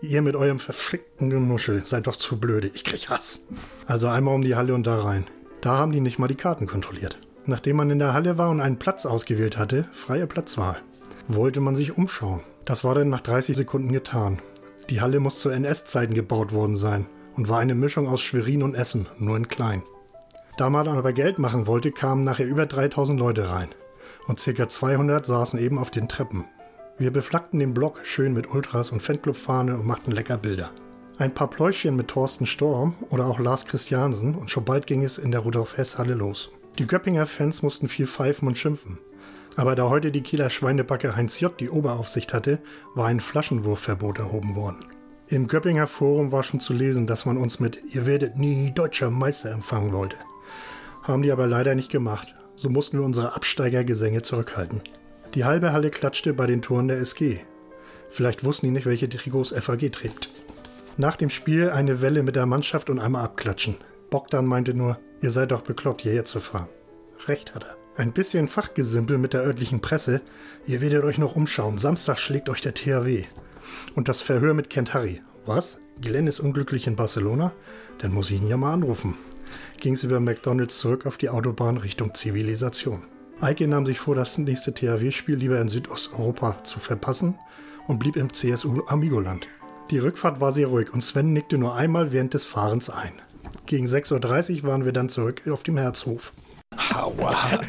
Ihr mit eurem verflickten Genuschel seid doch zu blöde, ich krieg Hass. Also einmal um die Halle und da rein. Da haben die nicht mal die Karten kontrolliert. Nachdem man in der Halle war und einen Platz ausgewählt hatte, freie Platzwahl, wollte man sich umschauen. Das war dann nach 30 Sekunden getan. Die Halle muss zu NS-Zeiten gebaut worden sein und war eine Mischung aus Schwerin und Essen, nur in klein. Da man aber Geld machen wollte, kamen nachher über 3000 Leute rein und ca. 200 saßen eben auf den Treppen. Wir beflaggten den Block schön mit Ultras und Fanclub-Fahne und machten lecker Bilder. Ein paar Pläuschchen mit Thorsten Storm oder auch Lars Christiansen und schon bald ging es in der Rudolf Hess Halle los. Die Göppinger Fans mussten viel pfeifen und schimpfen. Aber da heute die Kieler Schweinebacke Heinz J. die Oberaufsicht hatte, war ein Flaschenwurfverbot erhoben worden. Im Göppinger Forum war schon zu lesen, dass man uns mit Ihr werdet nie deutscher Meister empfangen wollte. Haben die aber leider nicht gemacht. So mussten wir unsere Absteigergesänge zurückhalten. Die halbe Halle klatschte bei den Toren der SG. Vielleicht wussten die nicht, welche Trikots FAG trägt. Nach dem Spiel eine Welle mit der Mannschaft und einmal abklatschen. Bogdan meinte nur, ihr seid doch bekloppt, hierher zu fahren. Recht hat er. Ein bisschen Fachgesimpel mit der örtlichen Presse. Ihr werdet euch noch umschauen. Samstag schlägt euch der THW. Und das Verhör mit Kent Harry. Was? Glenn ist unglücklich in Barcelona? Dann muss ich ihn ja mal anrufen. Ging's über McDonalds zurück auf die Autobahn Richtung Zivilisation. Eike nahm sich vor, das nächste THW-Spiel lieber in Südosteuropa zu verpassen und blieb im CSU Amigoland. Die Rückfahrt war sehr ruhig und Sven nickte nur einmal während des Fahrens ein. Gegen 6.30 Uhr waren wir dann zurück auf dem Herzhof. Aua.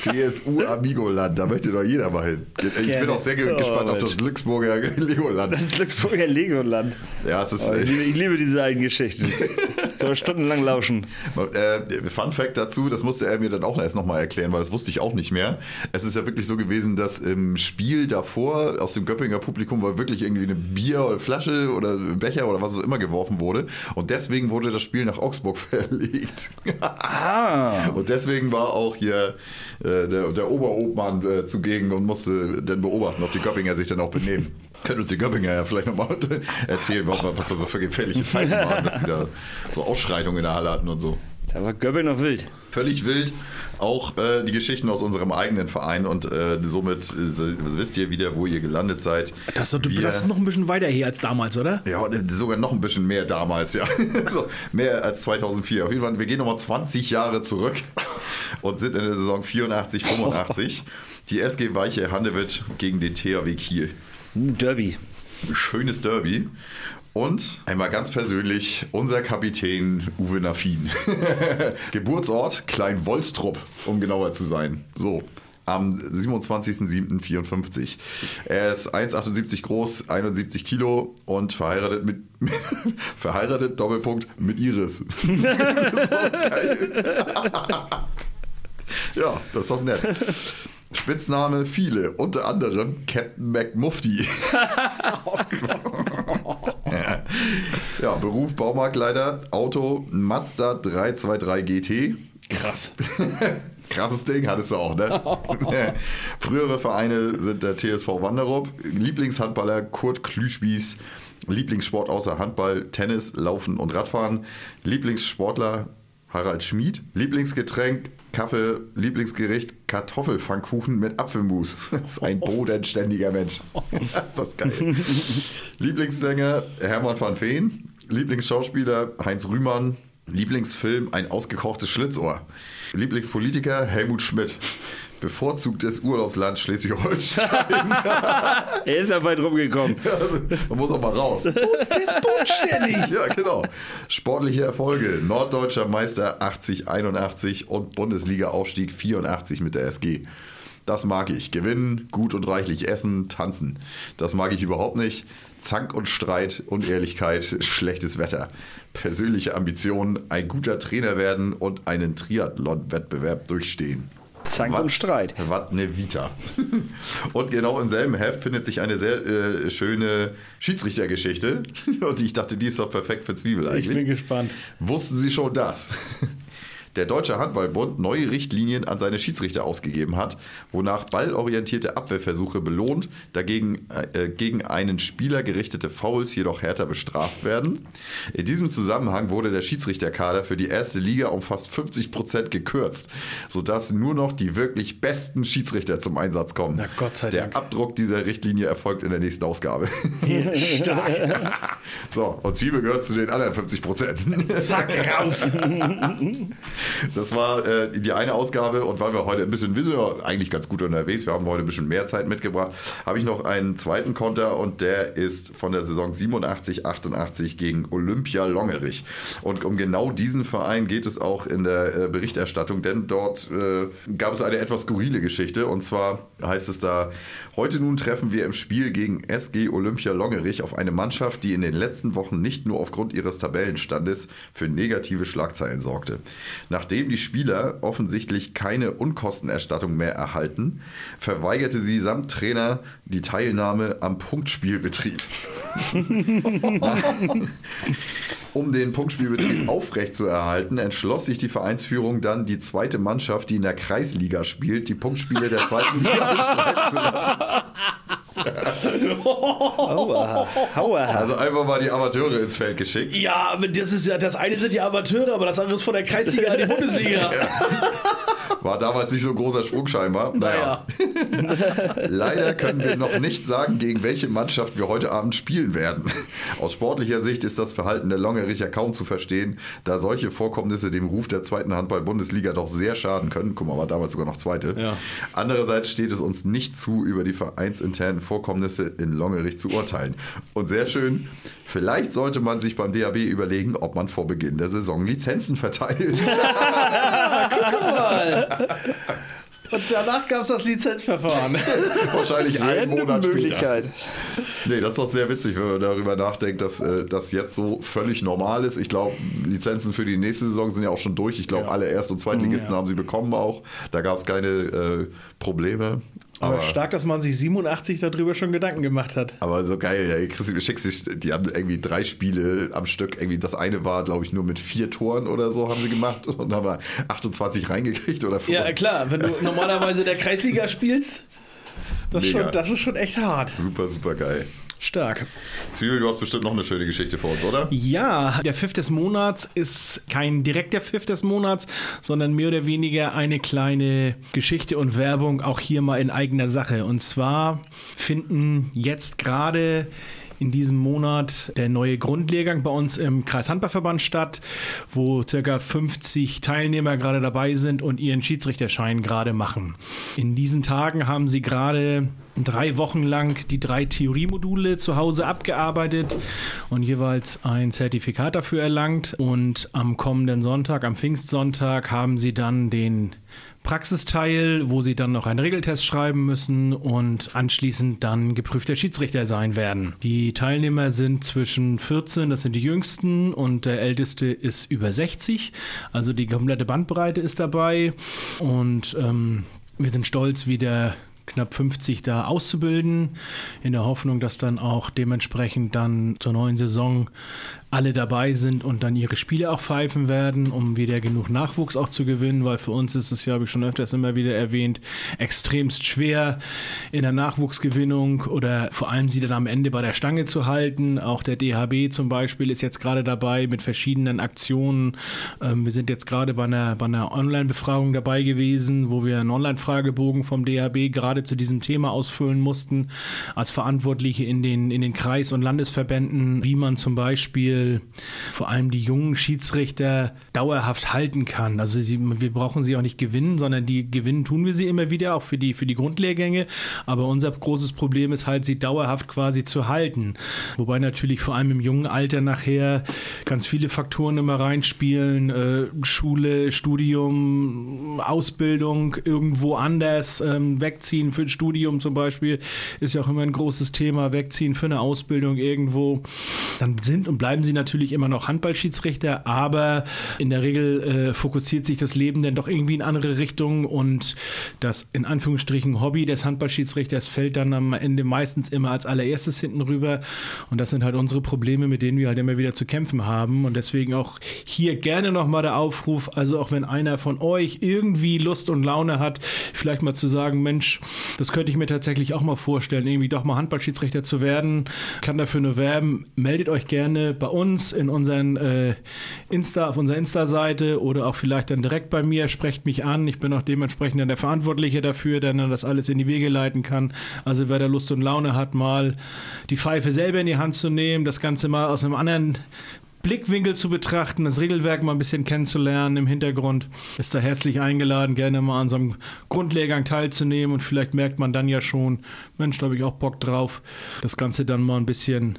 CSU Amigoland, da möchte doch jeder mal hin. Ich Gerne. bin auch sehr Oh, gespannt auf Mensch. das Glücksburger Legoland. Das Glücksburger Legoland. Ja, es ist. Oh, ich, liebe, ich liebe diese alten Geschichten. Kann man stundenlang lauschen. Äh, Fun Fact dazu, das musste er mir dann auch erst nochmal erklären, weil das wusste ich auch nicht mehr. Es ist ja wirklich so gewesen, dass im Spiel davor aus dem Göppinger Publikum war wirklich irgendwie eine Bier oder Flasche oder Becher oder was auch immer geworfen wurde. Und deswegen wurde das Spiel nach Augsburg verlegt. Ah. Und deswegen war auch hier äh, der, der Oberobmann äh, zugegen und musste dann beobachten, ob die Göppinger sich dann auch benehmen. Können uns die Göppinger ja vielleicht nochmal erzählen, was, was da so für gefährliche Zeiten waren, dass sie da so Ausschreitungen in der Halle hatten und so. Da war Göppel noch wild. Völlig wild. Auch äh, die Geschichten aus unserem eigenen Verein und äh, somit äh, wisst ihr wieder, wo ihr gelandet seid. Das, ist doch- Wir- das ist noch ein bisschen weiter hier als damals, oder? ja, und sogar noch ein bisschen mehr damals, ja. so, mehr als 2004. Auf jeden Fall, wir gehen nochmal 20 Jahre zurück und sind in der Saison 84, 85. Die SG Weiche Handewitt gegen den THW Kiel. Derby. Schönes Derby. Und einmal ganz persönlich unser Kapitän Uwe Nafin. Geburtsort Klein-Wolstrup, um genauer zu sein. So, am 27.07.54. Er ist 1,78 groß, 71 Kilo und verheiratet mit verheiratet Doppelpunkt mit Iris. geil. ja, das ist doch nett. Spitzname viele, unter anderem Captain McMufti. Ja, Beruf Baumarktleiter, Auto Mazda 323 GT. Krass. Krasses Ding hattest du auch, ne? Frühere Vereine sind der TSV Wanderup, Lieblingshandballer Kurt Klüspieß, Lieblingssport außer Handball, Tennis, Laufen und Radfahren, Lieblingssportler Harald Schmid, Lieblingsgetränk Kaffee, Lieblingsgericht Kartoffelpfannkuchen mit Apfelmus. Das ist ein bodenständiger Mensch. Das ist das geil. Lieblingssänger Hermann van Veen, Lieblingsschauspieler Heinz Rühmann, Lieblingsfilm Ein ausgekochtes Schlitzohr, Lieblingspolitiker Helmut Schmidt, bevorzugtes Urlaubsland Schleswig-Holstein. Er ist ja weit rumgekommen. Also, man muss auch mal raus. Ist bodenständig. Ja, genau. Sportliche Erfolge. Norddeutscher Meister 80, 81 und Bundesliga-Aufstieg 84 mit der SG. Das mag ich. Gewinnen, gut und reichlich essen, tanzen. Das mag ich überhaupt nicht. Zank und Streit, Unehrlichkeit, schlechtes Wetter. Persönliche Ambitionen, ein guter Trainer werden und einen Triathlon-Wettbewerb durchstehen. Zank und Streit. Was eine Vita. Und genau im selben Heft findet sich eine sehr äh, schöne Schiedsrichtergeschichte. Und ich dachte, die ist doch perfekt für Zwiebel eigentlich. Ich bin gespannt. Wussten Sie schon das? Der Deutsche Handballbund neue Richtlinien an seine Schiedsrichter ausgegeben hat, wonach ballorientierte Abwehrversuche belohnt, dagegen äh, gegen einen Spieler gerichtete Fouls jedoch härter bestraft werden. In diesem Zusammenhang wurde der Schiedsrichterkader für die erste Liga um fast 50 Prozent gekürzt, sodass nur noch die wirklich besten Schiedsrichter zum Einsatz kommen. Na Gott sei der Dank. Abdruck dieser Richtlinie erfolgt in der nächsten Ausgabe. Stark. So, und Zwiebel gehört zu den anderen 50 Prozent. Zack, raus. Das war äh, die eine Ausgabe und weil wir heute ein bisschen, wir sind ja eigentlich ganz gut unterwegs, wir haben heute ein bisschen mehr Zeit mitgebracht, habe ich noch einen zweiten Konter und der ist von der Saison 87, 88 gegen Olympia Longerich. Und um genau diesen Verein geht es auch in der äh, Berichterstattung, denn dort äh, gab es eine etwas skurrile Geschichte und zwar heißt es da, heute nun treffen wir im Spiel gegen SG Olympia Longerich auf eine Mannschaft, die in den letzten Wochen nicht nur aufgrund ihres Tabellenstandes für negative Schlagzeilen sorgte. Nachdem die Spieler offensichtlich keine Unkostenerstattung mehr erhalten, verweigerte sie samt Trainer die Teilnahme am Punktspielbetrieb. Um den Punktspielbetrieb aufrechtzuerhalten, entschloss sich die Vereinsführung dann, die zweite Mannschaft, die in der Kreisliga spielt, die Punktspiele der zweiten Liga bestreiten zu lassen. Aua. Aua. Also einfach mal die Amateure ins Feld geschickt. Ja, aber das ist ja, das eine sind die Amateure, aber das andere ist von der Kreisliga in die Bundesliga. War damals nicht so ein großer Sprung scheinbar. Naja. Leider können wir noch nicht sagen, gegen welche Mannschaft wir heute Abend spielen werden. Aus sportlicher Sicht ist das Verhalten der Longericher kaum zu verstehen, da solche Vorkommnisse dem Ruf der zweiten Handball-Bundesliga doch sehr schaden können. Guck mal, war damals sogar noch zweite. Ja. Andererseits steht es uns nicht zu, über die vereinsinternen Vorkommnisse in Longerich zu urteilen. Und sehr schön, vielleicht sollte man sich beim DAB überlegen, ob man vor Beginn der Saison Lizenzen verteilt. Guck mal, Und danach gab es das Lizenzverfahren. Wahrscheinlich einen Monat Möglichkeit. später. Nee, das ist doch sehr witzig, wenn man darüber nachdenkt, dass äh, das jetzt so völlig normal ist. Ich glaube, Lizenzen für die nächste Saison sind ja auch schon durch. Ich glaube, alle Erst- und Zweitligisten Ja. haben sie bekommen auch. Da gab es keine äh, Probleme. Aber Aber, stark, dass man sich 87 darüber schon Gedanken gemacht hat. aber so geil, ja, Christi, du schickst dich, die haben irgendwie drei Spiele am Stück. Irgendwie das eine war, glaube ich, nur mit vier Toren oder so haben sie gemacht und haben wir 28 reingekriegt oder Ja, klar, wenn du normalerweise der Kreisliga spielst, das, schon, das ist schon echt hart. Super, super geil. Stark. Zwiebel, du hast bestimmt noch eine schöne Geschichte für uns, oder? Ja, der Pfiff des Monats ist kein direkter Pfiff des Monats, sondern mehr oder weniger eine kleine Geschichte und Werbung auch hier mal in eigener Sache. Und zwar finden jetzt gerade in diesem Monat der neue Grundlehrgang bei uns im Kreishandballverband statt, wo circa 50 Teilnehmer gerade dabei sind und ihren Schiedsrichterschein gerade machen. In diesen Tagen haben sie gerade drei Wochen lang die drei Theoriemodule zu Hause abgearbeitet und jeweils ein Zertifikat dafür erlangt. Und am kommenden Sonntag, am Pfingstsonntag, haben sie dann den Praxisteil, wo sie dann noch einen Regeltest schreiben müssen und anschließend dann geprüfter Schiedsrichter sein werden. Die Teilnehmer sind zwischen 14, das sind die jüngsten, und der älteste ist über 60. Also die komplette Bandbreite ist dabei. Und ähm, wir sind stolz, wieder knapp 50 da auszubilden, in der Hoffnung, dass dann auch dementsprechend dann zur neuen Saison alle dabei sind und dann ihre Spiele auch pfeifen werden, um wieder genug Nachwuchs auch zu gewinnen, weil für uns ist es ja, habe ich schon öfters immer wieder erwähnt, extremst schwer in der Nachwuchsgewinnung oder vor allem sie dann am Ende bei der Stange zu halten. Auch der DHB zum Beispiel ist jetzt gerade dabei mit verschiedenen Aktionen. Ähm, wir sind jetzt gerade bei einer, bei einer Online-Befragung dabei gewesen, wo wir einen Online-Fragebogen vom DHB gerade zu diesem Thema ausfüllen mussten, als Verantwortliche in den, in den Kreis- und Landesverbänden, wie man zum Beispiel vor allem die jungen Schiedsrichter dauerhaft halten kann. Also sie, wir brauchen sie auch nicht gewinnen, sondern die gewinnen tun wir sie immer wieder, auch für die, für die Grundlehrgänge. Aber unser großes Problem ist halt, sie dauerhaft quasi zu halten. Wobei natürlich vor allem im jungen Alter nachher ganz viele Faktoren immer reinspielen. Äh, Schule, Studium, Ausbildung, irgendwo anders, ähm, wegziehen für ein Studium zum Beispiel, ist ja auch immer ein großes Thema. Wegziehen für eine Ausbildung irgendwo. Dann sind und bleiben sie natürlich immer noch Handballschiedsrichter, aber in der Regel äh, fokussiert sich das Leben dann doch irgendwie in andere Richtungen und das in Anführungsstrichen Hobby des Handballschiedsrichters fällt dann am Ende meistens immer als allererstes hinten rüber und das sind halt unsere Probleme, mit denen wir halt immer wieder zu kämpfen haben und deswegen auch hier gerne nochmal der Aufruf, also auch wenn einer von euch irgendwie Lust und Laune hat, vielleicht mal zu sagen, Mensch, das könnte ich mir tatsächlich auch mal vorstellen, irgendwie doch mal Handballschiedsrichter zu werden, kann dafür nur werben, meldet euch gerne bei uns in unseren äh, Insta, auf unserer Insta-Seite oder auch vielleicht dann direkt bei mir, sprecht mich an. Ich bin auch dementsprechend dann der Verantwortliche dafür, der dann das alles in die Wege leiten kann. Also wer da Lust und Laune hat, mal die Pfeife selber in die Hand zu nehmen, das Ganze mal aus einem anderen Blickwinkel zu betrachten, das Regelwerk mal ein bisschen kennenzulernen im Hintergrund, ist da herzlich eingeladen, gerne mal an so einem Grundlehrgang teilzunehmen und vielleicht merkt man dann ja schon, Mensch, da habe ich auch Bock drauf, das Ganze dann mal ein bisschen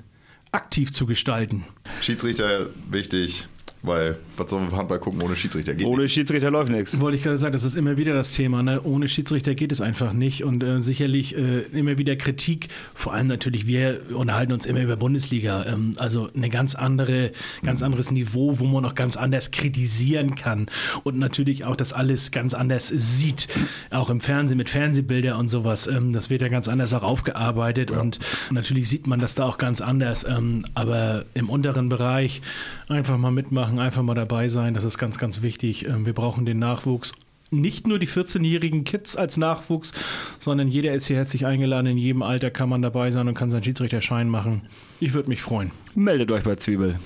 aktiv zu gestalten. Schiedsrichter wichtig, weil was soll man für Handball gucken ohne Schiedsrichter? Geht Ohne Schiedsrichter läuft nichts. Wollte ich gerade sagen, das ist immer wieder das Thema. Ne? Ohne Schiedsrichter geht es einfach nicht und äh, sicherlich äh, immer wieder Kritik. Vor allem natürlich, wir unterhalten uns immer über Bundesliga. Ähm, also eine ganz andere, ganz anderes Niveau, wo man auch ganz anders kritisieren kann und natürlich auch das alles ganz anders sieht. Auch im Fernsehen mit Fernsehbilder und sowas. Ähm, das wird ja ganz anders auch aufgearbeitet und natürlich sieht man das da auch ganz anders. Ähm, aber im unteren Bereich einfach mal mitmachen, einfach mal dabei sein, das ist ganz, ganz wichtig. Ähm, wir brauchen den Nachwuchs. Nicht nur die 14-jährigen Kids als Nachwuchs, sondern jeder ist hier herzlich eingeladen. In jedem Alter kann man dabei sein und kann seinen Schiedsrichterschein machen. Ich würde mich freuen. Meldet euch bei Zwiebel.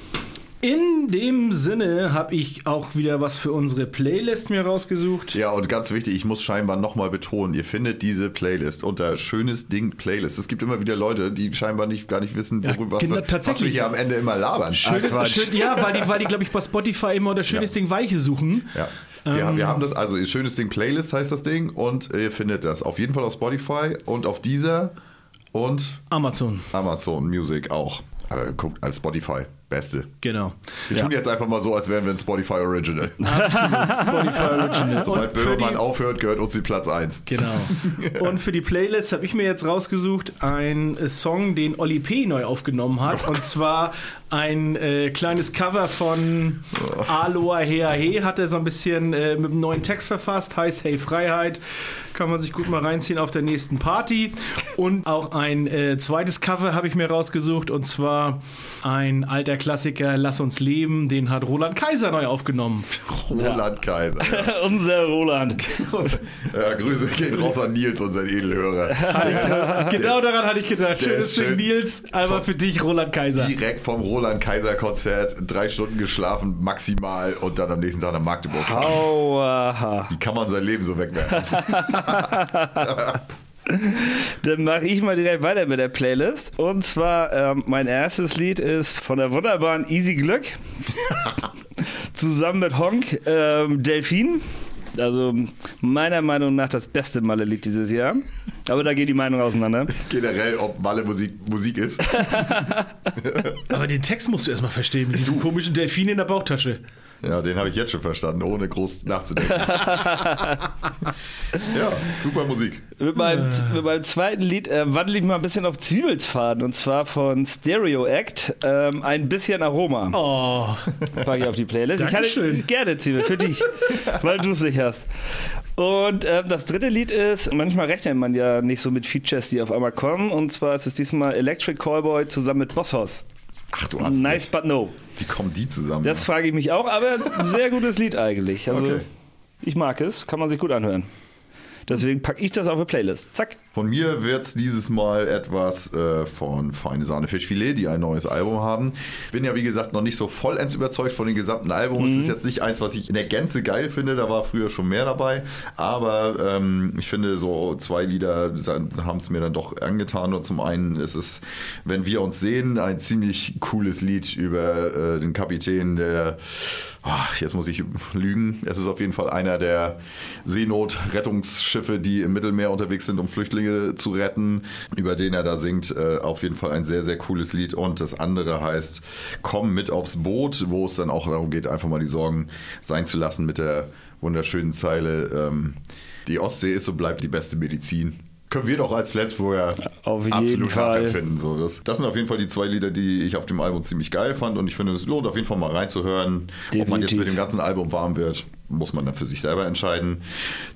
In dem Sinne habe ich auch wieder was für unsere Playlist mir rausgesucht. Ja, und ganz wichtig, ich muss scheinbar nochmal betonen, ihr findet diese Playlist unter Schönes Ding Playlist. Es gibt immer wieder Leute, die scheinbar nicht, gar nicht wissen, worüber was, genau, wir, was tatsächlich. wir hier am Ende immer labern. Schönes, schön, ja, weil die, weil die glaube ich, bei Spotify immer unter Schönes Ding Weiche suchen. Ja. Wir, haben- wir Ähm, haben das, also Schönes Ding Playlist heißt das Ding und ihr findet das auf jeden Fall auf Spotify und auf dieser und Amazon. Amazon Music auch. Aber guckt als Spotify. Beste. Genau. Wir Ja. tun jetzt einfach mal so, als wären wir ein Spotify Original. Absolut, Spotify Original. Sobald Böhmermann aufhört, gehört uns die Platz 1. Genau. Und für die Playlist habe ich mir jetzt rausgesucht einen Song, den Oli P. neu aufgenommen hat. Und zwar ein äh, kleines Cover von Aloha Hea He. Hat er so ein bisschen äh, mit einem neuen Text verfasst. Heißt Hey Freiheit. Kann man sich gut mal reinziehen auf der nächsten Party. Und auch ein äh, zweites Cover habe ich mir rausgesucht. Und zwar ein alter Klassiker Lass uns leben. Den hat Roland Kaiser neu aufgenommen. Roland Kaiser. Unser Roland. Ja, Grüße gehen raus an Nils, unseren Edelhörer. Alter, genau daran hatte ich gedacht. Schönes für schön. Nils, einmal für dich, Roland Kaiser. Direkt vom Roland Kaiser Konzert, drei Stunden geschlafen, maximal, und dann am nächsten Tag nach Magdeburg. Aua. Wie kann man sein Leben so wegwerfen? Dann mache ich mal direkt weiter mit der Playlist. Und zwar, ähm, mein erstes Lied ist von der wunderbaren Easy Glück. Zusammen mit Honk, ähm, Delfin. Also meiner Meinung nach das beste Malle-Lied dieses Jahr. Aber da geht die Meinung auseinander. Generell, ob Malle Musik, Musik ist. Aber den Text musst du erstmal verstehen mit diesem komischen Delfin in der Bauchtasche. Ja, den habe ich jetzt schon verstanden, ohne groß nachzudenken. ja, super Musik. Mit meinem, mit meinem zweiten Lied äh, wandle ich mal ein bisschen auf Zwiebelsfaden und zwar von Stereo Act. Ähm, ein bisschen Aroma. Oh. Packe ich auf die Playlist. Ich hatte, Dankeschön. gerne, Zwiebel, für dich, weil du es nicht hast. Und ähm, das dritte Lied ist, manchmal rechnet man ja nicht so mit Features, die auf einmal kommen. Und zwar ist es diesmal Electric Callboy zusammen mit Bosshaus. Ach du hast Nice but no. Wie kommen die zusammen? Das frage ich mich auch, aber ein sehr gutes Lied eigentlich. Also Okay. ich mag es, kann man sich gut anhören. Deswegen packe ich das auf eine Playlist. Zack. Von mir wird es dieses Mal etwas äh, von Feine Sahne Fischfilet, die ein neues Album haben. Bin ja, wie gesagt, noch nicht so vollends überzeugt von dem gesamten Album. Es Mhm. ist jetzt nicht eins, was ich in der Gänze geil finde. Da war früher schon mehr dabei. Aber ähm, ich finde, so zwei Lieder haben es mir dann doch angetan. Und zum einen ist es, wenn wir uns sehen, ein ziemlich cooles Lied über äh, den Kapitän, der jetzt muss ich lügen. Es ist auf jeden Fall einer der Seenotrettungsschiffe, die im Mittelmeer unterwegs sind, um Flüchtlinge zu retten, über den er da singt. Äh, auf jeden Fall ein sehr, sehr cooles Lied. Und das andere heißt Komm mit aufs Boot, wo es dann auch darum geht, einfach mal die Sorgen sein zu lassen mit der wunderschönen Zeile. Ähm, die Ostsee ist und bleibt die beste Medizin. Können wir doch als Flensburger Auf jeden absolut Fall. nachempfinden. So, das, das sind auf jeden Fall die zwei Lieder, die ich auf dem Album ziemlich geil fand und ich finde, es lohnt auf jeden Fall mal reinzuhören. Ob man jetzt Definitiv. mit dem ganzen Album warm wird, muss man dann für sich selber entscheiden.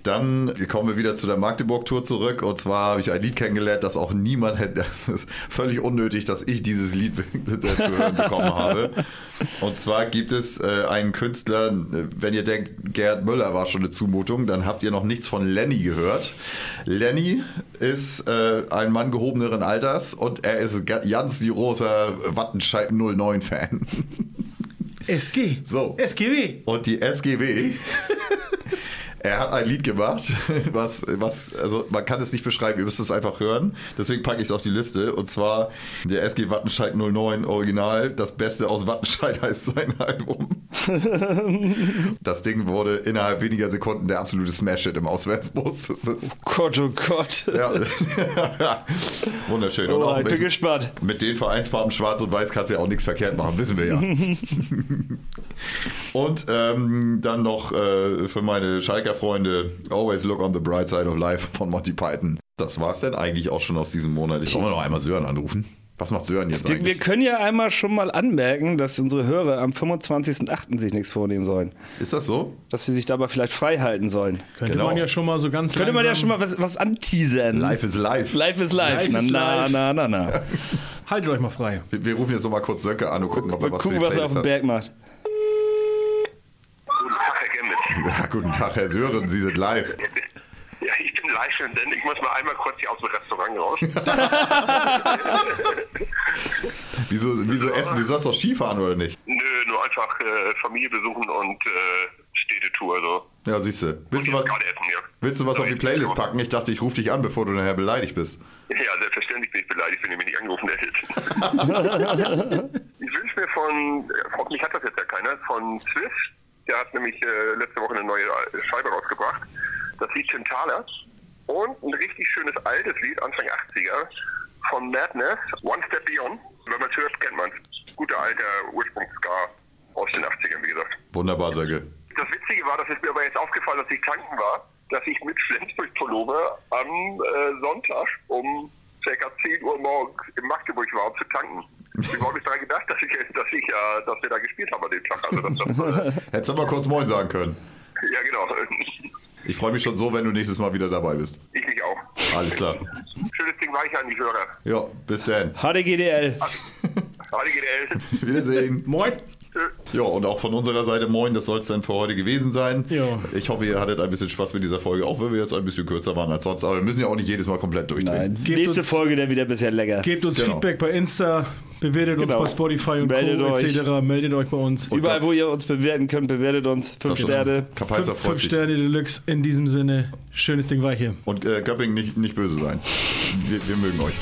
Dann kommen wir wieder zu der Magdeburg-Tour zurück und zwar habe ich ein Lied kennengelernt, das auch niemand hätte. Das ist völlig unnötig, dass ich dieses Lied zu hören bekommen habe. Und zwar gibt es äh, einen Künstler, wenn ihr denkt, Gerhard Müller war schon eine Zumutung, dann habt ihr noch nichts von Lenny gehört. Lenny ist äh, ein Mann gehobeneren Alters und er ist ga- ganz großer Wattenscheid 09-Fan. SG. So. SGW. Und die SGW. Er hat ein Lied gemacht, was, was, also man kann es nicht beschreiben, ihr müsst es einfach hören. Deswegen packe ich es auf die Liste. Und zwar der SG Wattenscheid 09 Original. Das Beste aus Wattenscheid heißt sein Album. Das Ding wurde innerhalb weniger Sekunden der absolute Smash-Hit im Auswärtsbus. Das ist, Gott, oh Gott. ja. Wunderschön. Oh, ich bin mit, gespannt. mit den Vereinsfarben Schwarz und Weiß kannst du ja auch nichts verkehrt machen, wissen wir ja. Und ähm, dann noch äh, für meine Schalker Freunde Always Look on the Bright Side of Life von Monty Python. Das war's denn eigentlich auch schon aus diesem Monat. Ich mal noch einmal Sören anrufen. Was macht Sören jetzt Wir, eigentlich? wir können ja einmal schon mal anmerken, dass unsere Hörer am 25.08. sich nichts vornehmen sollen. Ist das so? Dass sie sich dabei vielleicht frei halten sollen. Könnte man ja schon mal so ganz Könnte man ja schon mal was, was anteasern. Life is live. Life is live. Life na, is na, live. na, na, na. Haltet euch mal frei. Wir, wir rufen jetzt noch mal kurz Söcke an und gucken, ob er was Gucken, was er auf dem Berg macht. Guten Tag, Herr Gemmitz. Ja, guten Tag, Herr Sören, Sie sind live. Ja, ich bin live, denn ich muss mal einmal kurz hier aus dem Restaurant raus. Wieso, wieso essen? Du sollst doch Skifahren, oder nicht? Nö, nur einfach äh, Familie besuchen und äh, Städtetour. So. Ja, siehst du. Willst du was, essen, ja. willst du was auf die Playlist packen? Ich dachte, ich rufe dich an, bevor du nachher beleidigt bist. Ja, selbstverständlich bin ich beleidigt, wenn ihr mich nicht angerufen hättet. ich wünsche mir von, hoffentlich hat das jetzt ja keiner, von Swift, der hat nämlich äh, letzte Woche eine neue äh, Scheibe rausgebracht, das Lied Tintala und ein richtig schönes altes Lied, Anfang 80er, von Madness, One Step Beyond. Wenn man es hört, kennt man es. guter alter Ursprungsgar aus den 80ern, wie gesagt. Wunderbar, Serge. Das Witzige war, das ist mir aber jetzt aufgefallen, dass ich tanken war, dass ich mit Flensburg-Pullover am äh, Sonntag um ca. 10 Uhr morgens in Magdeburg war, um zu tanken. Ich habe nicht daran gedacht, dass ich, dass ich ja, dass wir da gespielt haben an dem Tag. Also dass das, äh, Hättest du aber kurz Moin sagen können. ja, genau. Ich freue mich schon so, wenn du nächstes Mal wieder dabei bist. Ich mich auch. Alles klar. Schönes Ding weich an die Hörer. Ja, bis dann. HDGDL. HDGDL. Wiedersehen. Moin. Ja, und auch von unserer Seite moin, das soll es dann für heute gewesen sein. Ja. Ich hoffe, ihr hattet ein bisschen Spaß mit dieser Folge, auch wenn wir jetzt ein bisschen kürzer waren als sonst. Aber wir müssen ja auch nicht jedes Mal komplett durchdrehen. Nächste uns- Folge dann wieder bisher lecker. Gebt uns Genau. Feedback bei Insta, bewertet Genau. uns bei Spotify und Meldet Co. euch. etc. Meldet euch bei uns. Überall, wo ihr uns bewerten könnt, bewertet uns. Fünf Sterne. Fünf, fünf. Sterne Deluxe in diesem Sinne. Schönes Ding war hier. Und äh, Göpping nicht, nicht böse sein. Wir, wir mögen euch.